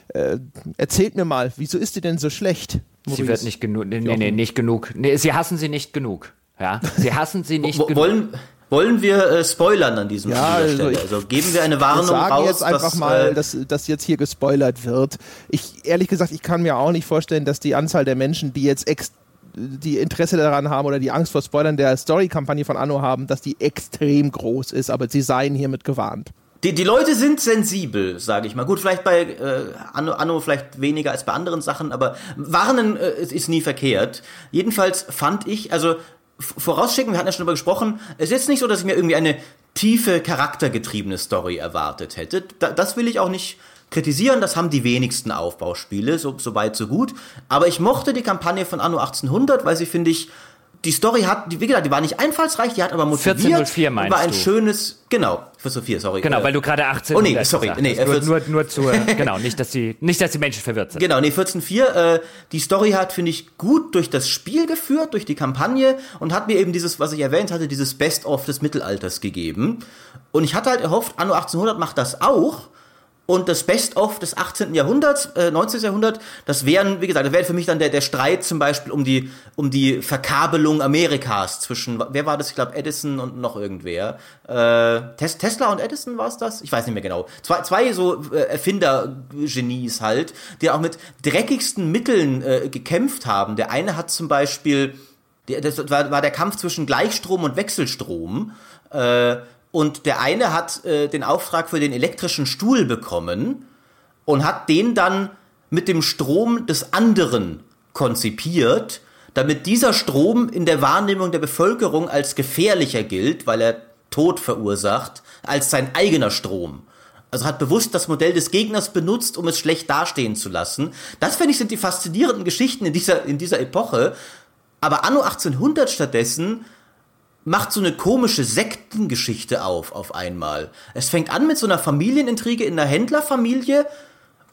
Äh, erzählt mir mal, wieso ist die denn so schlecht? Maurice? Sie wird nicht genug. Nee, nee, nee, nicht genug. Nee, sie hassen sie nicht genug. Ja, sie hassen sie nicht. genug. Wollen, wollen wir äh, spoilern an diesem ja, also, ich, also, geben wir eine Warnung sagen raus, jetzt einfach dass, mal, äh, dass, dass jetzt hier gespoilert wird. Ich ehrlich gesagt, ich kann mir auch nicht vorstellen, dass die Anzahl der Menschen, die jetzt ex die Interesse daran haben oder die Angst vor Spoilern der Story-Kampagne von Anno haben, dass die extrem groß ist, aber sie seien hiermit gewarnt. die, die Leute sind sensibel, sage ich mal. Gut, vielleicht bei äh, Anno, Anno vielleicht weniger als bei anderen Sachen, aber Warnen äh, ist nie verkehrt. Jedenfalls fand ich, also vorausschicken, wir hatten ja schon darüber gesprochen, es ist jetzt nicht so, dass ich mir irgendwie eine tiefe, charaktergetriebene Story erwartet hätte. Da, das will ich auch nicht kritisieren, das haben die wenigsten Aufbauspiele, so, so weit, so gut. Aber ich mochte die Kampagne von Anno 1800, weil sie, finde ich, die Story hat, wie gesagt, die war nicht einfallsreich, die hat aber motiviert. 1404 meinst war ein du? schönes, genau, 1404, sorry. Genau, äh, weil du gerade 18 Oh nee, sorry, gesagt nee, äh, nur, 14 nur, nur zu, genau, nicht dass, die, nicht, dass die Menschen verwirrt sind. Genau, nee, 14.4, äh, die Story hat, finde ich, gut durch das Spiel geführt, durch die Kampagne und hat mir eben dieses, was ich erwähnt hatte, dieses Best-of des Mittelalters gegeben. Und ich hatte halt erhofft, Anno 1800 macht das auch. Und das Best-of des 18. Jahrhunderts, äh, 19. Jahrhundert, das wären, wie gesagt, das wäre für mich dann der, der Streit zum Beispiel um die, um die Verkabelung Amerikas zwischen, wer war das? Ich glaube, Edison und noch irgendwer. Äh, Tes Tesla und Edison war es das? Ich weiß nicht mehr genau. Zwei, zwei so äh, Erfinder-Genies halt, die auch mit dreckigsten Mitteln äh, gekämpft haben. Der eine hat zum Beispiel, das war, war der Kampf zwischen Gleichstrom und Wechselstrom. Äh, und der eine hat äh, den Auftrag für den elektrischen Stuhl bekommen und hat den dann mit dem Strom des anderen konzipiert, damit dieser Strom in der Wahrnehmung der Bevölkerung als gefährlicher gilt, weil er Tod verursacht, als sein eigener Strom. Also hat bewusst das Modell des Gegners benutzt, um es schlecht dastehen zu lassen. Das finde ich sind die faszinierenden Geschichten in dieser, in dieser Epoche. Aber Anno 1800 stattdessen macht so eine komische Sektengeschichte auf auf einmal. Es fängt an mit so einer Familienintrige in einer Händlerfamilie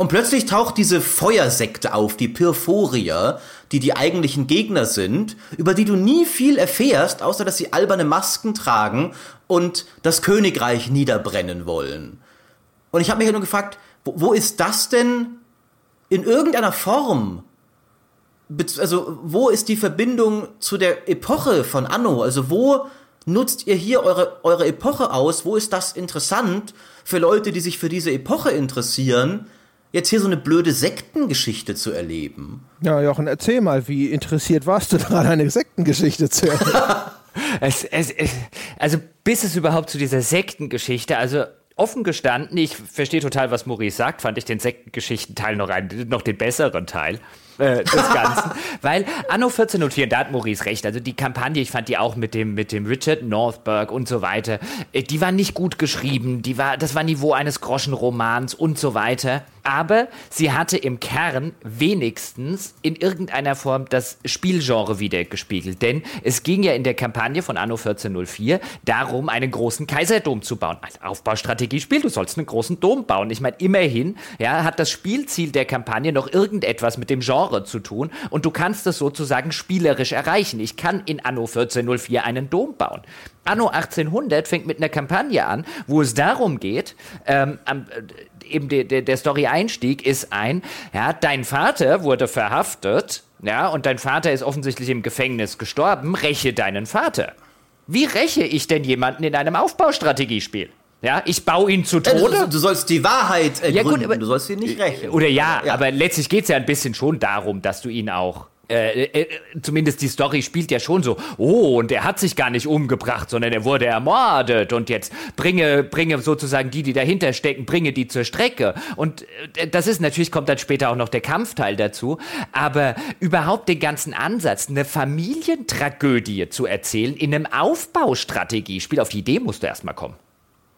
und plötzlich taucht diese Feuersekte auf, die Pyrphorier, die die eigentlichen Gegner sind, über die du nie viel erfährst, außer dass sie alberne Masken tragen und das Königreich niederbrennen wollen. Und ich habe mich ja nur gefragt, wo, wo ist das denn in irgendeiner Form also wo ist die Verbindung zu der Epoche von Anno? Also wo nutzt ihr hier eure, eure Epoche aus? Wo ist das interessant für Leute, die sich für diese Epoche interessieren? Jetzt hier so eine blöde Sektengeschichte zu erleben. Ja, Jochen, erzähl mal, wie interessiert warst du daran, eine Sektengeschichte zu erleben? es, es, es, also bis es überhaupt zu dieser Sektengeschichte, also offen gestanden, ich verstehe total, was Maurice sagt, fand ich den Sektengeschichten-Teil noch, einen, noch den besseren Teil äh, des Ganzen. Weil Anno 1404, da hat Maurice recht, also die Kampagne, ich fand die auch mit dem, mit dem Richard Northberg und so weiter, äh, die war nicht gut geschrieben, die war, das war Niveau eines Groschenromans und so weiter. Aber sie hatte im Kern wenigstens in irgendeiner Form das Spielgenre wiedergespiegelt. Denn es ging ja in der Kampagne von Anno 1404 darum, einen großen Kaiserdom zu bauen. Als Aufbaustrategiespiel, du sollst einen großen Dom bauen. Ich meine, immerhin ja, hat das Spielziel der Kampagne noch irgendetwas mit dem Genre zu tun. Und du kannst es sozusagen spielerisch erreichen. Ich kann in Anno 1404 einen Dom bauen. Anno 1800 fängt mit einer Kampagne an, wo es darum geht, ähm, eben der, der, der Story-Einstieg ist ein, ja, dein Vater wurde verhaftet, ja, und dein Vater ist offensichtlich im Gefängnis gestorben, räche deinen Vater. Wie räche ich denn jemanden in einem Aufbaustrategiespiel? Ja, ich baue ihn zu Tode. Du, du, sollst die Wahrheit ergründen, ja, gut, aber, du sollst ihn nicht rächen. Oder ja, ja. aber letztlich geht es ja ein bisschen schon darum, dass du ihn auch äh, äh, zumindest die Story spielt ja schon so, oh, und er hat sich gar nicht umgebracht, sondern er wurde ermordet und jetzt bringe, bringe sozusagen die, die dahinter stecken, bringe die zur Strecke. Und äh, das ist natürlich, kommt dann später auch noch der Kampfteil dazu, aber überhaupt den ganzen Ansatz, eine Familientragödie zu erzählen in einem Aufbaustrategiespiel, auf die Idee musst du erstmal kommen.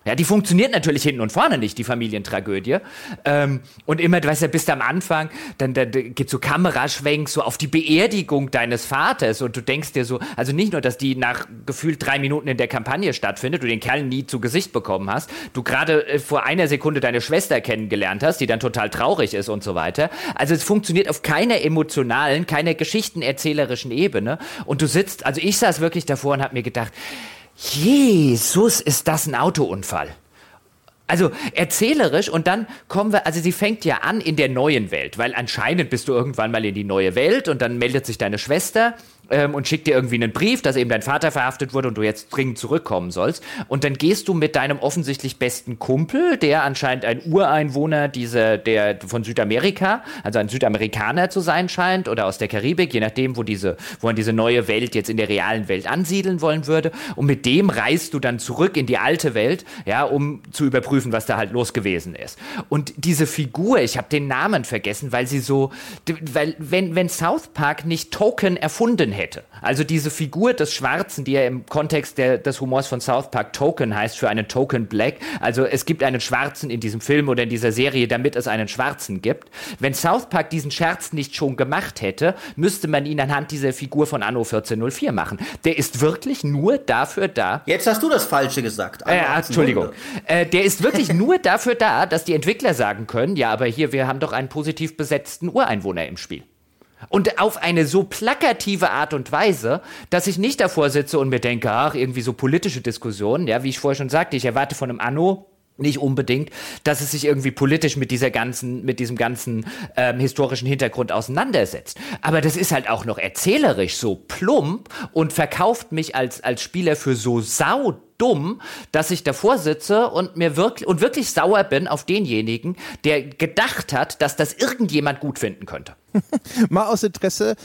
Ja, die funktioniert natürlich hinten und vorne nicht, die Familientragödie. Ähm, und immer, du weißt ja, bist am Anfang, dann, dann geht so Kameraschwenk so auf die Beerdigung deines Vaters und du denkst dir so, also nicht nur, dass die nach gefühlt drei Minuten in der Kampagne stattfindet, du den Kerl nie zu Gesicht bekommen hast, du gerade äh, vor einer Sekunde deine Schwester kennengelernt hast, die dann total traurig ist und so weiter. Also es funktioniert auf keiner emotionalen, keiner geschichtenerzählerischen Ebene und du sitzt, also ich saß wirklich davor und hab mir gedacht, Jesus, ist das ein Autounfall. Also erzählerisch und dann kommen wir, also sie fängt ja an in der neuen Welt, weil anscheinend bist du irgendwann mal in die neue Welt und dann meldet sich deine Schwester ähm, und schickt dir irgendwie einen Brief, dass eben dein Vater verhaftet wurde und du jetzt dringend zurückkommen sollst. Und dann gehst du mit deinem offensichtlich besten Kumpel, der anscheinend ein Ureinwohner dieser, der von Südamerika, also ein Südamerikaner zu sein scheint oder aus der Karibik, je nachdem, wo diese, wo man diese neue Welt jetzt in der realen Welt ansiedeln wollen würde. Und mit dem reist du dann zurück in die alte Welt, ja, um zu überprüfen, was da halt los gewesen ist. Und diese Figur, ich habe den Namen vergessen, weil sie so, weil wenn, wenn South Park nicht Token erfunden hätte, also diese Figur des Schwarzen, die ja im Kontext der, des Humors von South Park Token heißt für einen Token Black, also es gibt einen Schwarzen in diesem Film oder in dieser Serie, damit es einen Schwarzen gibt. Wenn South Park diesen Scherz nicht schon gemacht hätte, müsste man ihn anhand dieser Figur von Anno 1404 machen. Der ist wirklich nur dafür da. Jetzt hast du das Falsche gesagt. Äh, Entschuldigung. Äh, der ist wirklich nur dafür da, dass die Entwickler sagen können, ja, aber hier, wir haben doch einen positiv besetzten Ureinwohner im Spiel. Und auf eine so plakative Art und Weise, dass ich nicht davor sitze und mir denke, ach, irgendwie so politische Diskussionen, ja, wie ich vorher schon sagte, ich erwarte von einem Anno nicht unbedingt, dass es sich irgendwie politisch mit dieser ganzen, mit diesem ganzen ähm, historischen Hintergrund auseinandersetzt. Aber das ist halt auch noch erzählerisch so plump und verkauft mich als, als Spieler für so sau dumm, dass ich davor sitze und mir wirklich und wirklich sauer bin auf denjenigen, der gedacht hat, dass das irgendjemand gut finden könnte. Mal aus Interesse,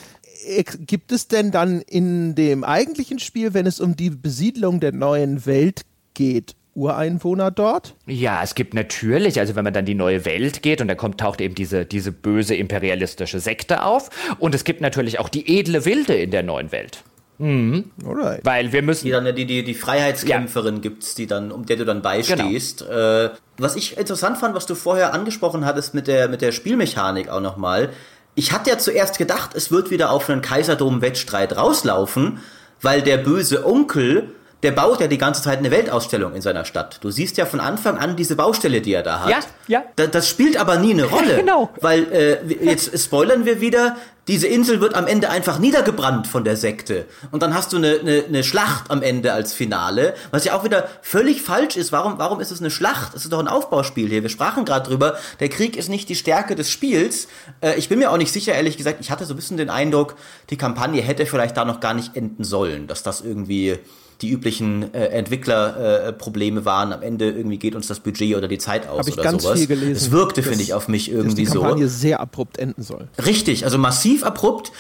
gibt es denn dann in dem eigentlichen Spiel, wenn es um die Besiedlung der neuen Welt geht, Ureinwohner dort? Ja, es gibt natürlich, also wenn man dann die neue Welt geht und da kommt, taucht eben diese, diese böse imperialistische Sekte auf. Und es gibt natürlich auch die edle Wilde in der neuen Welt. Mhm. Alright. Weil wir müssen. Die, dann, die, die, die Freiheitskämpferin ja. gibt's, die dann, um der du dann beistehst. Genau. Äh, was ich interessant fand, was du vorher angesprochen hattest mit der, mit der Spielmechanik auch nochmal. Ich hatte ja zuerst gedacht, es wird wieder auf einen Kaiserdom-Wettstreit rauslaufen, weil der böse Onkel der baut ja die ganze Zeit eine Weltausstellung in seiner Stadt. Du siehst ja von Anfang an diese Baustelle, die er da hat. Ja, ja. Da, das spielt aber nie eine Rolle. genau. Weil, äh, jetzt spoilern wir wieder, diese Insel wird am Ende einfach niedergebrannt von der Sekte. Und dann hast du eine, eine, eine Schlacht am Ende als Finale, was ja auch wieder völlig falsch ist. Warum, warum ist es eine Schlacht? Es ist doch ein Aufbauspiel hier. Wir sprachen gerade drüber, der Krieg ist nicht die Stärke des Spiels. Äh, ich bin mir auch nicht sicher, ehrlich gesagt, ich hatte so ein bisschen den Eindruck, die Kampagne hätte vielleicht da noch gar nicht enden sollen, dass das irgendwie die üblichen äh, Entwicklerprobleme äh, waren. Am Ende irgendwie geht uns das Budget oder die Zeit aus Hab ich oder ganz sowas. Viel gelesen, es wirkte, finde ich, auf mich irgendwie dass die Kampagne so. sehr abrupt enden soll. Richtig, also massiv abrupt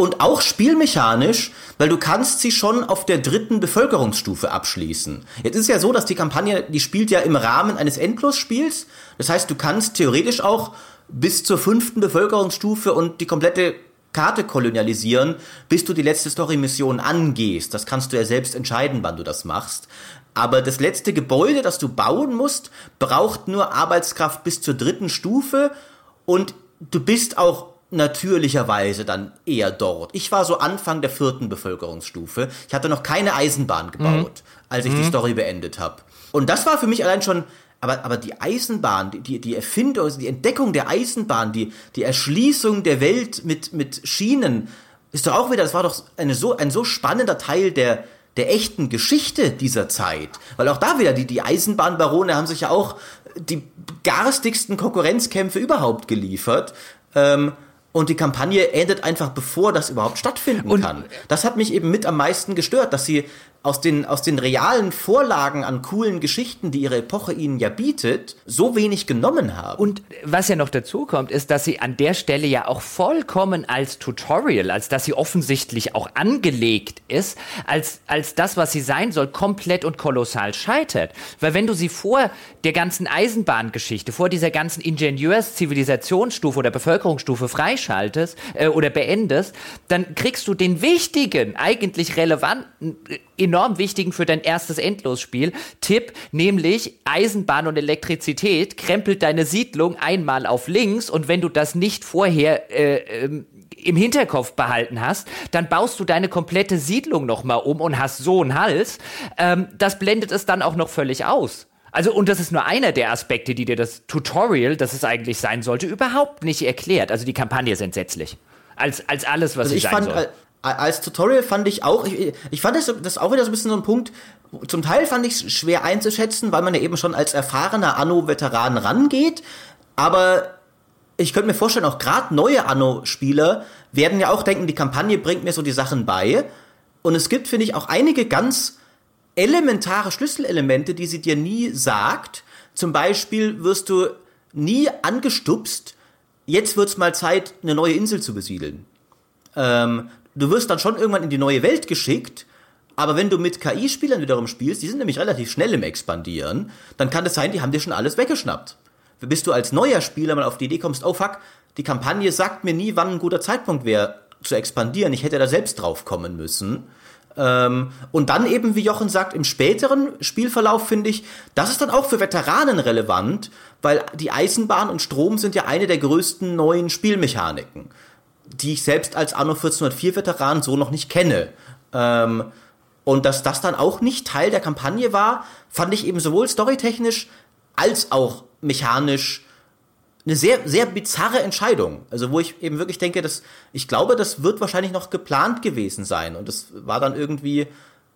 und auch spielmechanisch, weil du kannst sie schon auf der dritten Bevölkerungsstufe abschließen. Jetzt ist es ja so, dass die Kampagne, die spielt ja im Rahmen eines Endlosspiels. Das heißt, du kannst theoretisch auch bis zur fünften Bevölkerungsstufe und die komplette Karte kolonialisieren, bis du die letzte Story-Mission angehst. Das kannst du ja selbst entscheiden, wann du das machst. Aber das letzte Gebäude, das du bauen musst, braucht nur Arbeitskraft bis zur dritten Stufe und du bist auch natürlicherweise dann eher dort. Ich war so Anfang der vierten Bevölkerungsstufe. Ich hatte noch keine Eisenbahn gebaut, mhm. als ich mhm. die Story beendet habe. Und das war für mich allein schon aber, aber die Eisenbahn, die, die Erfindung, also die Entdeckung der Eisenbahn, die, die Erschließung der Welt mit, mit Schienen, ist doch auch wieder, das war doch eine so, ein so spannender Teil der, der echten Geschichte dieser Zeit. Weil auch da wieder, die, die Eisenbahnbarone haben sich ja auch die garstigsten Konkurrenzkämpfe überhaupt geliefert. Ähm, und die Kampagne endet einfach bevor das überhaupt stattfinden und kann. Das hat mich eben mit am meisten gestört, dass sie aus den, aus den realen Vorlagen an coolen Geschichten, die ihre Epoche ihnen ja bietet, so wenig genommen haben. Und was ja noch dazu kommt, ist, dass sie an der Stelle ja auch vollkommen als Tutorial, als dass sie offensichtlich auch angelegt ist, als, als das, was sie sein soll, komplett und kolossal scheitert. Weil wenn du sie vor der ganzen Eisenbahngeschichte, vor dieser ganzen Ingenieurs-Zivilisationsstufe oder Bevölkerungsstufe freischaltest äh, oder beendest, dann kriegst du den wichtigen, eigentlich relevanten, äh, enorm wichtigen für dein erstes Endlosspiel Tipp, nämlich Eisenbahn und Elektrizität krempelt deine Siedlung einmal auf links und wenn du das nicht vorher äh, ähm, im Hinterkopf behalten hast, dann baust du deine komplette Siedlung nochmal um und hast so einen Hals. Ähm, das blendet es dann auch noch völlig aus. Also, und das ist nur einer der Aspekte, die dir das Tutorial, das es eigentlich sein sollte, überhaupt nicht erklärt. Also die Kampagne ist entsetzlich. Als, als alles, was also ich sein fand, soll als Tutorial fand ich auch, ich, ich fand das, das auch wieder so ein bisschen so ein Punkt, zum Teil fand ich es schwer einzuschätzen, weil man ja eben schon als erfahrener Anno-Veteran rangeht, aber ich könnte mir vorstellen, auch gerade neue Anno-Spieler werden ja auch denken, die Kampagne bringt mir so die Sachen bei. Und es gibt, finde ich, auch einige ganz elementare Schlüsselelemente, die sie dir nie sagt. Zum Beispiel wirst du nie angestupst, jetzt wird's mal Zeit, eine neue Insel zu besiedeln. Ähm, du wirst dann schon irgendwann in die neue Welt geschickt, aber wenn du mit KI-Spielern wiederum spielst, die sind nämlich relativ schnell im Expandieren, dann kann es sein, die haben dir schon alles weggeschnappt. Bis du als neuer Spieler mal auf die Idee kommst, oh fuck, die Kampagne sagt mir nie, wann ein guter Zeitpunkt wäre zu expandieren. Ich hätte da selbst drauf kommen müssen. Ähm, und dann eben, wie Jochen sagt, im späteren Spielverlauf finde ich, das ist dann auch für Veteranen relevant, weil die Eisenbahn und Strom sind ja eine der größten neuen Spielmechaniken, die ich selbst als Anno 1404 Veteran so noch nicht kenne. Ähm, und dass das dann auch nicht Teil der Kampagne war, fand ich eben sowohl storytechnisch als auch mechanisch eine sehr, sehr bizarre Entscheidung. Also wo ich eben wirklich denke, dass ich glaube, das wird wahrscheinlich noch geplant gewesen sein. Und das war dann irgendwie,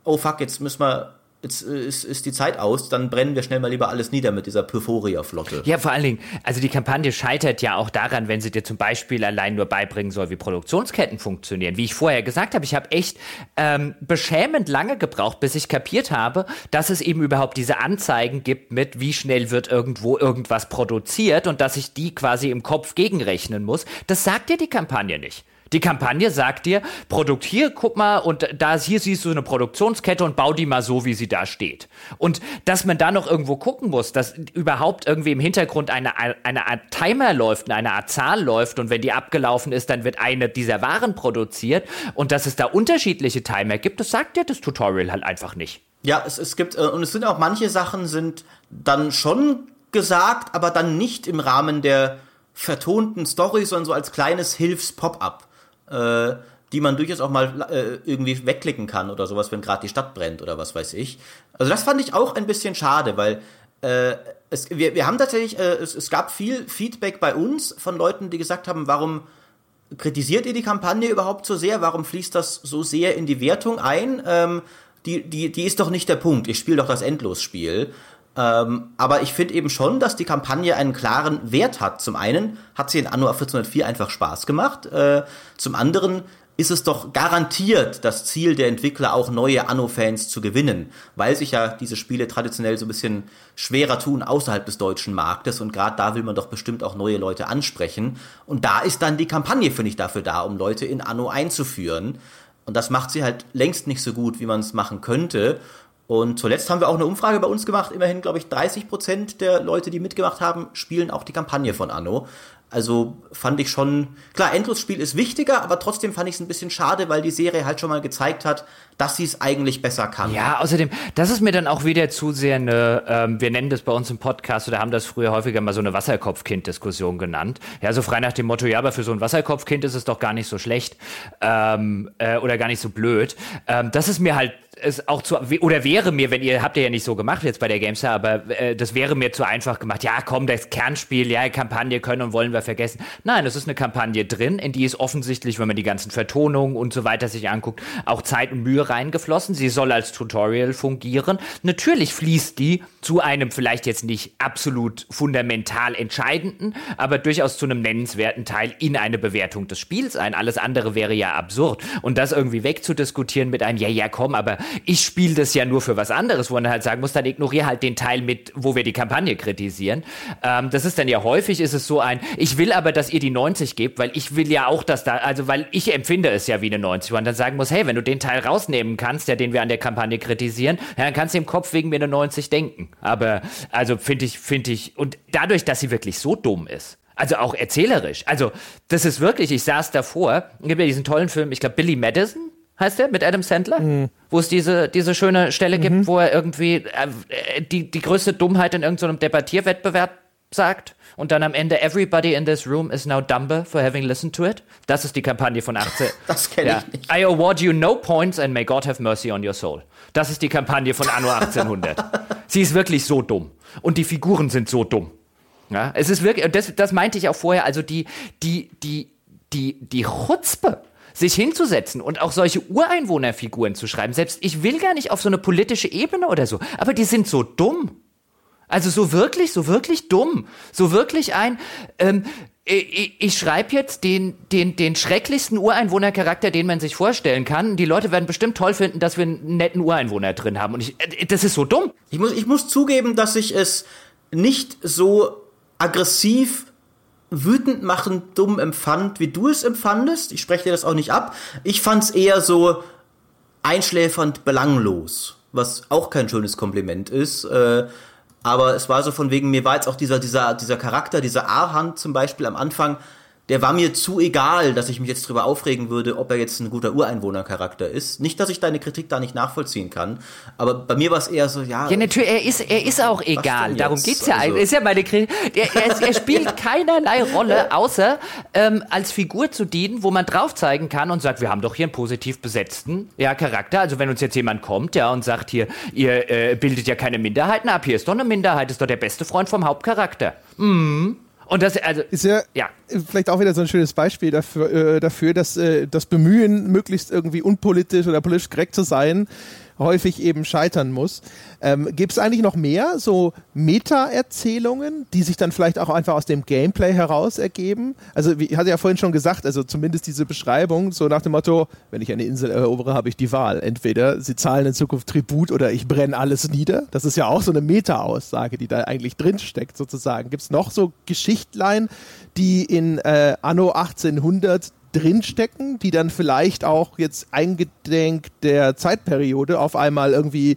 oh fuck, jetzt müssen wir jetzt ist, ist die Zeit aus, dann brennen wir schnell mal lieber alles nieder mit dieser Pyphoria-Flotte. Ja, vor allen Dingen, also die Kampagne scheitert ja auch daran, wenn sie dir zum Beispiel allein nur beibringen soll, wie Produktionsketten funktionieren. Wie ich vorher gesagt habe, ich habe echt ähm, beschämend lange gebraucht, bis ich kapiert habe, dass es eben überhaupt diese Anzeigen gibt mit, wie schnell wird irgendwo irgendwas produziert und dass ich die quasi im Kopf gegenrechnen muss. Das sagt dir die Kampagne nicht. Die Kampagne sagt dir, Produkt hier, guck mal, und da hier siehst du eine Produktionskette und bau die mal so, wie sie da steht. Und dass man da noch irgendwo gucken muss, dass überhaupt irgendwie im Hintergrund eine, eine Art Timer läuft, eine Art Zahl läuft und wenn die abgelaufen ist, dann wird eine dieser Waren produziert und dass es da unterschiedliche Timer gibt, das sagt dir das Tutorial halt einfach nicht. Ja, es, es gibt, äh, und es sind auch manche Sachen sind dann schon gesagt, aber dann nicht im Rahmen der vertonten Story, sondern so als kleines Hilfs-Pop-up äh, die man durchaus auch mal äh, irgendwie wegklicken kann oder sowas, wenn gerade die Stadt brennt oder was weiß ich. Also das fand ich auch ein bisschen schade, weil äh, es, wir, wir haben tatsächlich, äh, es, es gab viel Feedback bei uns von Leuten, die gesagt haben, warum kritisiert ihr die Kampagne überhaupt so sehr? Warum fließt das so sehr in die Wertung ein? Ähm, die, die, die ist doch nicht der Punkt. Ich spiele doch das Endlosspiel. Ähm, aber ich finde eben schon, dass die Kampagne einen klaren Wert hat. Zum einen hat sie in Anno 1404 einfach Spaß gemacht. Äh, zum anderen ist es doch garantiert das Ziel der Entwickler, auch neue Anno-Fans zu gewinnen, weil sich ja diese Spiele traditionell so ein bisschen schwerer tun außerhalb des deutschen Marktes und gerade da will man doch bestimmt auch neue Leute ansprechen. Und da ist dann die Kampagne, finde ich, dafür da, um Leute in Anno einzuführen. Und das macht sie halt längst nicht so gut, wie man es machen könnte. Und zuletzt haben wir auch eine Umfrage bei uns gemacht. Immerhin, glaube ich, 30 Prozent der Leute, die mitgemacht haben, spielen auch die Kampagne von Anno. Also fand ich schon, klar, Endlosspiel ist wichtiger, aber trotzdem fand ich es ein bisschen schade, weil die Serie halt schon mal gezeigt hat, dass sie es eigentlich besser kann. Ja, außerdem, das ist mir dann auch wieder zu sehr eine, ähm, wir nennen das bei uns im Podcast oder haben das früher häufiger mal so eine Wasserkopfkind-Diskussion genannt. Ja, so frei nach dem Motto, ja, aber für so ein Wasserkopfkind ist es doch gar nicht so schlecht ähm, äh, oder gar nicht so blöd. Ähm, das ist mir halt es auch zu oder wäre mir, wenn ihr habt ihr ja nicht so gemacht jetzt bei der Gamestar, aber äh, das wäre mir zu einfach gemacht. Ja, komm, das Kernspiel, ja, Kampagne können und wollen wir vergessen. Nein, es ist eine Kampagne drin, in die ist offensichtlich, wenn man die ganzen Vertonungen und so weiter sich anguckt, auch Zeit und Mühe reingeflossen. Sie soll als Tutorial fungieren. Natürlich fließt die zu einem vielleicht jetzt nicht absolut fundamental entscheidenden, aber durchaus zu einem nennenswerten Teil in eine Bewertung des Spiels ein. Alles andere wäre ja absurd. Und das irgendwie wegzudiskutieren mit einem, ja, ja, komm, aber ich spiele das ja nur für was anderes, wo man halt sagen muss, dann ignoriere halt den Teil mit, wo wir die Kampagne kritisieren. Ähm, das ist dann ja häufig, ist es so ein, ich will aber, dass ihr die 90 gebt, weil ich will ja auch, dass da, also weil ich empfinde es ja wie eine 90, wo man dann sagen muss, hey, wenn du den Teil rausnehmen kannst, ja, den wir an der Kampagne kritisieren, ja, dann kannst du im Kopf wegen mir eine 90 denken. Aber, also finde ich, finde ich, und dadurch, dass sie wirklich so dumm ist, also auch erzählerisch. Also, das ist wirklich, ich saß davor, gibt ja diesen tollen Film, ich glaube, Billy Madison heißt der, mit Adam Sandler, mhm. wo es diese, diese schöne Stelle gibt, mhm. wo er irgendwie äh, die, die größte Dummheit in irgendeinem Debattierwettbewerb sagt und dann am Ende Everybody in this room is now dumber for having listened to it. Das ist die Kampagne von 18. das kenne ja. ich nicht. I award you no points and may God have mercy on your soul. Das ist die Kampagne von Anno 1800. Sie ist wirklich so dumm und die Figuren sind so dumm. Ja, es ist wirklich, das, das meinte ich auch vorher, also die, die, die, die, die Chutzpe sich hinzusetzen und auch solche Ureinwohnerfiguren zu schreiben. Selbst ich will gar nicht auf so eine politische Ebene oder so, aber die sind so dumm. Also so wirklich, so wirklich dumm. So wirklich ein, ähm, ich, ich schreibe jetzt den, den, den schrecklichsten Ureinwohnercharakter, den man sich vorstellen kann. Die Leute werden bestimmt toll finden, dass wir einen netten Ureinwohner drin haben. Und ich, äh, das ist so dumm. Ich muss, ich muss zugeben, dass ich es nicht so aggressiv, wütend machend, dumm empfand, wie du es empfandest. Ich spreche dir das auch nicht ab. Ich fand es eher so einschläfernd belanglos, was auch kein schönes Kompliment ist. Äh, aber es war so von wegen, mir war jetzt auch dieser, dieser, dieser Charakter, dieser A-Hand zum Beispiel am Anfang, der war mir zu egal, dass ich mich jetzt drüber aufregen würde, ob er jetzt ein guter Ureinwohnercharakter ist. Nicht, dass ich deine Kritik da nicht nachvollziehen kann, aber bei mir war es eher so, ja. Ja, natürlich, er ist, er ist auch egal. Darum geht's ja. Also, ist ja meine Kritik. Er, er, er spielt keinerlei Rolle, außer ähm, als Figur zu dienen, wo man drauf zeigen kann und sagt, wir haben doch hier einen positiv besetzten ja, Charakter. Also wenn uns jetzt jemand kommt, ja, und sagt hier, ihr äh, bildet ja keine Minderheiten ab, hier ist doch eine Minderheit, ist doch der beste Freund vom Hauptcharakter. Mhm. Und das also ist ja, ja, vielleicht auch wieder so ein schönes Beispiel dafür, äh, dafür dass äh, das Bemühen, möglichst irgendwie unpolitisch oder politisch korrekt zu sein, häufig eben scheitern muss. Ähm, Gibt es eigentlich noch mehr so Meta-Erzählungen, die sich dann vielleicht auch einfach aus dem Gameplay heraus ergeben? Also, wie hatte ja vorhin schon gesagt, also zumindest diese Beschreibung, so nach dem Motto, wenn ich eine Insel erobere, habe ich die Wahl. Entweder sie zahlen in Zukunft Tribut oder ich brenne alles nieder. Das ist ja auch so eine Meta-Aussage, die da eigentlich drinsteckt, sozusagen. Gibt es noch so Geschichtlein, die in äh, Anno 1800 drinstecken, die dann vielleicht auch jetzt eingedenk der Zeitperiode auf einmal irgendwie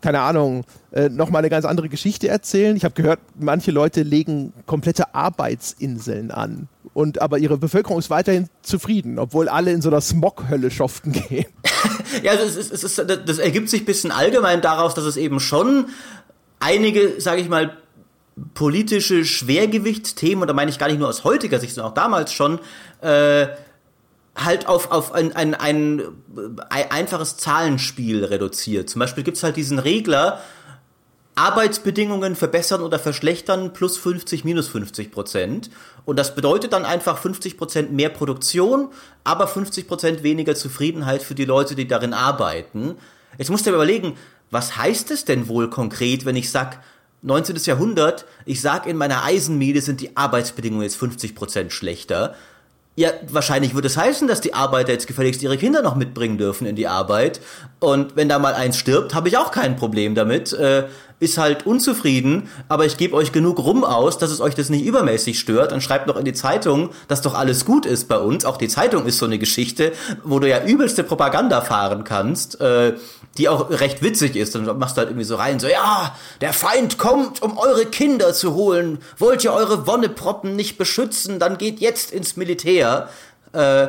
keine Ahnung, äh, nochmal eine ganz andere Geschichte erzählen. Ich habe gehört, manche Leute legen komplette Arbeitsinseln an. Und aber ihre Bevölkerung ist weiterhin zufrieden, obwohl alle in so einer Smoghölle schoften gehen. ja, also es es ist, das ergibt sich ein bisschen allgemein daraus, dass es eben schon einige, sage ich mal, politische Schwergewichtsthemen, und da meine ich gar nicht nur aus heutiger Sicht, sondern auch damals schon, äh, halt auf, auf ein, ein, ein, ein einfaches Zahlenspiel reduziert. Zum Beispiel gibt's halt diesen Regler, Arbeitsbedingungen verbessern oder verschlechtern plus 50, minus 50 Prozent. Und das bedeutet dann einfach 50 Prozent mehr Produktion, aber 50 Prozent weniger Zufriedenheit für die Leute, die darin arbeiten. Jetzt musst du dir überlegen, was heißt es denn wohl konkret, wenn ich sag 19. Jahrhundert, ich sag in meiner Eisenmine sind die Arbeitsbedingungen jetzt 50 Prozent schlechter. Ja, wahrscheinlich würde es heißen, dass die Arbeiter jetzt gefälligst ihre Kinder noch mitbringen dürfen in die Arbeit. Und wenn da mal eins stirbt, habe ich auch kein Problem damit. Äh, ist halt unzufrieden, aber ich gebe euch genug rum aus, dass es euch das nicht übermäßig stört und schreibt noch in die Zeitung, dass doch alles gut ist bei uns. Auch die Zeitung ist so eine Geschichte, wo du ja übelste Propaganda fahren kannst. Äh, die auch recht witzig ist. Dann machst du halt irgendwie so rein, so, ja, der Feind kommt, um eure Kinder zu holen. Wollt ihr eure Wonneproppen nicht beschützen, dann geht jetzt ins Militär. Äh,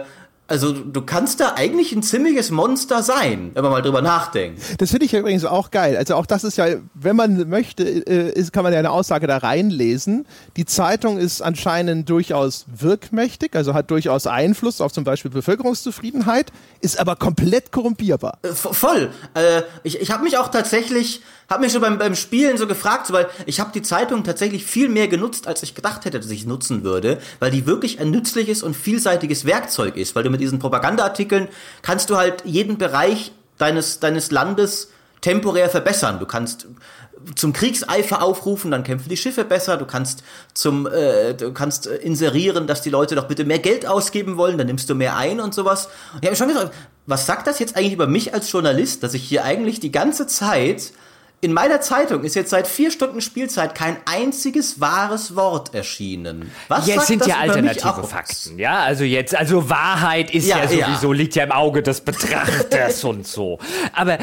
also du kannst da eigentlich ein ziemliches Monster sein, wenn man mal drüber nachdenkt. Das finde ich ja übrigens auch geil. Also auch das ist ja, wenn man möchte, äh, ist, kann man ja eine Aussage da reinlesen. Die Zeitung ist anscheinend durchaus wirkmächtig, also hat durchaus Einfluss auf zum Beispiel Bevölkerungszufriedenheit, ist aber komplett korrumpierbar. Äh, voll. Äh, ich ich habe mich auch tatsächlich habe mich so beim, beim Spielen so gefragt, so, weil ich habe die Zeitung tatsächlich viel mehr genutzt, als ich gedacht hätte, dass ich nutzen würde, weil die wirklich ein nützliches und vielseitiges Werkzeug ist, weil du mit diesen Propagandaartikeln kannst du halt jeden Bereich deines, deines Landes temporär verbessern. Du kannst zum Kriegseifer aufrufen, dann kämpfen die Schiffe besser. Du kannst zum, äh, du kannst inserieren, dass die Leute doch bitte mehr Geld ausgeben wollen, dann nimmst du mehr ein und sowas. Und ich habe schon gesagt, was sagt das jetzt eigentlich über mich als Journalist, dass ich hier eigentlich die ganze Zeit in meiner Zeitung ist jetzt seit vier Stunden Spielzeit kein einziges wahres Wort erschienen. Was jetzt sind ja alternative Fakten, ja. Also jetzt, also Wahrheit ist ja, ja sowieso, ja. liegt ja im Auge des Betrachters und so. Aber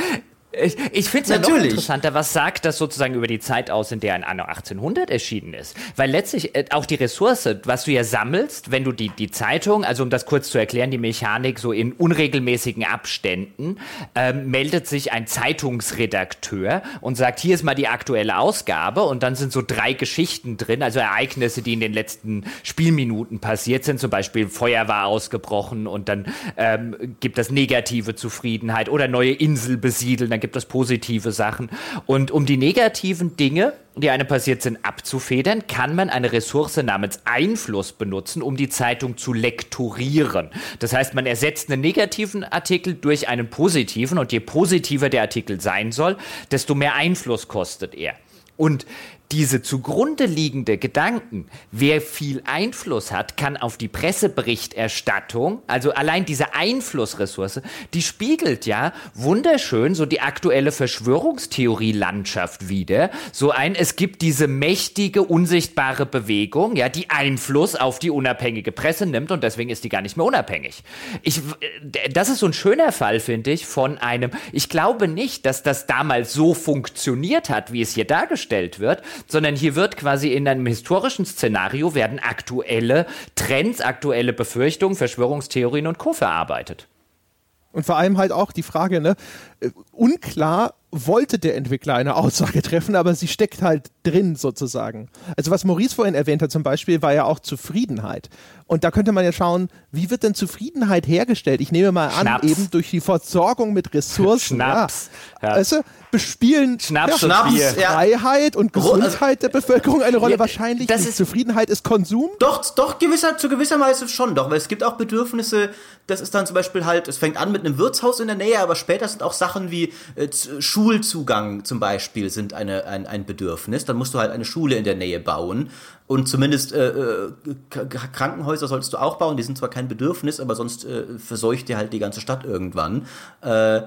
ich, ich finde es ja noch interessanter, was sagt das sozusagen über die Zeit aus, in der ein Anno 1800 erschienen ist. Weil letztlich äh, auch die Ressource, was du ja sammelst, wenn du die, die Zeitung, also um das kurz zu erklären, die Mechanik so in unregelmäßigen Abständen, ähm, meldet sich ein Zeitungsredakteur und sagt, hier ist mal die aktuelle Ausgabe und dann sind so drei Geschichten drin, also Ereignisse, die in den letzten Spielminuten passiert sind, zum Beispiel Feuer war ausgebrochen und dann ähm, gibt es negative Zufriedenheit oder neue Insel besiedeln, dann gibt es positive Sachen. Und um die negativen Dinge, die einem passiert sind, abzufedern, kann man eine Ressource namens Einfluss benutzen, um die Zeitung zu lektorieren. Das heißt, man ersetzt einen negativen Artikel durch einen positiven und je positiver der Artikel sein soll, desto mehr Einfluss kostet er. Und diese zugrunde liegende Gedanken, wer viel Einfluss hat, kann auf die Presseberichterstattung, also allein diese Einflussressource, die spiegelt ja wunderschön so die aktuelle Verschwörungstheorie-Landschaft wieder. So ein, es gibt diese mächtige, unsichtbare Bewegung, ja, die Einfluss auf die unabhängige Presse nimmt und deswegen ist die gar nicht mehr unabhängig. Ich, das ist so ein schöner Fall, finde ich, von einem, ich glaube nicht, dass das damals so funktioniert hat, wie es hier dargestellt wird, sondern hier wird quasi in einem historischen Szenario werden aktuelle Trends, aktuelle Befürchtungen, Verschwörungstheorien und Co. verarbeitet. Und vor allem halt auch die Frage, ne, äh, unklar, wollte der Entwickler eine Aussage treffen, aber sie steckt halt drin sozusagen. Also was Maurice vorhin erwähnt hat zum Beispiel, war ja auch Zufriedenheit. Und da könnte man ja schauen, wie wird denn Zufriedenheit hergestellt? Ich nehme mal Schnaps. an, eben durch die Versorgung mit Ressourcen. Schnaps. Ja. Ja. Weißt du, bespielen Schnaps ja. Ja. Freiheit und Ro- Gesundheit der Bevölkerung eine Rolle? Ja, Wahrscheinlich das nicht. ist- Zufriedenheit ist Konsum. Doch, doch, gewisser, zu gewisser Weise schon doch, weil es gibt auch Bedürfnisse, das ist dann zum Beispiel halt, es fängt an mit einem Wirtshaus in der Nähe, aber später sind auch Sachen wie äh, Z- Schulzugang zum Beispiel sind eine, ein, ein Bedürfnis. Dann musst du halt eine Schule in der Nähe bauen. Und zumindest äh, äh, Krankenhäuser solltest du auch bauen, die sind zwar kein Bedürfnis, aber sonst äh, verseucht dir halt die ganze Stadt irgendwann. Äh,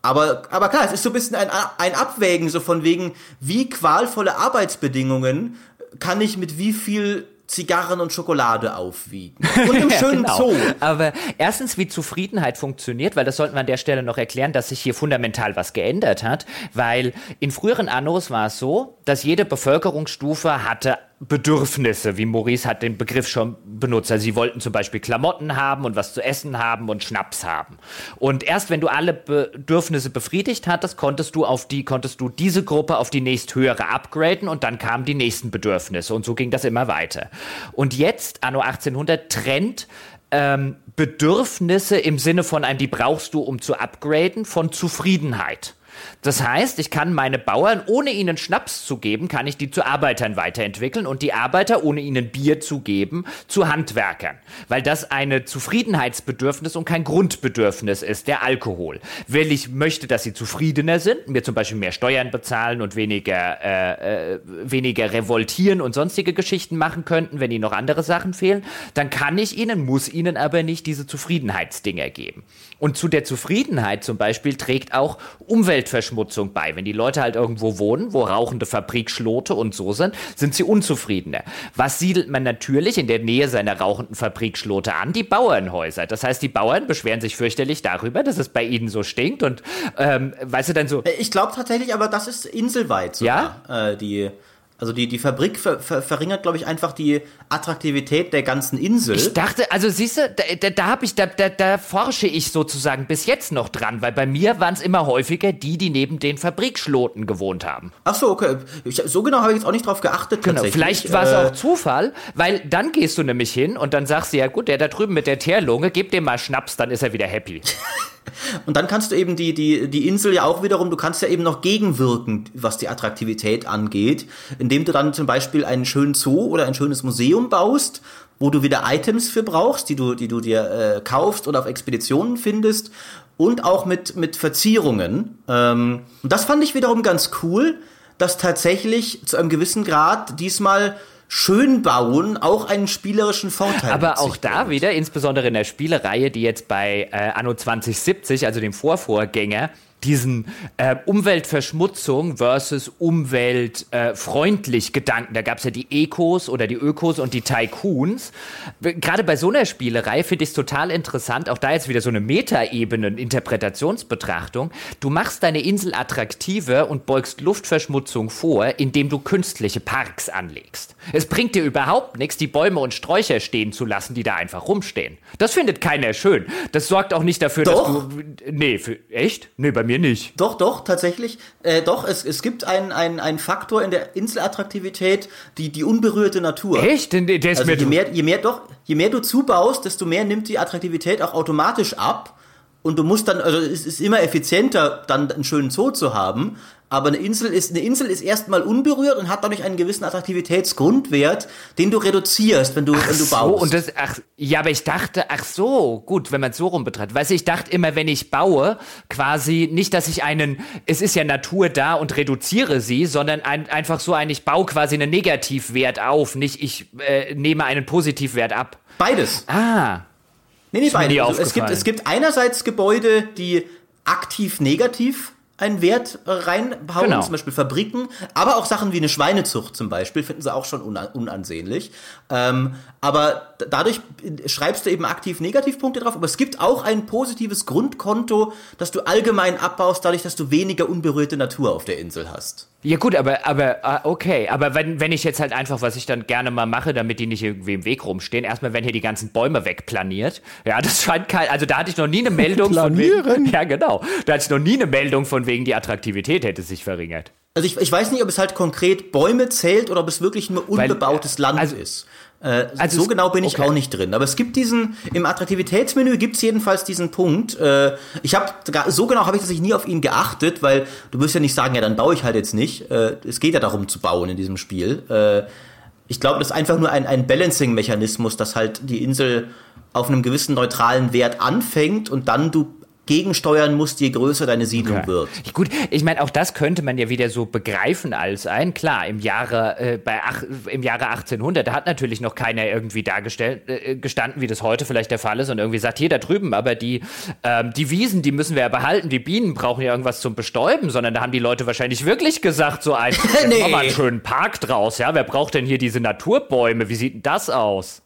aber, aber klar, es ist so ein bisschen ein, ein Abwägen, so von wegen, wie qualvolle Arbeitsbedingungen kann ich mit wie viel Zigarren und Schokolade aufwiegen. Und im Ja, schönen genau. Zoo. Aber erstens, wie Zufriedenheit funktioniert, weil das sollten wir an der Stelle noch erklären, dass sich hier fundamental was geändert hat, weil in früheren Annos war es so, dass jede Bevölkerungsstufe hatte Bedürfnisse, wie Maurice hat den Begriff schon benutzt. Also sie wollten zum Beispiel Klamotten haben und was zu essen haben und Schnaps haben. Und erst wenn du alle Bedürfnisse befriedigt hattest, konntest du auf die, konntest du diese Gruppe auf die nächsthöhere upgraden und dann kamen die nächsten Bedürfnisse und so ging das immer weiter. Und jetzt, anno 1800, trennt ähm, Bedürfnisse im Sinne von einem, die brauchst du, um zu upgraden, von Zufriedenheit. Das heißt, ich kann meine Bauern, ohne ihnen Schnaps zu geben, kann ich die zu Arbeitern weiterentwickeln und die Arbeiter, ohne ihnen Bier zu geben, zu Handwerkern. Weil das eine Zufriedenheitsbedürfnis und kein Grundbedürfnis ist, der Alkohol. Weil ich möchte, dass sie zufriedener sind, mir zum Beispiel mehr Steuern bezahlen und weniger, äh, äh, weniger revoltieren und sonstige Geschichten machen könnten, wenn ihnen noch andere Sachen fehlen, dann kann ich ihnen, muss ihnen aber nicht diese Zufriedenheitsdinger geben. Und zu der Zufriedenheit zum Beispiel trägt auch Umweltverschmutzung bei. Wenn die Leute halt irgendwo wohnen, wo rauchende Fabrikschlote und so sind, sind sie unzufriedener. Was siedelt man natürlich in der Nähe seiner rauchenden Fabrikschlote an? Die Bauernhäuser. Das heißt, die Bauern beschweren sich fürchterlich darüber, dass es bei ihnen so stinkt und, ähm, weißt du, dann so, Ich glaube tatsächlich, aber das ist inselweit sogar. Ja? Äh, die, also die, die Fabrik ver, ver, verringert, glaube ich, einfach die Attraktivität der ganzen Insel. Ich dachte, also siehst du, da, da, da habe ich, da, da, da forsche ich sozusagen bis jetzt noch dran, weil bei mir waren es immer häufiger die, die neben den Fabrikschloten gewohnt haben. Ach so, okay. Ich, so genau habe ich jetzt auch nicht drauf geachtet. Genau, tatsächlich. vielleicht war es Äh, auch Zufall, weil dann gehst du nämlich hin und dann sagst du, ja gut, der da drüben mit der Teerlunge, gib dem mal Schnaps, dann ist er wieder happy. Und dann kannst du eben die, die, die Insel ja auch wiederum, du kannst ja eben noch gegenwirken, was die Attraktivität angeht, indem du dann zum Beispiel einen schönen Zoo oder ein schönes Museum baust, wo du wieder Items für brauchst, die du, die du dir äh, kaufst oder auf Expeditionen findest und auch mit, mit Verzierungen. Ähm, und das fand ich wiederum ganz cool, dass tatsächlich zu einem gewissen Grad diesmal Schönbauen auch einen spielerischen Vorteil Aber auch da wieder, insbesondere in der Spielereihe, die jetzt bei äh, Anno 2070, also dem Vorvorgänger, diesen äh, Umweltverschmutzung versus umweltfreundlich äh, Gedanken. Da gab es ja die Ecos oder die Ökos und die Tycoons. Gerade bei so einer Spielerei finde ich es total interessant, auch da jetzt wieder so eine Metaebene, Interpretationsbetrachtung. Du machst deine Insel attraktiver und beugst Luftverschmutzung vor, indem du künstliche Parks anlegst. Es bringt dir überhaupt nichts, die Bäume und Sträucher stehen zu lassen, die da einfach rumstehen. Das findet keiner schön. Das sorgt auch nicht dafür, Doch. dass du. Nee, für, echt? Nee, bei mir nicht. Doch, doch, tatsächlich. Äh, doch, es, es gibt einen ein Faktor in der Inselattraktivität, die, die unberührte Natur. Echt? Der, der ist Also mir je mehr, je mehr doch, je mehr du zubaust, desto mehr nimmt die Attraktivität auch automatisch ab. Und du musst dann, also es ist immer effizienter, dann einen schönen Zoo zu haben. Aber eine Insel ist, eine Insel ist erstmal unberührt und hat dadurch einen gewissen Attraktivitätsgrundwert, den du reduzierst, wenn du, ach wenn du so, baust. Und das, ach, ja, aber ich dachte, ach so, gut, wenn man es so rum betrachtet. Weißt du, ich dachte immer, wenn ich baue, quasi nicht, dass ich einen, es ist ja Natur da und reduziere sie, sondern ein, einfach so ein, ich baue quasi einen Negativwert auf, nicht ich äh, nehme einen Positivwert ab. Beides. Ah. Nee, nee, beide. Also es, gibt, es gibt einerseits Gebäude, die aktiv negativ einen Wert äh, reinbauen, Genau. zum Beispiel Fabriken, aber auch Sachen wie eine Schweinezucht zum Beispiel, finden sie auch schon una unansehnlich. Ähm, aber dadurch schreibst du eben aktiv Negativpunkte drauf, aber es gibt auch ein positives Grundkonto, das du allgemein abbaust, dadurch, dass du weniger unberührte Natur auf der Insel hast. Ja gut, aber, aber ah, okay, aber wenn, wenn ich jetzt halt einfach, was ich dann gerne mal mache, damit die nicht irgendwie im Weg rumstehen, erstmal werden hier die ganzen Bäume wegplaniert. Ja, das scheint kein, also da hatte ich noch nie eine Meldung von Planieren? wegen, ja genau, da hatte ich noch nie eine Meldung von wegen, die Attraktivität hätte sich verringert. Also ich, ich weiß nicht, ob es halt konkret Bäume zählt oder ob es wirklich nur Weil, unbebautes Land also- ist. Äh, also so genau bin ich okay. auch nicht drin. Aber es gibt diesen, im Attraktivitätsmenü gibt es jedenfalls diesen Punkt. Äh, ich habe so genau habe ich tatsächlich nie auf ihn geachtet, weil du wirst ja nicht sagen, ja, dann baue ich halt jetzt nicht. Äh, es geht ja darum zu bauen in diesem Spiel. Äh, ich glaube, das ist einfach nur ein, ein Balancing-Mechanismus, dass halt die Insel auf einem gewissen neutralen Wert anfängt und dann du gegensteuern musst, je größer deine Siedlung Okay. wird. Gut, ich meine, auch das könnte man ja wieder so begreifen als ein, klar, im Jahre, äh, bei ach, im Jahre 1800, da hat natürlich noch keiner irgendwie dargestellt, äh, gestanden, wie das heute vielleicht der Fall ist und irgendwie sagt, hier da drüben, aber die, ähm, die Wiesen, die müssen wir ja behalten, die Bienen brauchen ja irgendwas zum Bestäuben, sondern da haben die Leute wahrscheinlich wirklich gesagt, so ein, Nee. mach mal einen schönen Park draus, ja, wer braucht denn hier diese Naturbäume, wie sieht denn das aus?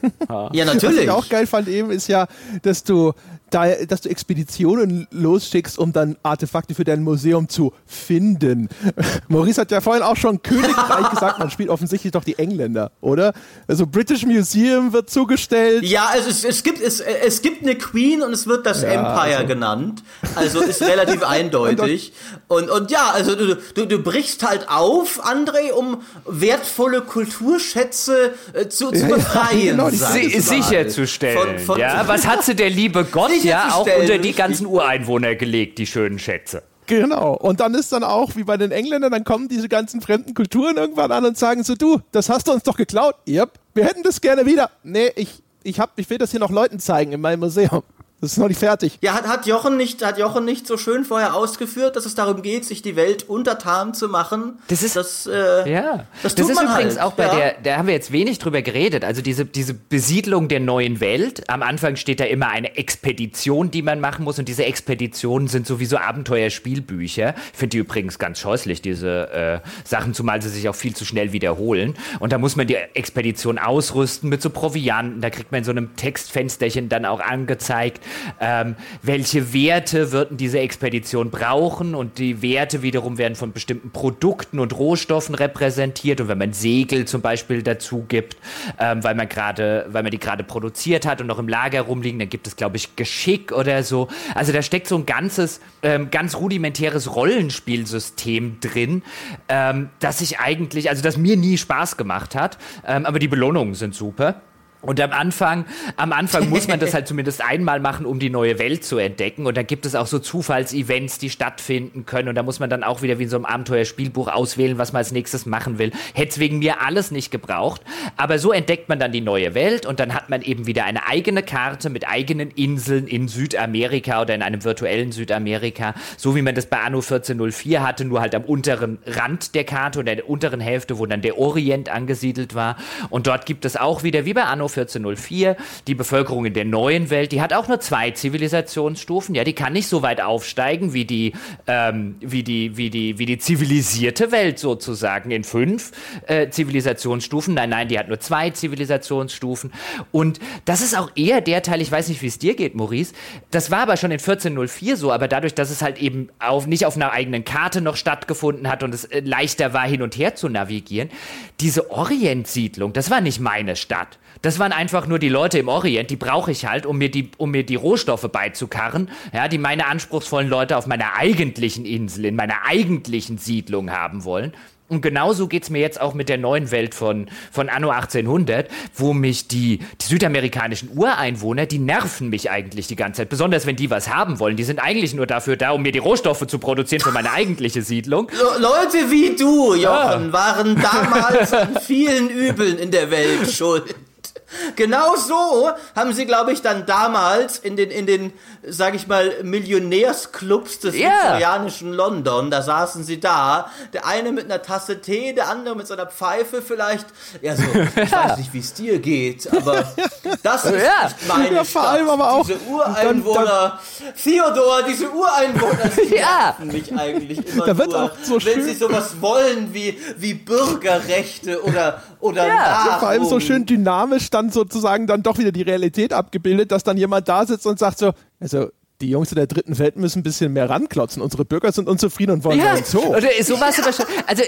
Ja, Was natürlich. ich auch geil fand eben, ist ja, dass du, da, dass du Expeditionen losschickst, um dann Artefakte für dein Museum zu finden. Maurice hat ja vorhin auch schon Königreich gesagt, man spielt offensichtlich doch die Engländer, oder? Also British Museum wird zugestellt. Ja, also es, es, gibt, es, es gibt eine Queen und es wird das Empire also- genannt. Also ist relativ eindeutig. Und, und ja, also du, du, du brichst halt auf, André, um wertvolle Kulturschätze äh, zu, zu Ja, ja, befreien. genau, ich mal. sicherzustellen. Von- von- ja, was hat sie der liebe Gott ja auch unter die ganzen Ureinwohner gelegt, die schönen Schätze? Genau. Und dann ist dann auch, wie bei den Engländern, dann kommen diese ganzen fremden Kulturen irgendwann an und sagen so, du, das hast du uns doch geklaut. Yep. Wir hätten das gerne wieder. Nee, ich, ich, hab, ich will das hier noch Leuten zeigen in meinem Museum. Das ist noch nicht fertig. Ja, hat, hat, Jochen nicht, hat Jochen nicht so schön vorher ausgeführt, dass es darum geht, sich die Welt untertan zu machen? Das ist- das, äh, Ja, Das das, tut ist man übrigens halt, auch bei ja. der, da haben wir jetzt wenig drüber geredet, also diese, diese Besiedlung der neuen Welt. Am Anfang steht da immer eine Expedition, die man machen muss und diese Expeditionen sind sowieso Abenteuerspielbücher. Ich finde die übrigens ganz scheußlich, diese äh, Sachen, zumal sie sich auch viel zu schnell wiederholen. Und da muss man die Expedition ausrüsten mit so Provianten, da kriegt man in so einem Textfensterchen dann auch angezeigt, ähm, welche Werte wird denn diese Expedition brauchen und die Werte wiederum werden von bestimmten Produkten und Rohstoffen repräsentiert und wenn man Segel zum Beispiel dazu gibt, ähm, weil man gerade, weil man die gerade produziert hat und noch im Lager rumliegen, dann gibt es glaube ich Geschick oder so. Also da steckt so ein ganzes, ähm, ganz rudimentäres Rollenspielsystem drin, ähm, das ich eigentlich, also das mir nie Spaß gemacht hat, ähm, aber die Belohnungen sind super. Und am Anfang, am Anfang muss man das halt zumindest einmal machen, um die neue Welt zu entdecken. Und da gibt es auch so Zufallsevents, die stattfinden können. Und da muss man dann auch wieder wie in so einem Abenteuerspielbuch auswählen, was man als nächstes machen will. Hätte es wegen mir alles nicht gebraucht. Aber so entdeckt man dann die neue Welt und dann hat man eben wieder eine eigene Karte mit eigenen Inseln in Südamerika oder in einem virtuellen Südamerika. So wie man das bei Anno 1404 hatte, nur halt am unteren Rand der Karte oder der unteren Hälfte, wo dann der Orient angesiedelt war. Und dort gibt es auch wieder, wie bei Anno 1404, die Bevölkerung in der neuen Welt, die hat auch nur zwei Zivilisationsstufen. Ja, die kann nicht so weit aufsteigen wie die, ähm, wie die, wie die, wie die zivilisierte Welt sozusagen in fünf äh, Zivilisationsstufen. Nein, nein, die hat nur zwei Zivilisationsstufen. Und das ist auch eher der Teil, ich weiß nicht, wie es dir geht, Maurice. Das war aber schon in 1404 so, aber dadurch, dass es halt eben auf, nicht auf einer eigenen Karte noch stattgefunden hat und es äh, leichter war, hin und her zu navigieren, diese Orientsiedlung, das war nicht meine Stadt. Das waren einfach nur die Leute im Orient, die brauche ich halt, um mir die, um mir die Rohstoffe beizukarren, ja, die meine anspruchsvollen Leute auf meiner eigentlichen Insel, in meiner eigentlichen Siedlung haben wollen. Und genauso geht's mir jetzt auch mit der neuen Welt von, von Anno 1800, wo mich die, die südamerikanischen Ureinwohner, die nerven mich eigentlich die ganze Zeit. Besonders wenn die was haben wollen. Die sind eigentlich nur dafür da, um mir die Rohstoffe zu produzieren für meine eigentliche Siedlung. Le Leute wie du, Jochen, ja. waren damals an vielen Übeln in der Welt schuld. Genau so haben sie, glaube ich, dann damals in den, in den, sag ich mal, Millionärsclubs des yeah. viktorianischen London, da saßen sie da, der eine mit einer Tasse Tee, der andere mit seiner Pfeife vielleicht. Ja, so, ich weiß nicht, wie es dir geht, aber das ist ja. nicht meine ja, vor allem aber auch diese Ureinwohner, Theodor, diese Ureinwohner, die ja. mich eigentlich immer da wird nur, auch so wenn schön. sie sowas wollen wie, wie Bürgerrechte oder, oder ja. ja vor allem so schön dynamisch dann sozusagen dann doch wieder die Realität abgebildet, dass dann jemand da sitzt und sagt so, also die Jungs in der dritten Welt müssen ein bisschen mehr ranklotzen. Unsere Bürger sind unzufrieden und wollen ja, einen Zoo. Oder sowas ja. Also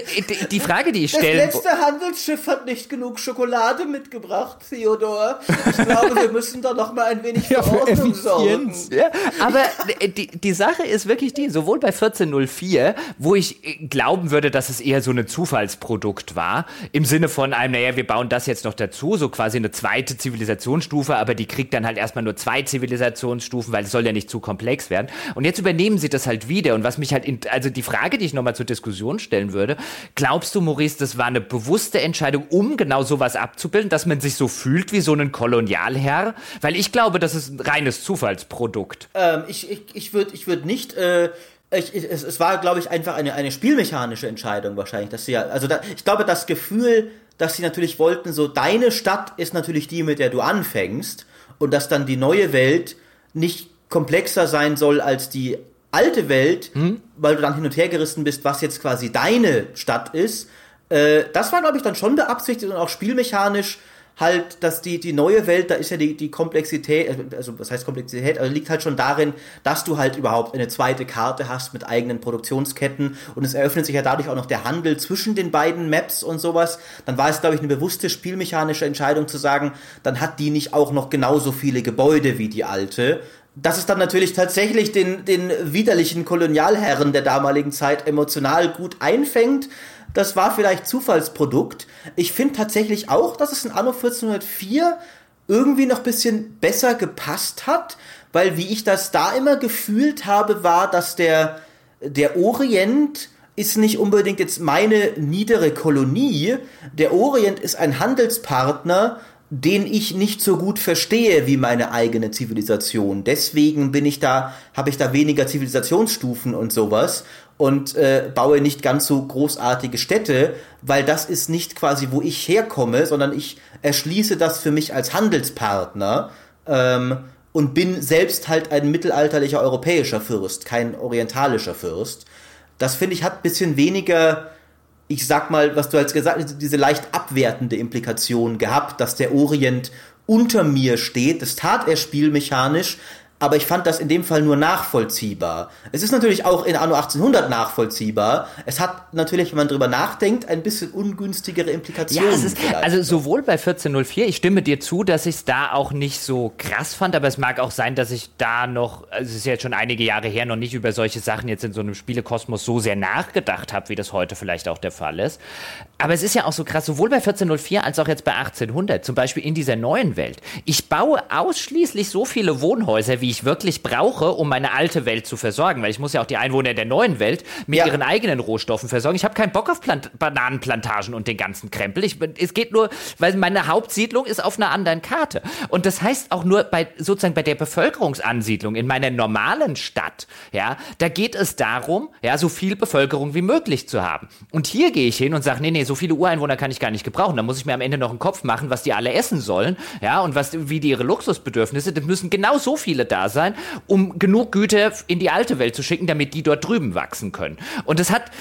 die Frage, die ich stelle. Das letzte Handelsschiff hat nicht genug Schokolade mitgebracht, Theodor. Ich glaube, wir müssen da noch mal ein wenig ja, für Ordnung sorgen. Ja, aber die, die Sache ist wirklich die, sowohl bei 1404, wo ich äh, glauben würde, dass es eher so ein Zufallsprodukt war, im Sinne von einem, naja, wir bauen das jetzt noch dazu, so quasi eine zweite Zivilisationsstufe, aber die kriegt dann halt erstmal nur zwei Zivilisationsstufen, weil es soll ja nicht zu komplex werden. Und jetzt übernehmen sie das halt wieder. Und was mich halt, in, also die Frage, die ich nochmal zur Diskussion stellen würde, glaubst du, Maurice, das war eine bewusste Entscheidung, um genau sowas abzubilden, dass man sich so fühlt wie so ein Kolonialherr? Weil ich glaube, das ist ein reines Zufallsprodukt. Ähm, ich ich, ich würde würd nicht, äh, ich, ich, es, es war, glaube ich, einfach eine, eine spielmechanische Entscheidung wahrscheinlich, dass sie ja, also da, ich glaube, das Gefühl, dass sie natürlich wollten, so deine Stadt ist natürlich die, mit der du anfängst und dass dann die neue Welt nicht komplexer sein soll als die alte Welt, hm? weil du dann hin und her gerissen bist, was jetzt quasi deine Stadt ist. Äh, das war, glaube ich, dann schon beabsichtigt und auch spielmechanisch halt, dass die, die neue Welt, da ist ja die, die Komplexität, also was heißt Komplexität, also liegt halt schon darin, dass du halt überhaupt eine zweite Karte hast mit eigenen Produktionsketten und es eröffnet sich ja dadurch auch noch der Handel zwischen den beiden Maps und sowas. Dann war es, glaube ich, eine bewusste spielmechanische Entscheidung zu sagen, dann hat die nicht auch noch genauso viele Gebäude wie die alte, dass es dann natürlich tatsächlich den, den widerlichen Kolonialherren der damaligen Zeit emotional gut einfängt. Das war vielleicht Zufallsprodukt. Ich finde tatsächlich auch, dass es in Anno 1404 irgendwie noch bisschen besser gepasst hat, weil wie ich das da immer gefühlt habe, war, dass der, der Orient ist nicht unbedingt jetzt meine niedere Kolonie. Der Orient ist ein Handelspartner den ich nicht so gut verstehe wie meine eigene Zivilisation. Deswegen bin ich da, habe ich da weniger Zivilisationsstufen und sowas und äh, baue nicht ganz so großartige Städte, weil das ist nicht quasi, wo ich herkomme, sondern ich erschließe das für mich als Handelspartner ähm, und bin selbst halt ein mittelalterlicher europäischer Fürst, kein orientalischer Fürst. Das finde ich hat bisschen weniger ich sag mal, was du als gesagt hast, diese leicht abwertende Implikation gehabt, dass der Orient unter mir steht. Das tat er spielmechanisch, aber ich fand das in dem Fall nur nachvollziehbar. Es ist natürlich auch in Anno 1800 nachvollziehbar. Es hat natürlich, wenn man drüber nachdenkt, ein bisschen ungünstigere Implikationen. Ja, ist, also sowohl bei 1404, ich stimme dir zu, dass ich es da auch nicht so krass fand, aber es mag auch sein, dass ich da noch, also es ist jetzt schon einige Jahre her, noch nicht über solche Sachen jetzt in so einem Spielekosmos so sehr nachgedacht habe, wie das heute vielleicht auch der Fall ist. Aber es ist ja auch so krass, sowohl bei 1404 als auch jetzt bei 1800, zum Beispiel in dieser neuen Welt. Ich baue ausschließlich so viele Wohnhäuser, wie ich wirklich brauche, um meine alte Welt zu versorgen. Weil ich muss ja auch die Einwohner der neuen Welt mit ja. ihren eigenen Rohstoffen versorgen. Ich habe keinen Bock auf Plant Bananenplantagen und den ganzen Krempel. Ich, es geht nur, weil meine Hauptsiedlung ist auf einer anderen Karte. Und das heißt auch nur bei sozusagen bei der Bevölkerungsansiedlung in meiner normalen Stadt, ja, da geht es darum, ja, so viel Bevölkerung wie möglich zu haben. Und hier gehe ich hin und sage, nee, nee, so viele Ureinwohner kann ich gar nicht gebrauchen. Da muss ich mir am Ende noch einen Kopf machen, was die alle essen sollen, ja, und was, wie die ihre Luxusbedürfnisse, das müssen genau so viele da sein, um genug Güter in die alte Welt zu schicken, damit die dort drüben wachsen können. Und das hat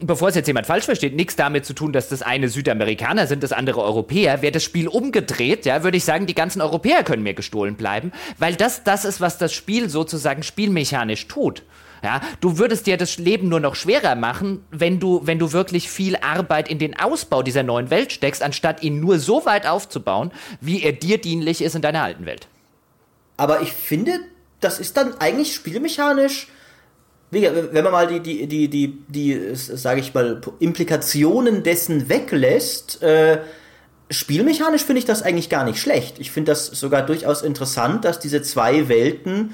bevor es jetzt jemand falsch versteht, nichts damit zu tun, dass das eine Südamerikaner sind, das andere Europäer. Wäre das Spiel umgedreht, ja, würde ich sagen, die ganzen Europäer können mir gestohlen bleiben, weil das das ist, was das Spiel sozusagen spielmechanisch tut. Ja, du würdest dir das Leben nur noch schwerer machen, wenn du, wenn du wirklich viel Arbeit in den Ausbau dieser neuen Welt steckst, anstatt ihn nur so weit aufzubauen, wie er dir dienlich ist in deiner alten Welt. Aber ich finde, das ist dann eigentlich spielmechanisch wenn man mal die, die, die, die, die, sage ich mal, Implikationen dessen weglässt, äh, spielmechanisch finde ich das eigentlich gar nicht schlecht. Ich finde das sogar durchaus interessant, dass diese zwei Welten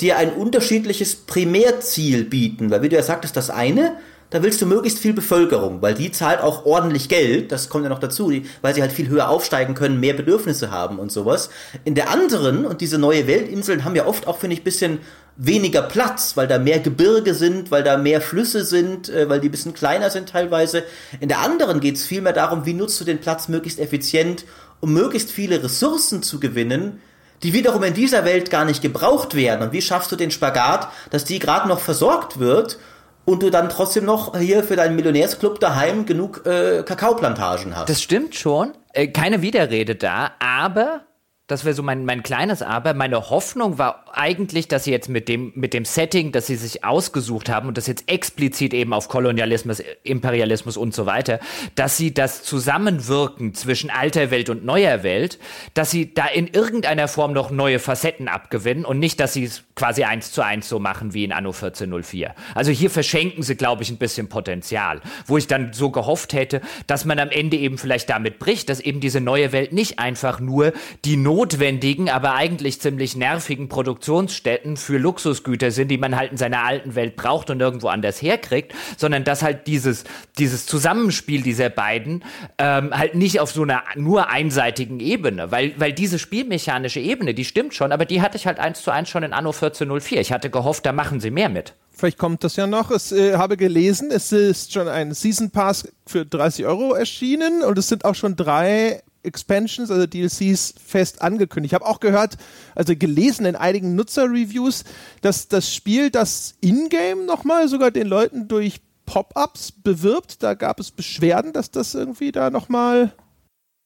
dir ein unterschiedliches Primärziel bieten. Weil wie du ja sagtest, das eine da willst du möglichst viel Bevölkerung, weil die zahlt auch ordentlich Geld, das kommt ja noch dazu, weil sie halt viel höher aufsteigen können, mehr Bedürfnisse haben und sowas. In der anderen, und diese neue Weltinseln haben ja oft auch, finde ich, bisschen weniger Platz, weil da mehr Gebirge sind, weil da mehr Flüsse sind, äh, weil die bisschen kleiner sind teilweise. In der anderen geht es vielmehr darum, wie nutzt du den Platz möglichst effizient, um möglichst viele Ressourcen zu gewinnen, die wiederum in dieser Welt gar nicht gebraucht werden. Und wie schaffst du den Spagat, dass die gerade noch versorgt wird und du dann trotzdem noch hier für deinen Millionärsclub daheim genug äh, Kakaoplantagen hast. Das stimmt schon. Äh, keine Widerrede da, aber das wäre so mein, mein kleines Aber. Meine Hoffnung war eigentlich, dass sie jetzt mit dem, mit dem Setting, das sie sich ausgesucht haben und das jetzt explizit eben auf Kolonialismus, Imperialismus und so weiter, dass sie das Zusammenwirken zwischen alter Welt und neuer Welt, dass sie da in irgendeiner Form noch neue Facetten abgewinnen und nicht, dass sie es quasi eins zu eins so machen wie in Anno 1404. Also hier verschenken sie, glaube ich, ein bisschen Potenzial, wo ich dann so gehofft hätte, dass man am Ende eben vielleicht damit bricht, dass eben diese neue Welt nicht einfach nur die Not notwendigen, aber eigentlich ziemlich nervigen Produktionsstätten für Luxusgüter sind, die man halt in seiner alten Welt braucht und irgendwo anders herkriegt, sondern dass halt dieses, dieses Zusammenspiel dieser beiden ähm, halt nicht auf so einer nur einseitigen Ebene, weil, weil diese spielmechanische Ebene, die stimmt schon, aber die hatte ich halt eins zu eins schon in Anno 1404. Ich hatte gehofft, da machen sie mehr mit. Vielleicht kommt das ja noch. Ich äh, habe gelesen, es ist schon ein Season Pass für 30 Euro erschienen und es sind auch schon drei Expansions, also DLCs, fest angekündigt. Ich habe auch gehört, also gelesen in einigen Nutzer-Reviews, dass das Spiel das Ingame nochmal sogar den Leuten durch Pop-ups bewirbt. Da gab es Beschwerden, dass das irgendwie da nochmal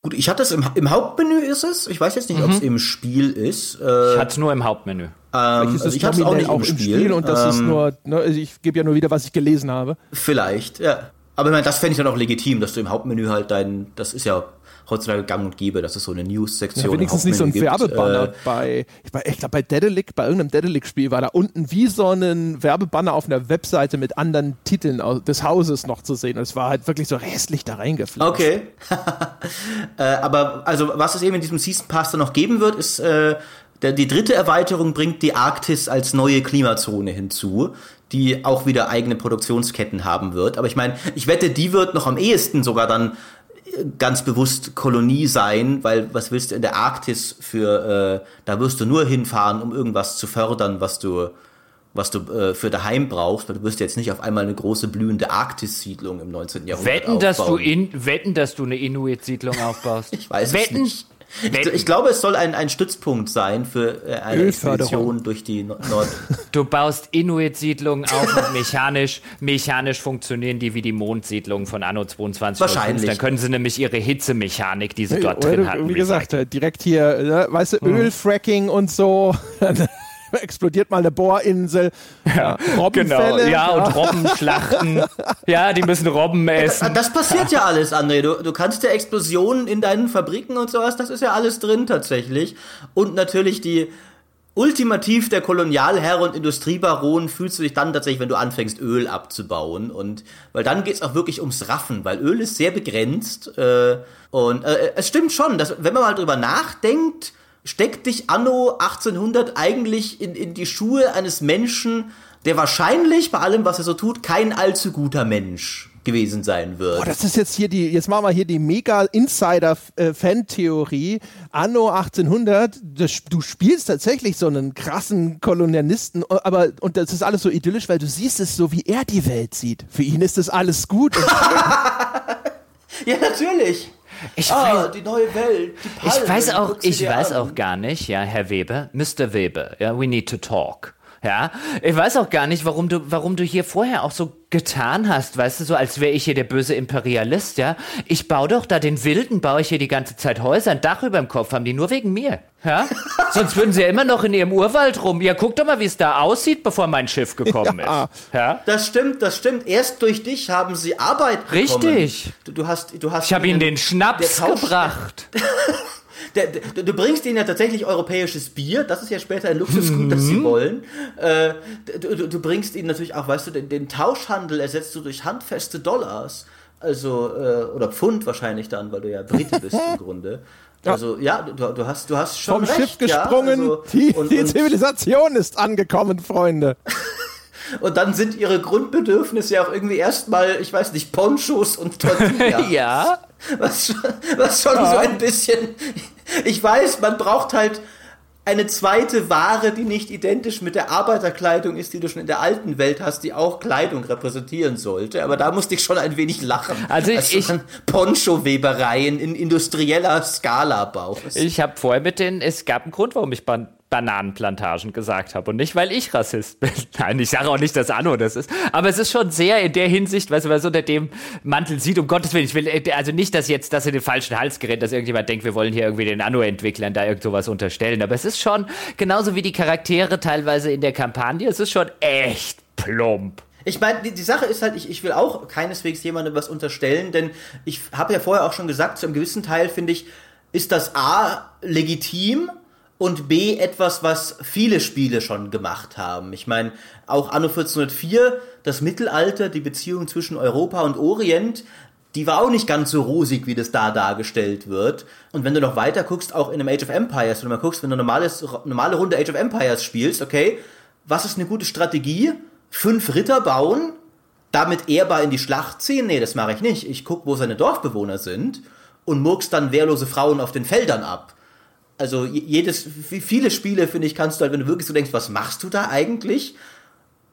Gut, ich hatte es im, im, Hauptmenü ist es. Ich weiß jetzt nicht, mhm. ob es im Spiel ist. Äh, ich hatte es nur im Hauptmenü. Ähm, also ich hatte es auch nicht auch im, Spiel. Spiel. und das ähm, ist nur, ne, also ich gebe ja nur wieder, was ich gelesen habe. Vielleicht, ja. Aber ich meine, das fände ich dann auch legitim, dass du im Hauptmenü halt dein, das ist ja heutzutage gang und gäbe, dass es so eine News-Sektion ja, wenigstens nicht so ein Werbebanner äh, bei, ich, ich glaube bei Dedelic, bei irgendeinem Dedelic-Spiel war da unten wie so ein Werbebanner auf einer Webseite mit anderen Titeln des Hauses noch zu sehen. Und es war halt wirklich so restlich da reingeflogen. Okay. äh, aber also was es eben in diesem Season Pass dann noch geben wird, ist äh, der, die dritte Erweiterung bringt die Arktis als neue Klimazone hinzu, die auch wieder eigene Produktionsketten haben wird. Aber ich meine, ich wette, die wird noch am ehesten sogar dann ganz bewusst Kolonie sein, weil was willst du in der Arktis für, äh, da wirst du nur hinfahren, um irgendwas zu fördern, was du, was du äh, für daheim brauchst, weil du wirst jetzt nicht auf einmal eine große blühende Arktis-Siedlung im 19. Jahrhundert wetten, aufbauen. Dass du in, wetten, dass du eine Inuit-Siedlung aufbaust. ich weiß wetten, es nicht. Ich, ich, glaube, es soll ein, ein Stützpunkt sein für äh, eine Expedition durch die Nord. Du baust Inuit-Siedlungen auf und mechanisch, mechanisch funktionieren die wie die Mondsiedlungen von Anno 22. Wahrscheinlich. Dann können sie nämlich ihre Hitzemechanik, die sie dort Oder drin hatten. Wie gesagt, direkt hier, ne, weißt du, mhm. Ölfracking und so. explodiert mal eine Bohrinsel. Ja, genau. Ja, und Robbenschlachten. ja, die müssen Robben essen. Das passiert ja alles, André. Du, du kannst ja Explosionen in deinen Fabriken und sowas, das ist ja alles drin tatsächlich. Und natürlich die ultimativ der Kolonialherr und Industriebaron fühlst du dich dann tatsächlich, wenn du anfängst, Öl abzubauen. Und weil dann geht es auch wirklich ums Raffen, weil Öl ist sehr begrenzt. Äh, und äh, es stimmt schon, dass wenn man mal drüber nachdenkt, steckt dich Anno 1800 eigentlich in, in die Schuhe eines Menschen, der wahrscheinlich bei allem, was er so tut, kein allzu guter Mensch gewesen sein wird. Boah, das ist jetzt hier die, jetzt machen wir hier die mega Insider-Fan-Theorie. Anno 1800, das, du spielst tatsächlich so einen krassen Kolonialisten, aber, und das ist alles so idyllisch, weil du siehst es so, wie er die Welt sieht. Für ihn ist das alles gut. ja, natürlich. Ich ah, weiß, die neue Welt, die Palmen, Ich weiß auch, ich weiß auch gar nicht, ja, Herr Weber, Mr. Weber, ja, we need to talk. Ja, ich weiß auch gar nicht, warum du, warum du hier vorher auch so getan hast, weißt du, so als wäre ich hier der böse Imperialist, ja. Ich baue doch da den Wilden, baue ich hier die ganze Zeit Häuser, ein Dach über dem Kopf haben die nur wegen mir, ja. Sonst würden sie ja immer noch in ihrem Urwald rum. Ja, guck doch mal, wie es da aussieht, bevor mein Schiff gekommen ja. ist. Ja. Das stimmt, das stimmt. Erst durch dich haben sie Arbeit bekommen. Richtig. Du, du hast, du hast. Ich habe ihnen den Schnaps gebracht. der, du bringst ihnen ja tatsächlich europäisches Bier, das ist ja später ein Luxusgut, mhm. das sie mhm. wollen. Äh, du, du, bringst ihnen natürlich auch, weißt du, den, den Tauschhandel ersetzt du durch handfeste Dollars. Also, äh, oder Pfund wahrscheinlich dann, weil du ja Brite bist im Grunde. Also ja, du, du, hast, du hast schon Vom recht, Schiff gesprungen, ja, also, die, und, die Zivilisation ist angekommen, Freunde. und dann sind ihre Grundbedürfnisse ja auch irgendwie erstmal, ich weiß nicht, Ponchos und Tortillas. ja. Was, was schon ja. so ein bisschen, ich weiß, man braucht halt eine zweite Ware, die nicht identisch mit der Arbeiterkleidung ist, die du schon in der alten Welt hast, die auch Kleidung repräsentieren sollte. Aber da musste ich schon ein wenig lachen. Also ich, ich Poncho-Webereien in industrieller Skala baust. Ich habe vorher mit den, es gab einen Grund, warum ich Bananenplantagen gesagt habe und nicht, weil ich Rassist bin. Nein, ich sage auch nicht, dass Anno das ist. Aber es ist schon sehr in der Hinsicht, weißt du, was unter dem Mantel sieht, um Gottes Willen, ich will, äh, also nicht, dass jetzt das in den falschen Hals gerät, dass irgendjemand denkt, wir wollen hier irgendwie den Anno-Entwicklern da irgend sowas unterstellen. Aber es ist schon, genauso wie die Charaktere teilweise in der Kampagne, es ist schon echt plump. Ich meine, die, die, Sache ist halt, ich, ich will auch keineswegs jemandem was unterstellen, denn ich habe ja vorher auch schon gesagt, zu einem gewissen Teil finde ich, ist das A legitim, und B etwas, was viele Spiele schon gemacht haben. Ich meine, auch Anno 1404, das Mittelalter, die Beziehung zwischen Europa und Orient, die war auch nicht ganz so rosig, wie das da dargestellt wird. Und wenn du noch weiter guckst, auch in einem Age of Empires, wenn du mal guckst, wenn du normales, normale Runde Age of Empires spielst, okay, was ist eine gute Strategie? Fünf Ritter bauen, damit ehrbar in die Schlacht ziehen? Nee, das mache ich nicht. Ich guck, wo seine Dorfbewohner sind und murkst dann wehrlose Frauen auf den Feldern ab also jedes, viele Spiele, finde ich, kannst du halt, wenn du wirklich so denkst, was machst du da eigentlich?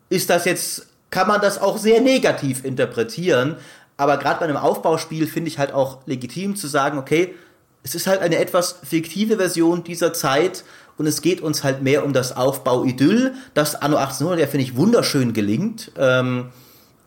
Ist das jetzt, kann man das auch sehr negativ interpretieren. Aber gerade bei einem Aufbauspiel finde ich halt auch legitim zu sagen, okay, es ist halt eine etwas fiktive Version dieser Zeit und es geht uns halt mehr um das Aufbau-Idyll, das Anno 1800 ja, finde ich, wunderschön gelingt. Ähm,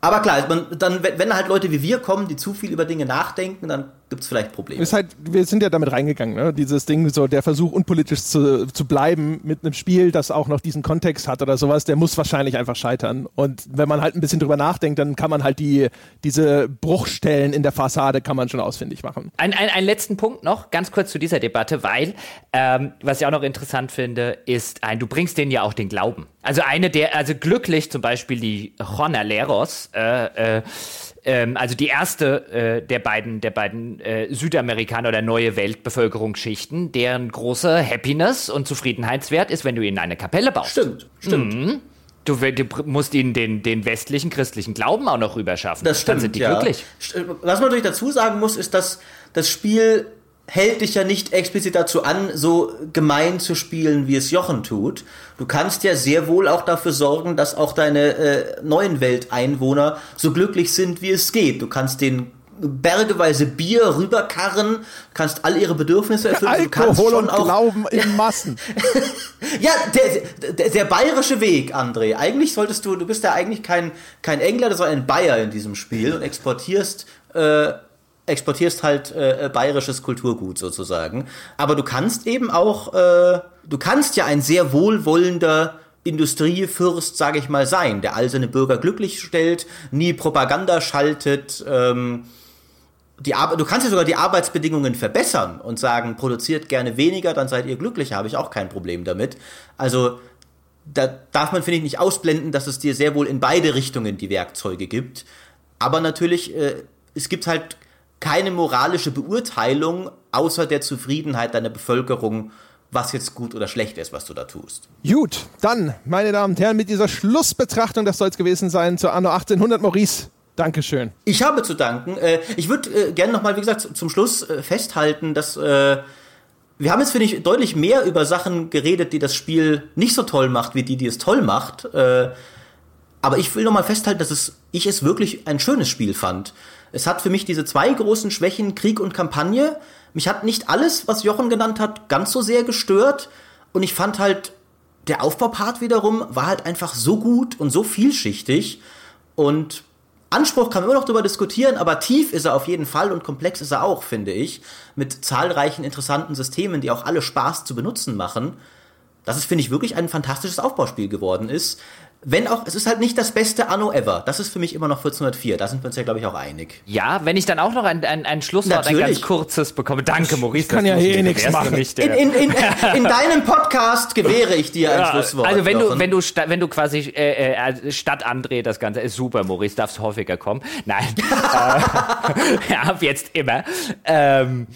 aber klar, man, dann, wenn halt Leute wie wir kommen, die zu viel über Dinge nachdenken, dann gibt es vielleicht Probleme. Ist halt, wir sind ja damit reingegangen, ne? dieses Ding, so der Versuch, unpolitisch zu, zu bleiben mit einem Spiel, das auch noch diesen Kontext hat oder sowas, der muss wahrscheinlich einfach scheitern. Und wenn man halt ein bisschen drüber nachdenkt, dann kann man halt die, diese Bruchstellen in der Fassade kann man schon ausfindig machen. Ein, ein, einen letzten Punkt noch, ganz kurz zu dieser Debatte, weil, ähm, was ich auch noch interessant finde, ist ein, du bringst denen ja auch den Glauben. Also eine der, also glücklich zum Beispiel die Jornaleros, äh, äh, ähm, also die erste äh, der beiden, der beiden äh, Südamerikaner oder neue Weltbevölkerungsschichten, deren großer Happiness und Zufriedenheitswert ist, wenn du ihnen eine Kapelle baust. Stimmt, stimmt. Mhm. Du, du, musst ihnen den, den westlichen christlichen Glauben auch noch rüberschaffen. Das stimmt, Dann sind die ja. glücklich. Was man natürlich dazu sagen muss, ist, dass das Spiel hält dich ja nicht explizit dazu an, so gemein zu spielen, wie es Jochen tut. Du kannst ja sehr wohl auch dafür sorgen, dass auch deine äh, neuen Welteinwohner so glücklich sind, wie es geht. Du kannst den bergeweise Bier rüberkarren, kannst all ihre Bedürfnisse erfüllen. Alkohol und auch, Glauben in Massen. ja, der, der, der, bayerische Weg, André. Eigentlich solltest du, du bist ja eigentlich kein, kein Engländer, sondern ein Bayer in diesem Spiel und exportierst äh, exportierst halt äh, äh, bayerisches Kulturgut sozusagen. Aber du kannst eben auch, äh, du kannst ja ein sehr wohlwollender Industriefürst, sage ich mal, sein, der all seine Bürger glücklich stellt, nie Propaganda schaltet. Ähm, die du kannst ja sogar die Arbeitsbedingungen verbessern und sagen, produziert gerne weniger, dann seid ihr glücklicher, habe ich auch kein Problem damit. Also da darf man, finde ich, nicht ausblenden, dass es dir sehr wohl in beide Richtungen die Werkzeuge gibt. Aber natürlich, äh, es gibt halt keine moralische Beurteilung außer der Zufriedenheit deiner Bevölkerung, was jetzt gut oder schlecht ist, was du da tust. Gut, dann, meine Damen und Herren, mit dieser Schlussbetrachtung, das soll es gewesen sein, zu Anno 1800, Maurice. Dankeschön. Ich habe zu danken. Äh, ich würde äh, gerne nochmal, wie gesagt, zum Schluss äh, festhalten, dass wir haben jetzt, finde ich, deutlich mehr über Sachen geredet, die das Spiel nicht so toll macht, wie die, die es toll macht. Aber ich will nochmal festhalten, dass es, ich es wirklich ein schönes Spiel fand. Es hat für mich diese zwei großen Schwächen, Krieg und Kampagne. Mich hat nicht alles, was Jochen genannt hat, ganz so sehr gestört. Und ich fand halt, der Aufbaupart wiederum war halt einfach so gut und so vielschichtig. Und Anspruch kann man immer noch darüber diskutieren, aber tief ist er auf jeden Fall und komplex ist er auch, finde ich. Mit zahlreichen interessanten Systemen, die auch alle Spaß zu benutzen machen. dass es, finde ich, wirklich ein fantastisches Aufbauspiel geworden ist. Wenn auch, es ist halt nicht das beste Anno ever. Das ist für mich immer noch 1404. Da sind wir uns ja, glaube ich, auch einig. Ja, wenn ich dann auch noch ein, ein, ein Schlusswort, Natürlich. ein ganz kurzes bekomme. Danke, Maurice. Ich kann ja eh ich- nichts machen. Nicht, der- In, in, in, in deinem Podcast gewähre ich dir ein Ja, Schlusswort. Also wenn du, wenn du, wenn du quasi äh, äh, statt André das Ganze ist super, Maurice, darfst häufiger kommen. Nein, äh, ja, ab jetzt immer. Ähm,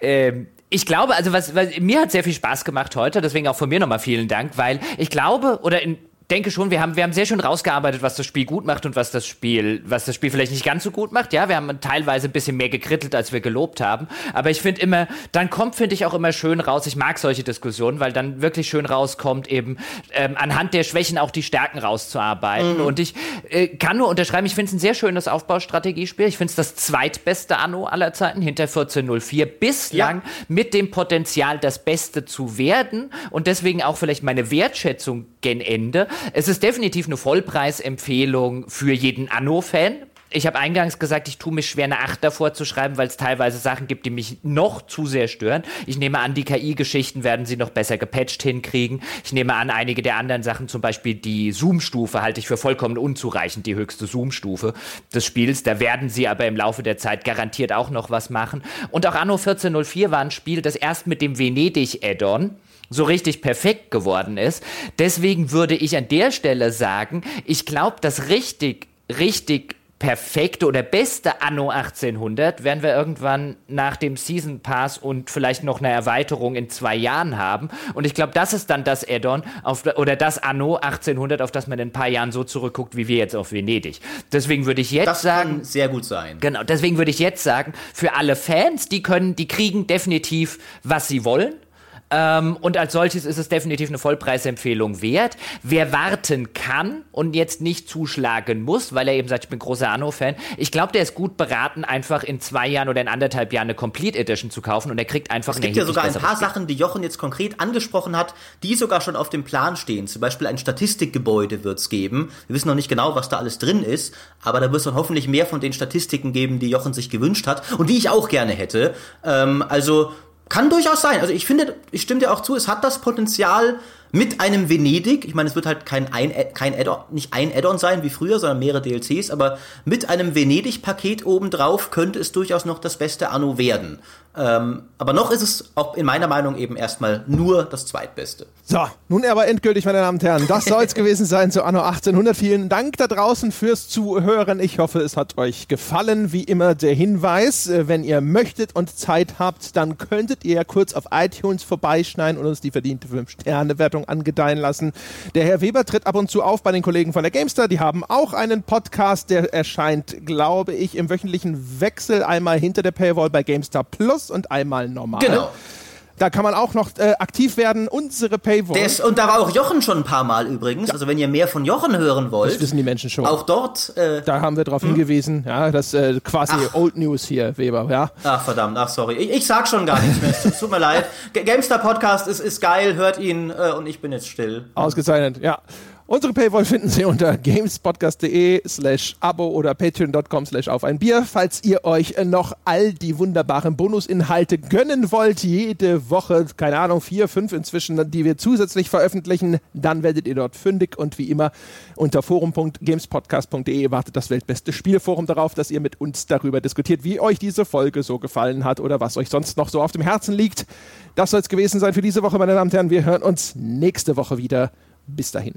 ähm, ich glaube, also was, was mir hat sehr viel Spaß gemacht heute, deswegen auch von mir nochmal vielen Dank, weil ich glaube oder in denke schon, wir haben, wir haben sehr schön rausgearbeitet, was das Spiel gut macht und was das Spiel, was das Spiel vielleicht nicht ganz so gut macht. Ja, wir haben teilweise ein bisschen mehr gekrittelt, als wir gelobt haben. Aber ich finde immer, dann kommt, finde ich, auch immer schön raus. Ich mag solche Diskussionen, weil dann wirklich schön rauskommt, eben ähm, anhand der Schwächen auch die Stärken rauszuarbeiten. Und ich äh, kann nur unterschreiben, ich finde es ein sehr schönes Aufbaustrategiespiel. Ich finde es das zweitbeste Anno aller Zeiten, hinter 1404, bislang mit dem Potenzial, das Beste zu werden. Und deswegen auch vielleicht meine Wertschätzung gen Ende. Es ist definitiv eine Vollpreisempfehlung für jeden Anno-Fan. Ich habe eingangs gesagt, ich tue mich schwer, eine 8 davor zu schreiben, weil es teilweise Sachen gibt, die mich noch zu sehr stören. Ich nehme an, die KI-Geschichten werden sie noch besser gepatcht hinkriegen. Ich nehme an, einige der anderen Sachen, zum Beispiel die Zoom-Stufe, halte ich für vollkommen unzureichend, die höchste Zoom-Stufe des Spiels. Da werden sie aber im Laufe der Zeit garantiert auch noch was machen. Und auch Anno 1404 war ein Spiel, das erst mit dem Venedig-Add-on so richtig perfekt geworden ist. Deswegen würde ich an der Stelle sagen, ich glaube, das richtig, richtig perfekte oder beste Anno 1800 werden wir irgendwann nach dem Season Pass und vielleicht noch eine Erweiterung in zwei Jahren haben. Und ich glaube, das ist dann das Add-on oder das Anno 1800, auf das man in ein paar Jahren so zurückguckt, wie wir jetzt auf Venedig. Deswegen würde ich jetzt das sagen, kann sehr gut sein. Genau, deswegen würde ich jetzt sagen, für alle Fans, die können, die kriegen definitiv, was sie wollen. Ähm, und als solches ist es definitiv eine Vollpreisempfehlung wert. Wer warten kann und jetzt nicht zuschlagen muss, weil er eben sagt, ich bin großer Anno-Fan, ich glaube, der ist gut beraten, einfach in zwei Jahren oder in anderthalb Jahren eine Complete Edition zu kaufen und er kriegt einfach Es gibt ja sogar ein paar Sachen, die Jochen jetzt konkret angesprochen hat, die sogar schon auf dem Plan stehen. Zum Beispiel ein Statistikgebäude wird es geben. Wir wissen noch nicht genau, was da alles drin ist, aber da wird es dann hoffentlich mehr von den Statistiken geben, die Jochen sich gewünscht hat und die ich auch gerne hätte. Ähm, also kann durchaus sein. Also ich finde, ich stimme dir auch zu, es hat das Potenzial mit einem Venedig, ich meine, es wird halt kein, ein, kein Add-on, nicht ein Add-on sein wie früher, sondern mehrere DLCs, aber mit einem Venedig-Paket obendrauf könnte es durchaus noch das beste Anno werden. Ähm, aber noch ist es auch in meiner Meinung eben erstmal nur das zweitbeste. So, nun aber endgültig, meine Damen und Herren. Das soll es gewesen sein zu Anno 1800. Vielen Dank da draußen fürs Zuhören. Ich hoffe, es hat euch gefallen. Wie immer der Hinweis, äh, wenn ihr möchtet und Zeit habt, dann könntet ihr ja kurz auf iTunes vorbeischneiden und uns die verdiente 5-Sterne-Wertung angedeihen lassen. Der Herr Weber tritt ab und zu auf bei den Kollegen von der Gamestar. Die haben auch einen Podcast, der erscheint, glaube ich, im wöchentlichen Wechsel einmal hinter der Paywall bei Gamestar Plus und einmal normal. Genau. Da kann man auch noch äh, aktiv werden. Unsere Paywall. Der ist, und da war auch Jochen schon ein paar Mal übrigens. Also wenn ihr mehr von Jochen hören wollt, das wissen die Menschen schon. auch dort. Äh, da haben wir darauf hingewiesen. Ja, das äh, quasi Ach. Old News hier, Weber. Ja. ach verdammt, ach sorry. Ich, ich sag schon gar nichts mehr. Es tut- tut mir leid. G- Gamestar Podcast ist, ist geil, hört ihn äh, und ich bin jetzt still. Ausgezeichnet, ja. Unsere Paywall finden Sie unter gamespodcast.de slash abo oder patreon.com slash auf ein Bier. Falls ihr euch noch all die wunderbaren Bonusinhalte gönnen wollt, jede Woche, keine Ahnung, vier, fünf inzwischen, die wir zusätzlich veröffentlichen, dann werdet ihr dort fündig und wie immer unter forum.gamespodcast.de wartet das weltbeste Spielforum darauf, dass ihr mit uns darüber diskutiert, wie euch diese Folge so gefallen hat oder was euch sonst noch so auf dem Herzen liegt. Das soll es gewesen sein für diese Woche, meine Damen und Herren. Wir hören uns nächste Woche wieder. Bis dahin.